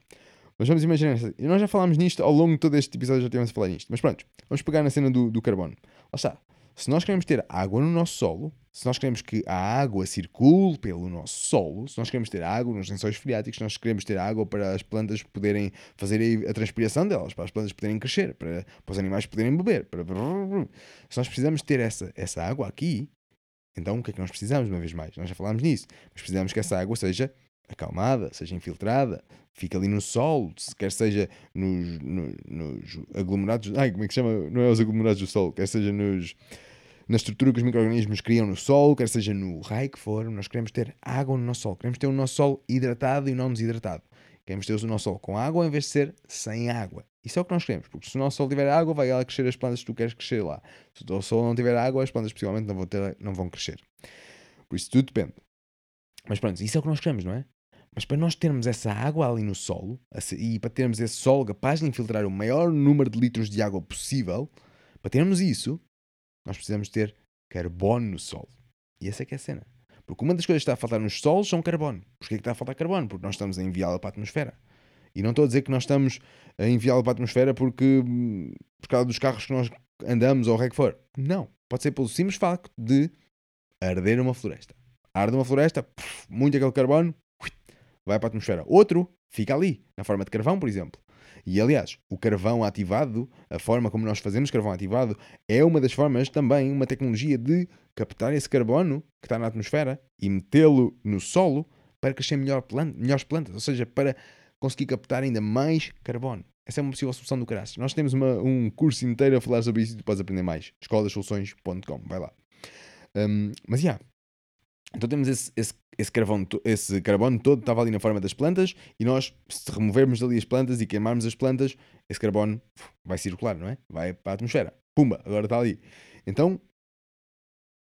Mas vamos imaginar. E nós já falámos nisto ao longo de todo este episódio, já tivemos a falar nisto. Mas pronto, vamos pegar na cena do, do carbono. Lá está. Se nós queremos ter água no nosso solo, se nós queremos que a água circule pelo nosso solo, se nós queremos ter água nos lençóis freáticos, se nós queremos ter água para as plantas poderem fazer a transpiração delas, para as plantas poderem crescer, para, para os animais poderem beber, para... se nós precisamos ter essa, essa água aqui, então o que é que nós precisamos, uma vez mais? Nós já falámos nisso, mas precisamos que essa água seja acalmada, seja infiltrada, fique ali no solo, se quer seja nos, no- nos aglomerados, ai, como é que chama? Não é os aglomerados do solo, quer seja nos, na estrutura que os micro-organismos criam no solo, quer seja no raio que for, nós queremos ter água no nosso solo, queremos ter o nosso solo hidratado e não desidratado. Queremos ter o nosso solo com água em vez de ser sem água. Isso é o que nós queremos, porque se o nosso solo tiver água, vai ela crescer as plantas que tu queres crescer lá. Se o solo não tiver água, as plantas possivelmente não vão, ter, não vão crescer. Por isso tudo depende. Mas pronto, isso é o que nós queremos, não é? Mas para nós termos essa água ali no solo e para termos esse solo capaz de infiltrar o maior número de litros de água possível, para termos isso, nós precisamos ter carbono no solo. E essa é que é a cena. Porque uma das coisas que está a faltar nos solos são carbono. Porquê é que está a faltar carbono? Porque nós estamos a enviá-la para a atmosfera. E não estou a dizer que nós estamos a enviá-la para a atmosfera porque por causa dos carros que nós andamos ou o que é for. Não. Pode ser pelo simples facto de arder uma floresta. Arde uma floresta, puf, muito aquele carbono, vai para a atmosfera. Outro fica ali, na forma de carvão, por exemplo. E aliás, o carvão ativado, a forma como nós fazemos carvão ativado, é uma das formas também, uma tecnologia de captar esse carbono que está na atmosfera e metê-lo no solo para crescer melhor melhores plantas, ou seja, para conseguir captar ainda mais carbono. Essa é uma possível solução do caraças. Nós temos uma- um curso inteiro a falar sobre isso e tu podes aprender mais. escolasoluções.com, vai lá. Hum, mas, já. Então temos esse, esse, esse, carvão, esse carbono todo estava ali na forma das plantas e nós, se removermos dali as plantas e queimarmos as plantas, esse carbono vai circular, não é? Vai para a atmosfera. Pumba, agora está ali. Então,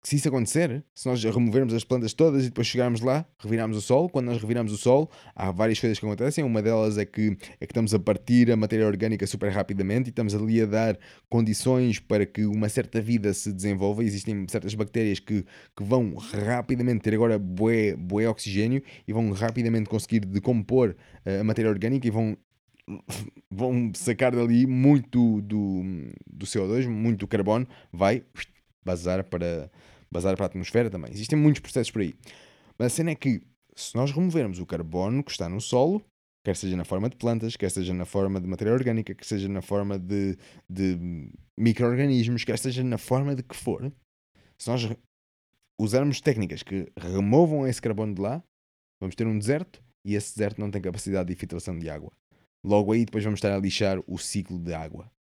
se isso acontecer, se nós removermos as plantas todas e depois chegarmos lá, reviramos o solo, quando nós reviramos o solo, há várias coisas que acontecem. Uma delas é que, é que estamos a partir a matéria orgânica super rapidamente e estamos ali a dar condições para que uma certa vida se desenvolva. Existem certas bactérias que, que vão rapidamente ter agora bué, bué oxigênio e vão rapidamente conseguir decompor eh, a matéria orgânica e vão (laughs) vão sacar dali muito do, do CO2, muito do carbono, vai bazar para, bazar para a atmosfera também. Existem muitos processos por aí. Mas a cena é que, se nós removermos o carbono que está no solo, quer seja na forma de plantas, quer seja na forma de matéria orgânica, quer seja na forma de, de micro-organismos, quer seja na forma de que for, se nós usarmos técnicas que removam esse carbono de lá, vamos ter um deserto e esse deserto não tem capacidade de filtração de água. Logo aí depois vamos estar a lixar o ciclo de água.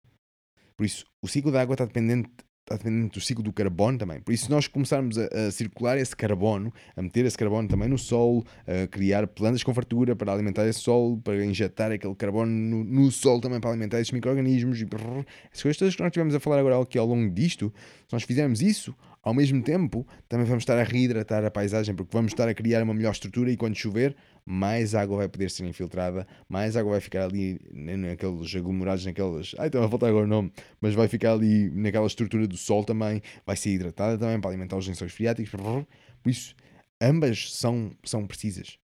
Por isso, o ciclo da água está dependente, está dependente do ciclo do carbono também. Por isso, se nós começarmos a, a circular esse carbono, a meter esse carbono também no solo, a criar plantas com fartura para alimentar esse solo, para injetar aquele carbono no, no solo também para alimentar esses micro-organismos, e brrr, essas coisas todas que nós estivemos a falar agora aqui ao longo disto, se nós fizermos isso, ao mesmo tempo, também vamos estar a reidratar a paisagem, porque vamos estar a criar uma melhor estrutura e quando chover, mais água vai poder ser infiltrada, mais água vai ficar ali na- naqueles aglomerados, naqueles. Ai, estava a faltar agora o nome, mas vai ficar ali naquela estrutura do sol também, vai ser hidratada também para alimentar os lençóis freáticos. Por isso, ambas são, são precisas.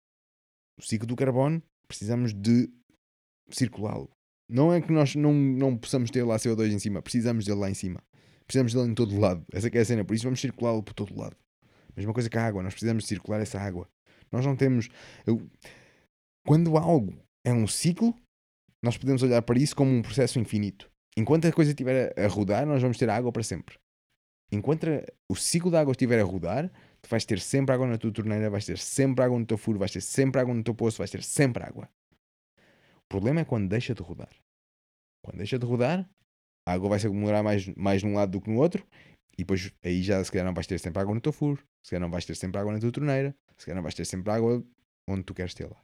O ciclo do carbono, precisamos de circulá-lo. Não é que nós não, não possamos ter lá CO2 em cima, precisamos dele lá em cima. Precisamos dele em todo lado. Essa é a cena, por isso vamos circulá-lo por todo lado. Mesma coisa que a água, nós precisamos circular essa água. Nós não temos. eu- Quando algo é um ciclo, nós podemos olhar para isso como um processo infinito. Enquanto a coisa estiver a rodar, nós vamos ter água para sempre. Enquanto o ciclo da água estiver a rodar, tu vais ter sempre água na tua torneira, vais ter sempre água no teu furo, vais ter sempre água no teu poço, vais ter sempre água. O problema é quando deixa de rodar. Quando deixa de rodar, a água vai se acumular mais, mais num lado do que no outro, e depois aí já se calhar não vais ter sempre água no teu furo, se calhar não vais ter sempre água na tua torneira, se calhar não vais ter sempre água onde tu queres tê-la.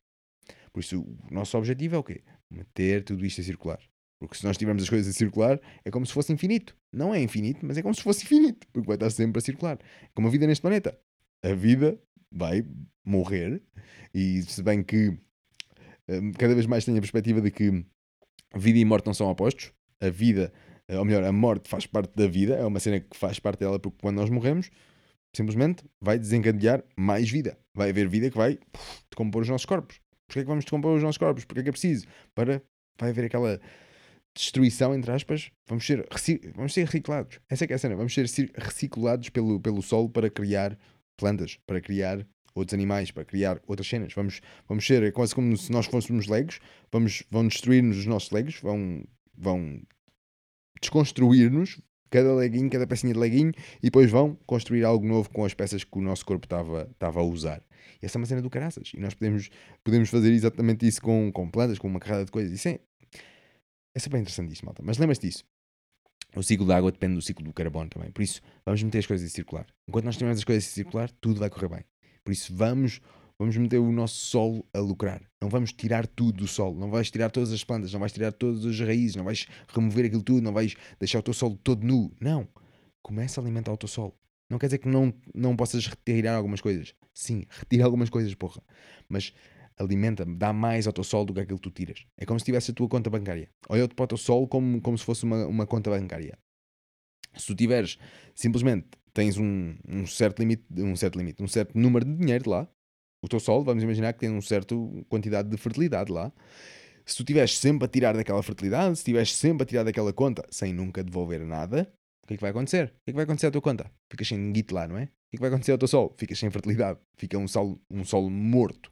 Por isso, o nosso objetivo é o quê? Meter tudo isto a circular. Porque se nós tivermos as coisas a circular, é como se fosse infinito. Não é infinito, mas é como se fosse infinito, porque vai estar sempre a circular. É Como a vida neste planeta. A vida vai morrer, e se bem que hum, cada vez mais tenho a perspectiva de que vida e morte não são opostos, a vida ou melhor, a morte faz parte da vida, é uma cena que faz parte dela porque quando nós morremos, simplesmente vai desencadear mais vida. Vai haver vida que vai decompor os nossos corpos. Porquê é que vamos decompor os nossos corpos? Porquê é que é preciso? Para vai haver aquela destruição, entre aspas, vamos ser, vamos ser reciclados. Essa é que é a cena. Vamos ser reciclados pelo, pelo solo para criar plantas, para criar outros animais, para criar outras cenas. Vamos, vamos ser é quase como se nós fôssemos legos, vamos, vão destruir-nos os nossos legos, vão, vão desconstruir-nos, cada leguinho, cada pecinha de leguinho, e depois vão construir algo novo com as peças que o nosso corpo estava a usar. E essa é uma cena do caraças. E nós podemos, podemos fazer exatamente isso com, com plantas, com uma carrada de coisas. Isso é, é super interessante isto, malta. Mas lembra-te disso. O ciclo da água depende do ciclo do carbono também. Por isso, vamos meter as coisas a circular. Enquanto nós tivermos as coisas a circular, tudo vai correr bem. Por isso, vamos, vamos meter o nosso solo a lucrar. Não vamos tirar tudo do solo. Não vais tirar todas as plantas, não vais tirar todas as raízes, não vais remover aquilo tudo, não vais deixar o teu solo todo nu. Não. Começa a alimentar o teu solo. Não quer dizer que não, não possas retirar algumas coisas. Sim, (laughs) retira algumas coisas, porra. Mas alimenta, dá mais ao teu sol do que aquilo que tu tiras. É como se tivesse a tua conta bancária. Olha-te para o teu sol como, como se fosse uma, uma conta bancária. Se tu tiveres, simplesmente tens um, um certo limite, um certo limite, um certo número de dinheiro lá, o teu sol, vamos imaginar que tem uma certa quantidade de fertilidade lá. Se tu estiveres sempre a tirar daquela fertilidade, se estiveres sempre a tirar daquela conta sem nunca devolver nada, o que é que vai acontecer? O que é que vai acontecer à tua conta? Ficas sem guito lá, não é? O que é que vai acontecer ao teu sol? Ficas sem fertilidade. Fica um sol, um solo morto.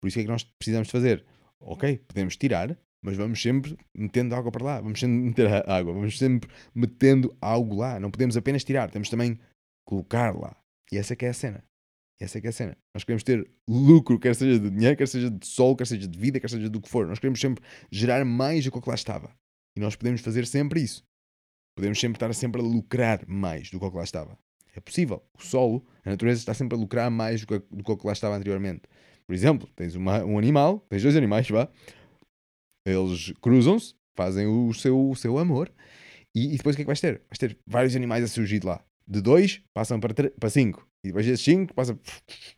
Por isso é que nós precisamos fazer? Ok, podemos tirar, mas vamos sempre metendo água para lá, vamos sempre meter água, vamos sempre metendo algo lá. Não podemos apenas tirar, temos também colocar lá. E essa é que é a cena. Essa é que é a cena. Nós queremos ter lucro, quer seja de dinheiro, quer seja de sol, quer seja de vida, quer seja do que for. Nós queremos sempre gerar mais do que lá estava. E nós podemos fazer sempre isso. Podemos sempre estar sempre a lucrar mais do que lá estava. É possível. O solo, a natureza está sempre a lucrar mais do que, do que lá estava anteriormente. Por exemplo, tens uma, um animal, tens dois animais, vá, eles cruzam-se, fazem o seu, o seu amor, e, e, depois o que é que vais ter? Vais ter vários animais a surgir de lá. De dois, passam para, para cinco. E depois desses cinco, passa.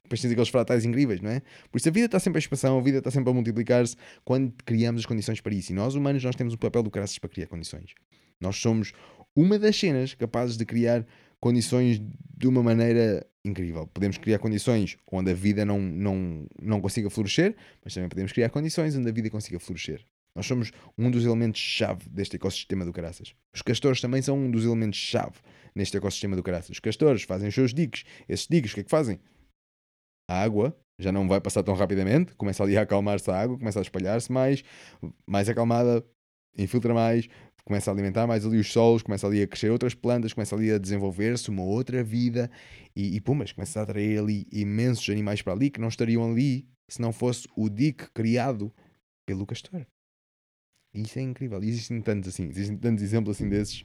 Depois tens aqueles fratais incríveis, não é? Por isso a vida está sempre a expansão, a vida está sempre a multiplicar-se quando criamos as condições para isso. E nós, humanos, nós temos o papel do caraças para criar condições. Nós somos uma das cenas capazes de criar condições de uma maneira incrível. Podemos criar condições onde a vida não, não, não consiga florescer, mas também podemos criar condições onde a vida consiga florescer. Nós somos um dos elementos-chave deste ecossistema do caraças. Os castores também são um dos elementos-chave neste ecossistema do caraças. Os castores fazem os seus diques. Esses diques, o que é que fazem? A água já não vai passar tão rapidamente, começa ali a acalmar-se a água, começa a espalhar-se mais, mais acalmada, infiltra mais, começa a alimentar mais ali os solos, começa ali a crescer outras plantas, começa ali a desenvolver-se uma outra vida e, e pumas, começa a atrair ali imensos animais para ali que não estariam ali se não fosse o dique criado pelo castor. Isso é incrível. E existem tantos assim, existem tantos exemplos assim desses.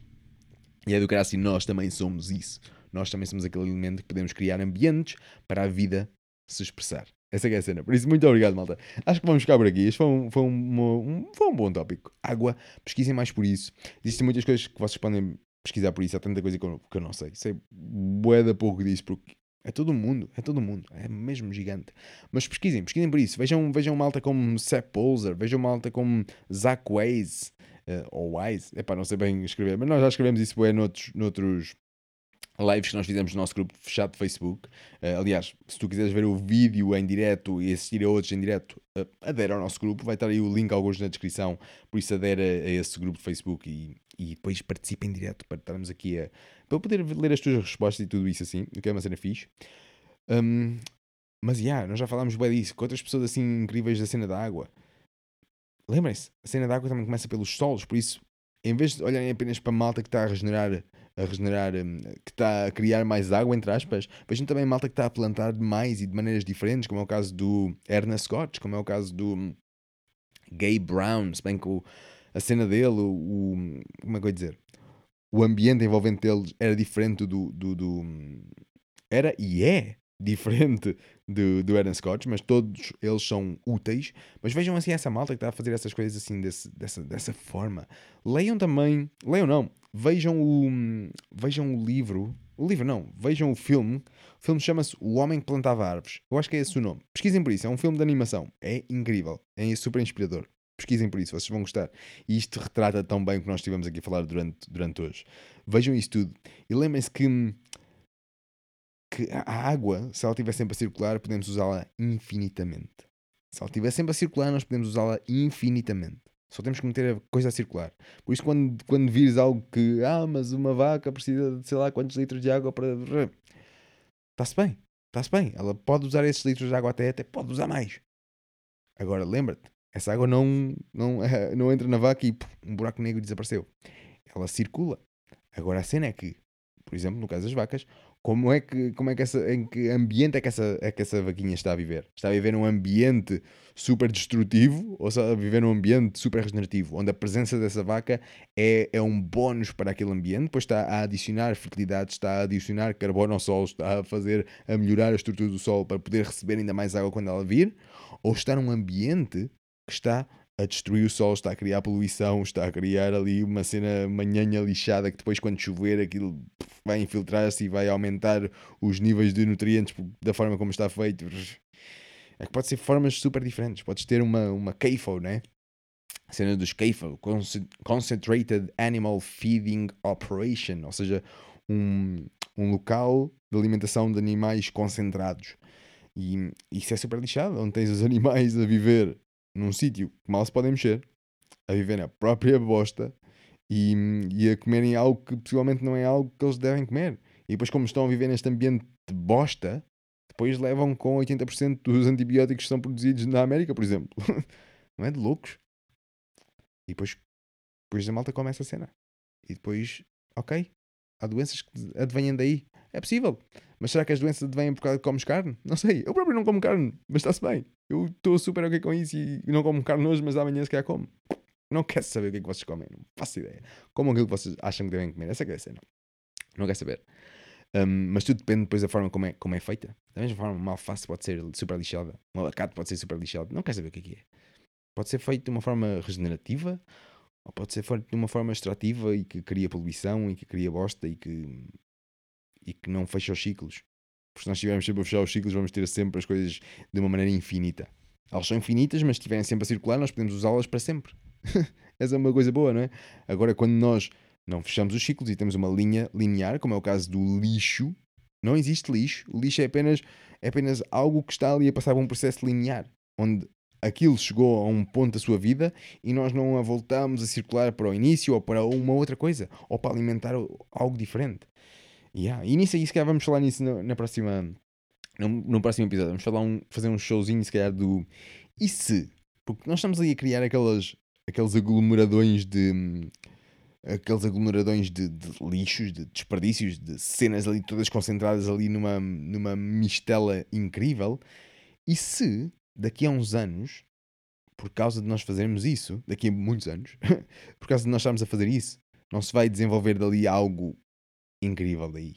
E é do que assim, nós também somos isso. Nós também somos aquele elemento que podemos criar ambientes para a vida se expressar. Essa é a cena. Por isso, muito obrigado, malta. Acho que vamos ficar por aqui. Este foi um, foi um, um, foi um bom tópico. Água, pesquisem mais por isso. Existem muitas coisas que vocês podem pesquisar por isso. Há tanta coisa que eu, que eu não sei. Sei bué da pouco disso, porque é todo mundo, é todo mundo, é mesmo gigante. Mas pesquisem, pesquisem por isso. Vejam, vejam malta como Sepp Polzer, vejam malta como Zach Weiss, uh, ou Wise, é para não sei bem escrever, mas nós já escrevemos isso bem noutros, noutros lives que nós fizemos no nosso grupo fechado de Facebook. Uh, aliás, se tu quiseres ver o vídeo em direto e assistir a outros em direto, uh, adere ao nosso grupo. Vai estar aí o link alguns na descrição. Por isso, adere a, a esse grupo de Facebook e, e depois participe em direto para estarmos aqui a. para poder ler as tuas respostas e tudo isso assim, o que é uma cena fixe. Um, mas, já, yeah, nós já falámos bem disso. Com outras pessoas assim incríveis da cena da água. Lembrem-se, a cena da água também começa pelos solos, por isso, em vez de olharem apenas para a malta que está a regenerar a regenerar, hum, que está a criar mais água, entre aspas. Vejam também malta que está a plantar mais e de maneiras diferentes, como é o caso do Ernest Scott, como é o caso do hum, Gay Brown, se bem que o, a cena dele, o, o, como é que eu ia dizer? O ambiente envolvente dele era diferente do, do, do hum, era e é diferente do, do Aaron Scott, mas todos eles são úteis. Mas vejam assim essa malta que está a fazer essas coisas assim desse, dessa, dessa forma. Leiam também, leiam não, vejam o, vejam o livro, o livro não, vejam o filme. O filme chama-se O Homem que Plantava Árvores. Eu acho que é esse o nome. Pesquisem por isso, é um filme de animação. É incrível, é super inspirador. Pesquisem por isso, vocês vão gostar. E isto retrata tão bem o que nós estivemos aqui a falar durante, durante hoje. Vejam isso tudo. E lembrem-se que, que a água, se ela estiver sempre a circular, podemos usá-la infinitamente. Se ela estiver sempre a circular, nós podemos usá-la infinitamente. Só temos que meter a coisa a circular. Por isso, quando, quando vires algo que, ah, mas uma vaca precisa de sei lá quantos litros de água para. Está-se bem, está-se bem. Ela pode usar esses litros de água até, até pode usar mais. Agora, lembra-te, essa água não, não, (laughs) não entra na vaca e um buraco negro desapareceu. Ela circula. Agora, a cena é que, por exemplo, no caso das vacas, como é que, como é que essa, em que ambiente é que, essa, é que essa vaquinha está a viver? Está a viver num ambiente super destrutivo ou está a viver num ambiente super regenerativo, onde a presença dessa vaca é, é um bónus para aquele ambiente, pois está a adicionar fertilidade, está a adicionar carbono ao solo, está a fazer, a melhorar a estrutura do solo para poder receber ainda mais água quando ela vir, ou está num ambiente que está a destruir o solo, está a criar poluição, está a criar ali uma cena manhanha lixada que depois quando chover aquilo vai infiltrar-se e vai aumentar os níveis de nutrientes da forma como está feito. É que pode ser formas super diferentes. Podes ter uma, uma CAFO, né? A cena dos CAFO, Concentrated Animal Feeding Operation, ou seja, um, um local de alimentação de animais concentrados. E isso é super lixado, onde tens os (laughs) animais a viver num sítio que mal se podem mexer, a viver na própria bosta e, e a comerem algo que possivelmente não é algo que eles devem comer. E depois, como estão a viver neste ambiente de bosta, depois levam com 80% dos antibióticos que são produzidos na América, por exemplo. (laughs) não é de loucos? E depois, depois a malta come essa cena. E depois, ok, há doenças que advêm daí. É possível. Mas será que as doenças advêm por causa de comes carne? Não sei. Eu próprio não como carne, mas está-se bem. Eu estou super ok com isso e não como carne hoje, mas amanhã se calhar como. Não quero saber o que é que vocês comem. Não faço ideia. Como aquilo que vocês acham que devem comer. Essa é a cena. Não quero saber. Um, mas tudo depende depois da forma como é, como é feita. Da mesma forma, uma alface pode ser super lixada. Um abacate pode ser super lixado. Não quero saber o que é que é. Pode ser feito de uma forma regenerativa ou pode ser feito de uma forma extrativa e que cria poluição e que cria bosta e que e que não fecha os ciclos. Porque se nós estivermos sempre a fechar os ciclos, vamos ter sempre as coisas de uma maneira infinita. Elas são infinitas, mas se estiverem sempre a circular, nós podemos usá-las para sempre. (laughs) Essa é uma coisa boa, não é? Agora, quando nós não fechamos os ciclos e temos uma linha linear, como é o caso do lixo, não existe lixo. O lixo é apenas, é apenas algo que está ali a passar por um processo linear, onde aquilo chegou a um ponto da sua vida e nós não a voltamos a circular para o início ou para uma outra coisa, ou para alimentar algo diferente. Yeah. E nisso aí, se calhar, vamos falar nisso na, na próxima. No, no, próximo episódio. Vamos falar um, fazer um showzinho, se calhar, do. E se? Porque nós estamos ali a criar aquelas, aqueles aglomeradões de. Aqueles aglomeradões de, de lixos, de desperdícios, de cenas ali todas concentradas ali numa, numa mistela incrível. E se daqui a uns anos, por causa de nós fazermos isso, daqui a muitos anos, (laughs) por causa de nós estarmos a fazer isso, não se vai desenvolver dali algo incrível daí.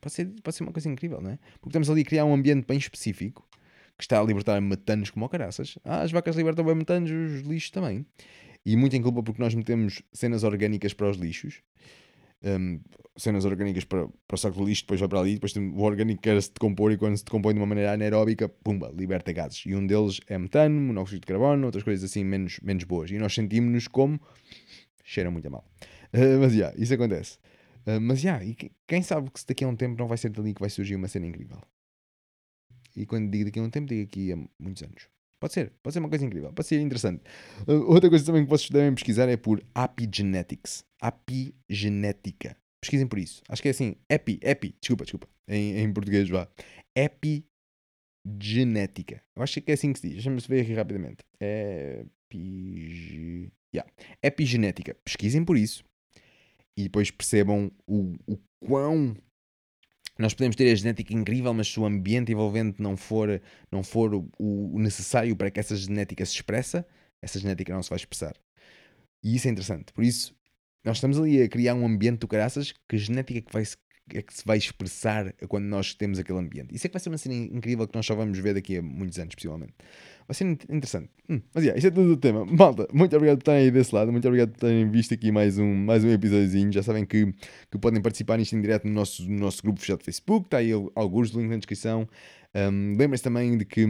Pode ser, pode ser uma coisa incrível, não é? Porque estamos ali a criar um ambiente bem específico que está a libertar metanos como caraças. Ah, as vacas libertam bem metanos, os lixos também. E muito em culpa porque nós metemos cenas orgânicas para os lixos. Um, cenas orgânicas para, para o saco de lixo, depois vai para ali, depois o orgânico quer se decompor e quando se decompõe de uma maneira anaeróbica, pumba, liberta gases. E um deles é metano, monóxido de carbono, outras coisas assim menos, menos boas. E nós sentimos-nos como cheira muito a mal. Uh, (laughs) mas já, yeah, isso acontece. Uh, mas já, yeah, e quem sabe que daqui a um tempo não vai ser dali que vai surgir uma cena incrível. E quando digo daqui a um tempo, digo aqui a muitos anos. Pode ser, pode ser uma coisa incrível, pode ser interessante. Uh, outra coisa também que vocês devem pesquisar é por Apigenetics. Apigenética. Pesquisem por isso. Acho que é assim, epi, epi, desculpa, desculpa. Em, em português vá. Epigenética. Eu acho que é assim que se diz. Deixa-me ver aqui rapidamente. Epi... Yeah. Epigenética. Pesquisem por isso e depois percebam o, o quão nós podemos ter a genética incrível, mas se o ambiente envolvente não for, não for o, o necessário para que essa genética se expressa, essa genética não se vai expressar. E isso é interessante. Por isso, nós estamos ali a criar um ambiente do caraças que genética que vai é que se vai expressar quando nós temos aquele ambiente. Isso é que vai ser uma cena incrível que nós só vamos ver daqui a muitos anos, possivelmente. Vai ser interessante. Hum, mas yeah, isso é tudo o tema. (laughs) Malta, muito obrigado por estarem aí desse lado. Muito obrigado por terem visto aqui mais um, mais um episódiozinho. Já sabem que, que podem participar nisto em direto no nosso, no nosso grupo fechado de Facebook. Está aí alguns links na descrição. Um, Lembrem-se também de que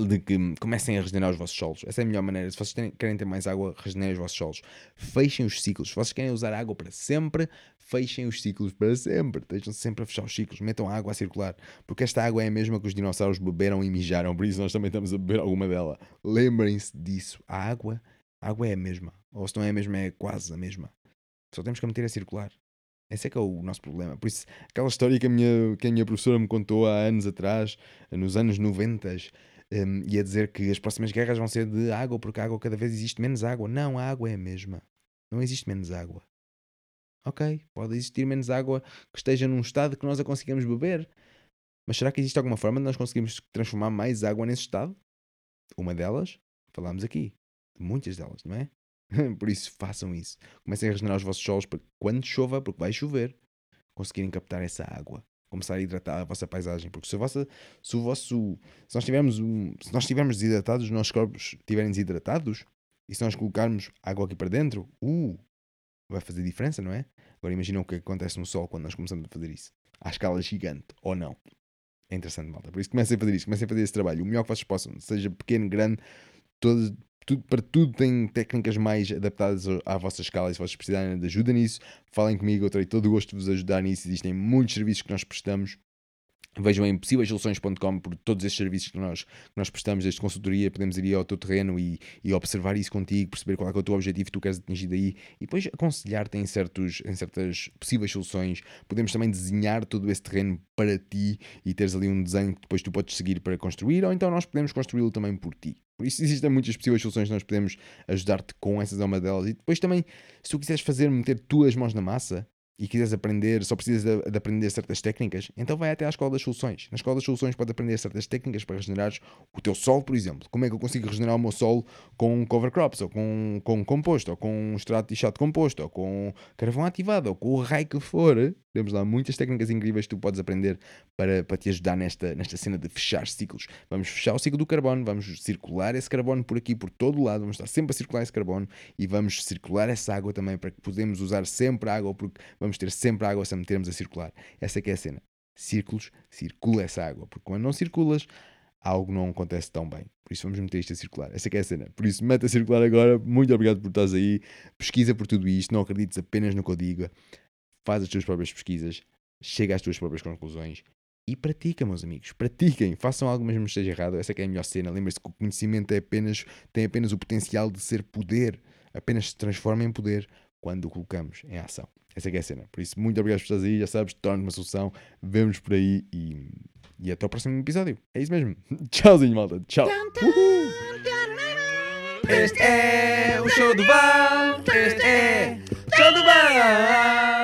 de que comecem a regenerar os vossos solos. Essa é a melhor maneira. Se vocês querem ter mais água, regenerem os vossos solos. Fechem os ciclos. Se vocês querem usar água para sempre, fechem os ciclos para sempre. Deixem sempre a fechar os ciclos. Metam a água a circular. Porque esta água é a mesma que os dinossauros beberam e mijaram. Por isso nós também estamos a beber alguma dela. Lembrem-se disso. A água, a água é a mesma. Ou se não é a mesma, é quase a mesma. Só temos que a meter a circular. Esse é que é o nosso problema. Por isso, aquela história que a minha, que a minha professora me contou há anos atrás, nos anos 90, um, e a dizer que as próximas guerras vão ser de água, porque a água cada vez existe menos água. Não, a água é a mesma. Não existe menos água. Ok, pode existir menos água que esteja num estado que nós a consigamos beber. Mas será que existe alguma forma de nós conseguirmos transformar mais água nesse estado? Uma delas, falámos aqui. De muitas delas, não é? (laughs) Por isso, façam isso. Comecem a regenerar os vossos solos para quando chova, porque vai chover, conseguirem captar essa água. Começar a hidratar a vossa paisagem. Porque se, a vossa, se o vosso. Se nós tivermos, um, se nós estivermos desidratados, os nossos corpos estiverem desidratados, e se nós colocarmos água aqui para dentro, uh, vai fazer diferença, não é? Agora imaginam o que acontece no sol quando nós começamos a fazer isso. À escala gigante, ou não. É interessante, malta. Por isso comecem a fazer isso, comecem a fazer esse trabalho. O melhor que vocês possam, seja pequeno, grande, todas, tudo, para tudo tem técnicas mais adaptadas à vossa escala. E se vocês precisarem de ajuda nisso, falem comigo. Eu terei todo o gosto de vos ajudar nisso. Existem muitos serviços que nós prestamos. Vejam em possíveissoluções.com por todos esses serviços que nós, que nós prestamos, desde consultoria, podemos ir ao teu terreno e, e observar isso contigo, perceber qual é, é o teu objetivo que tu queres atingir daí e depois aconselhar-te em, certos, em certas possíveis soluções. Podemos também desenhar todo esse terreno para ti e teres ali um desenho que depois tu podes seguir para construir, ou então nós podemos construí-lo também por ti. Por isso (laughs) existem muitas possíveis soluções que nós podemos ajudar-te com, essas é uma delas. E depois também, se tu quiseres fazer, meter tuas mãos na massa, e quiseres aprender, só precisas de, de, aprender certas técnicas, então vai até à Escola das Soluções. Na Escola das Soluções pode aprender certas técnicas para regenerares o teu solo, por exemplo. Como é que eu consigo regenerar o meu solo com cover crops, ou com, com composto, ou com extrato de chá de composto, ou com carvão ativado, ou com o raio que for. Temos lá muitas técnicas incríveis que tu podes aprender para, para te ajudar nesta, nesta cena de fechar ciclos. Vamos fechar o ciclo do carbono, vamos circular esse carbono por aqui, por todo o lado, vamos estar sempre a circular esse carbono e vamos circular essa água também para que podemos usar sempre água, porque vamos ter sempre água se a metermos a circular. Essa é que é a cena. Círculos, circula essa água, porque quando não circulas, algo não acontece tão bem. Por isso vamos meter isto a circular. Essa é que é a cena. Por isso, mete a circular agora. Muito obrigado por estás aí. Pesquisa por tudo isto. Não acredites apenas no que eu digo. Faz as tuas próprias pesquisas. Chega às tuas próprias conclusões. E pratica, meus amigos. Pratiquem. Façam algo mesmo que esteja errado. Essa é que é a melhor cena. Lembre-se que o conhecimento é apenas, tem apenas o potencial de ser poder. Apenas se transforma em poder quando o colocamos em ação. Essa é que é a cena. Por isso, muito obrigado por estás aí. Já sabes, torna uma solução. Vemos por aí e, e até o próximo episódio. É isso mesmo. Tchauzinho, malta. Tchau. Uhul.
Este é o show do Val. Este é o show do Val.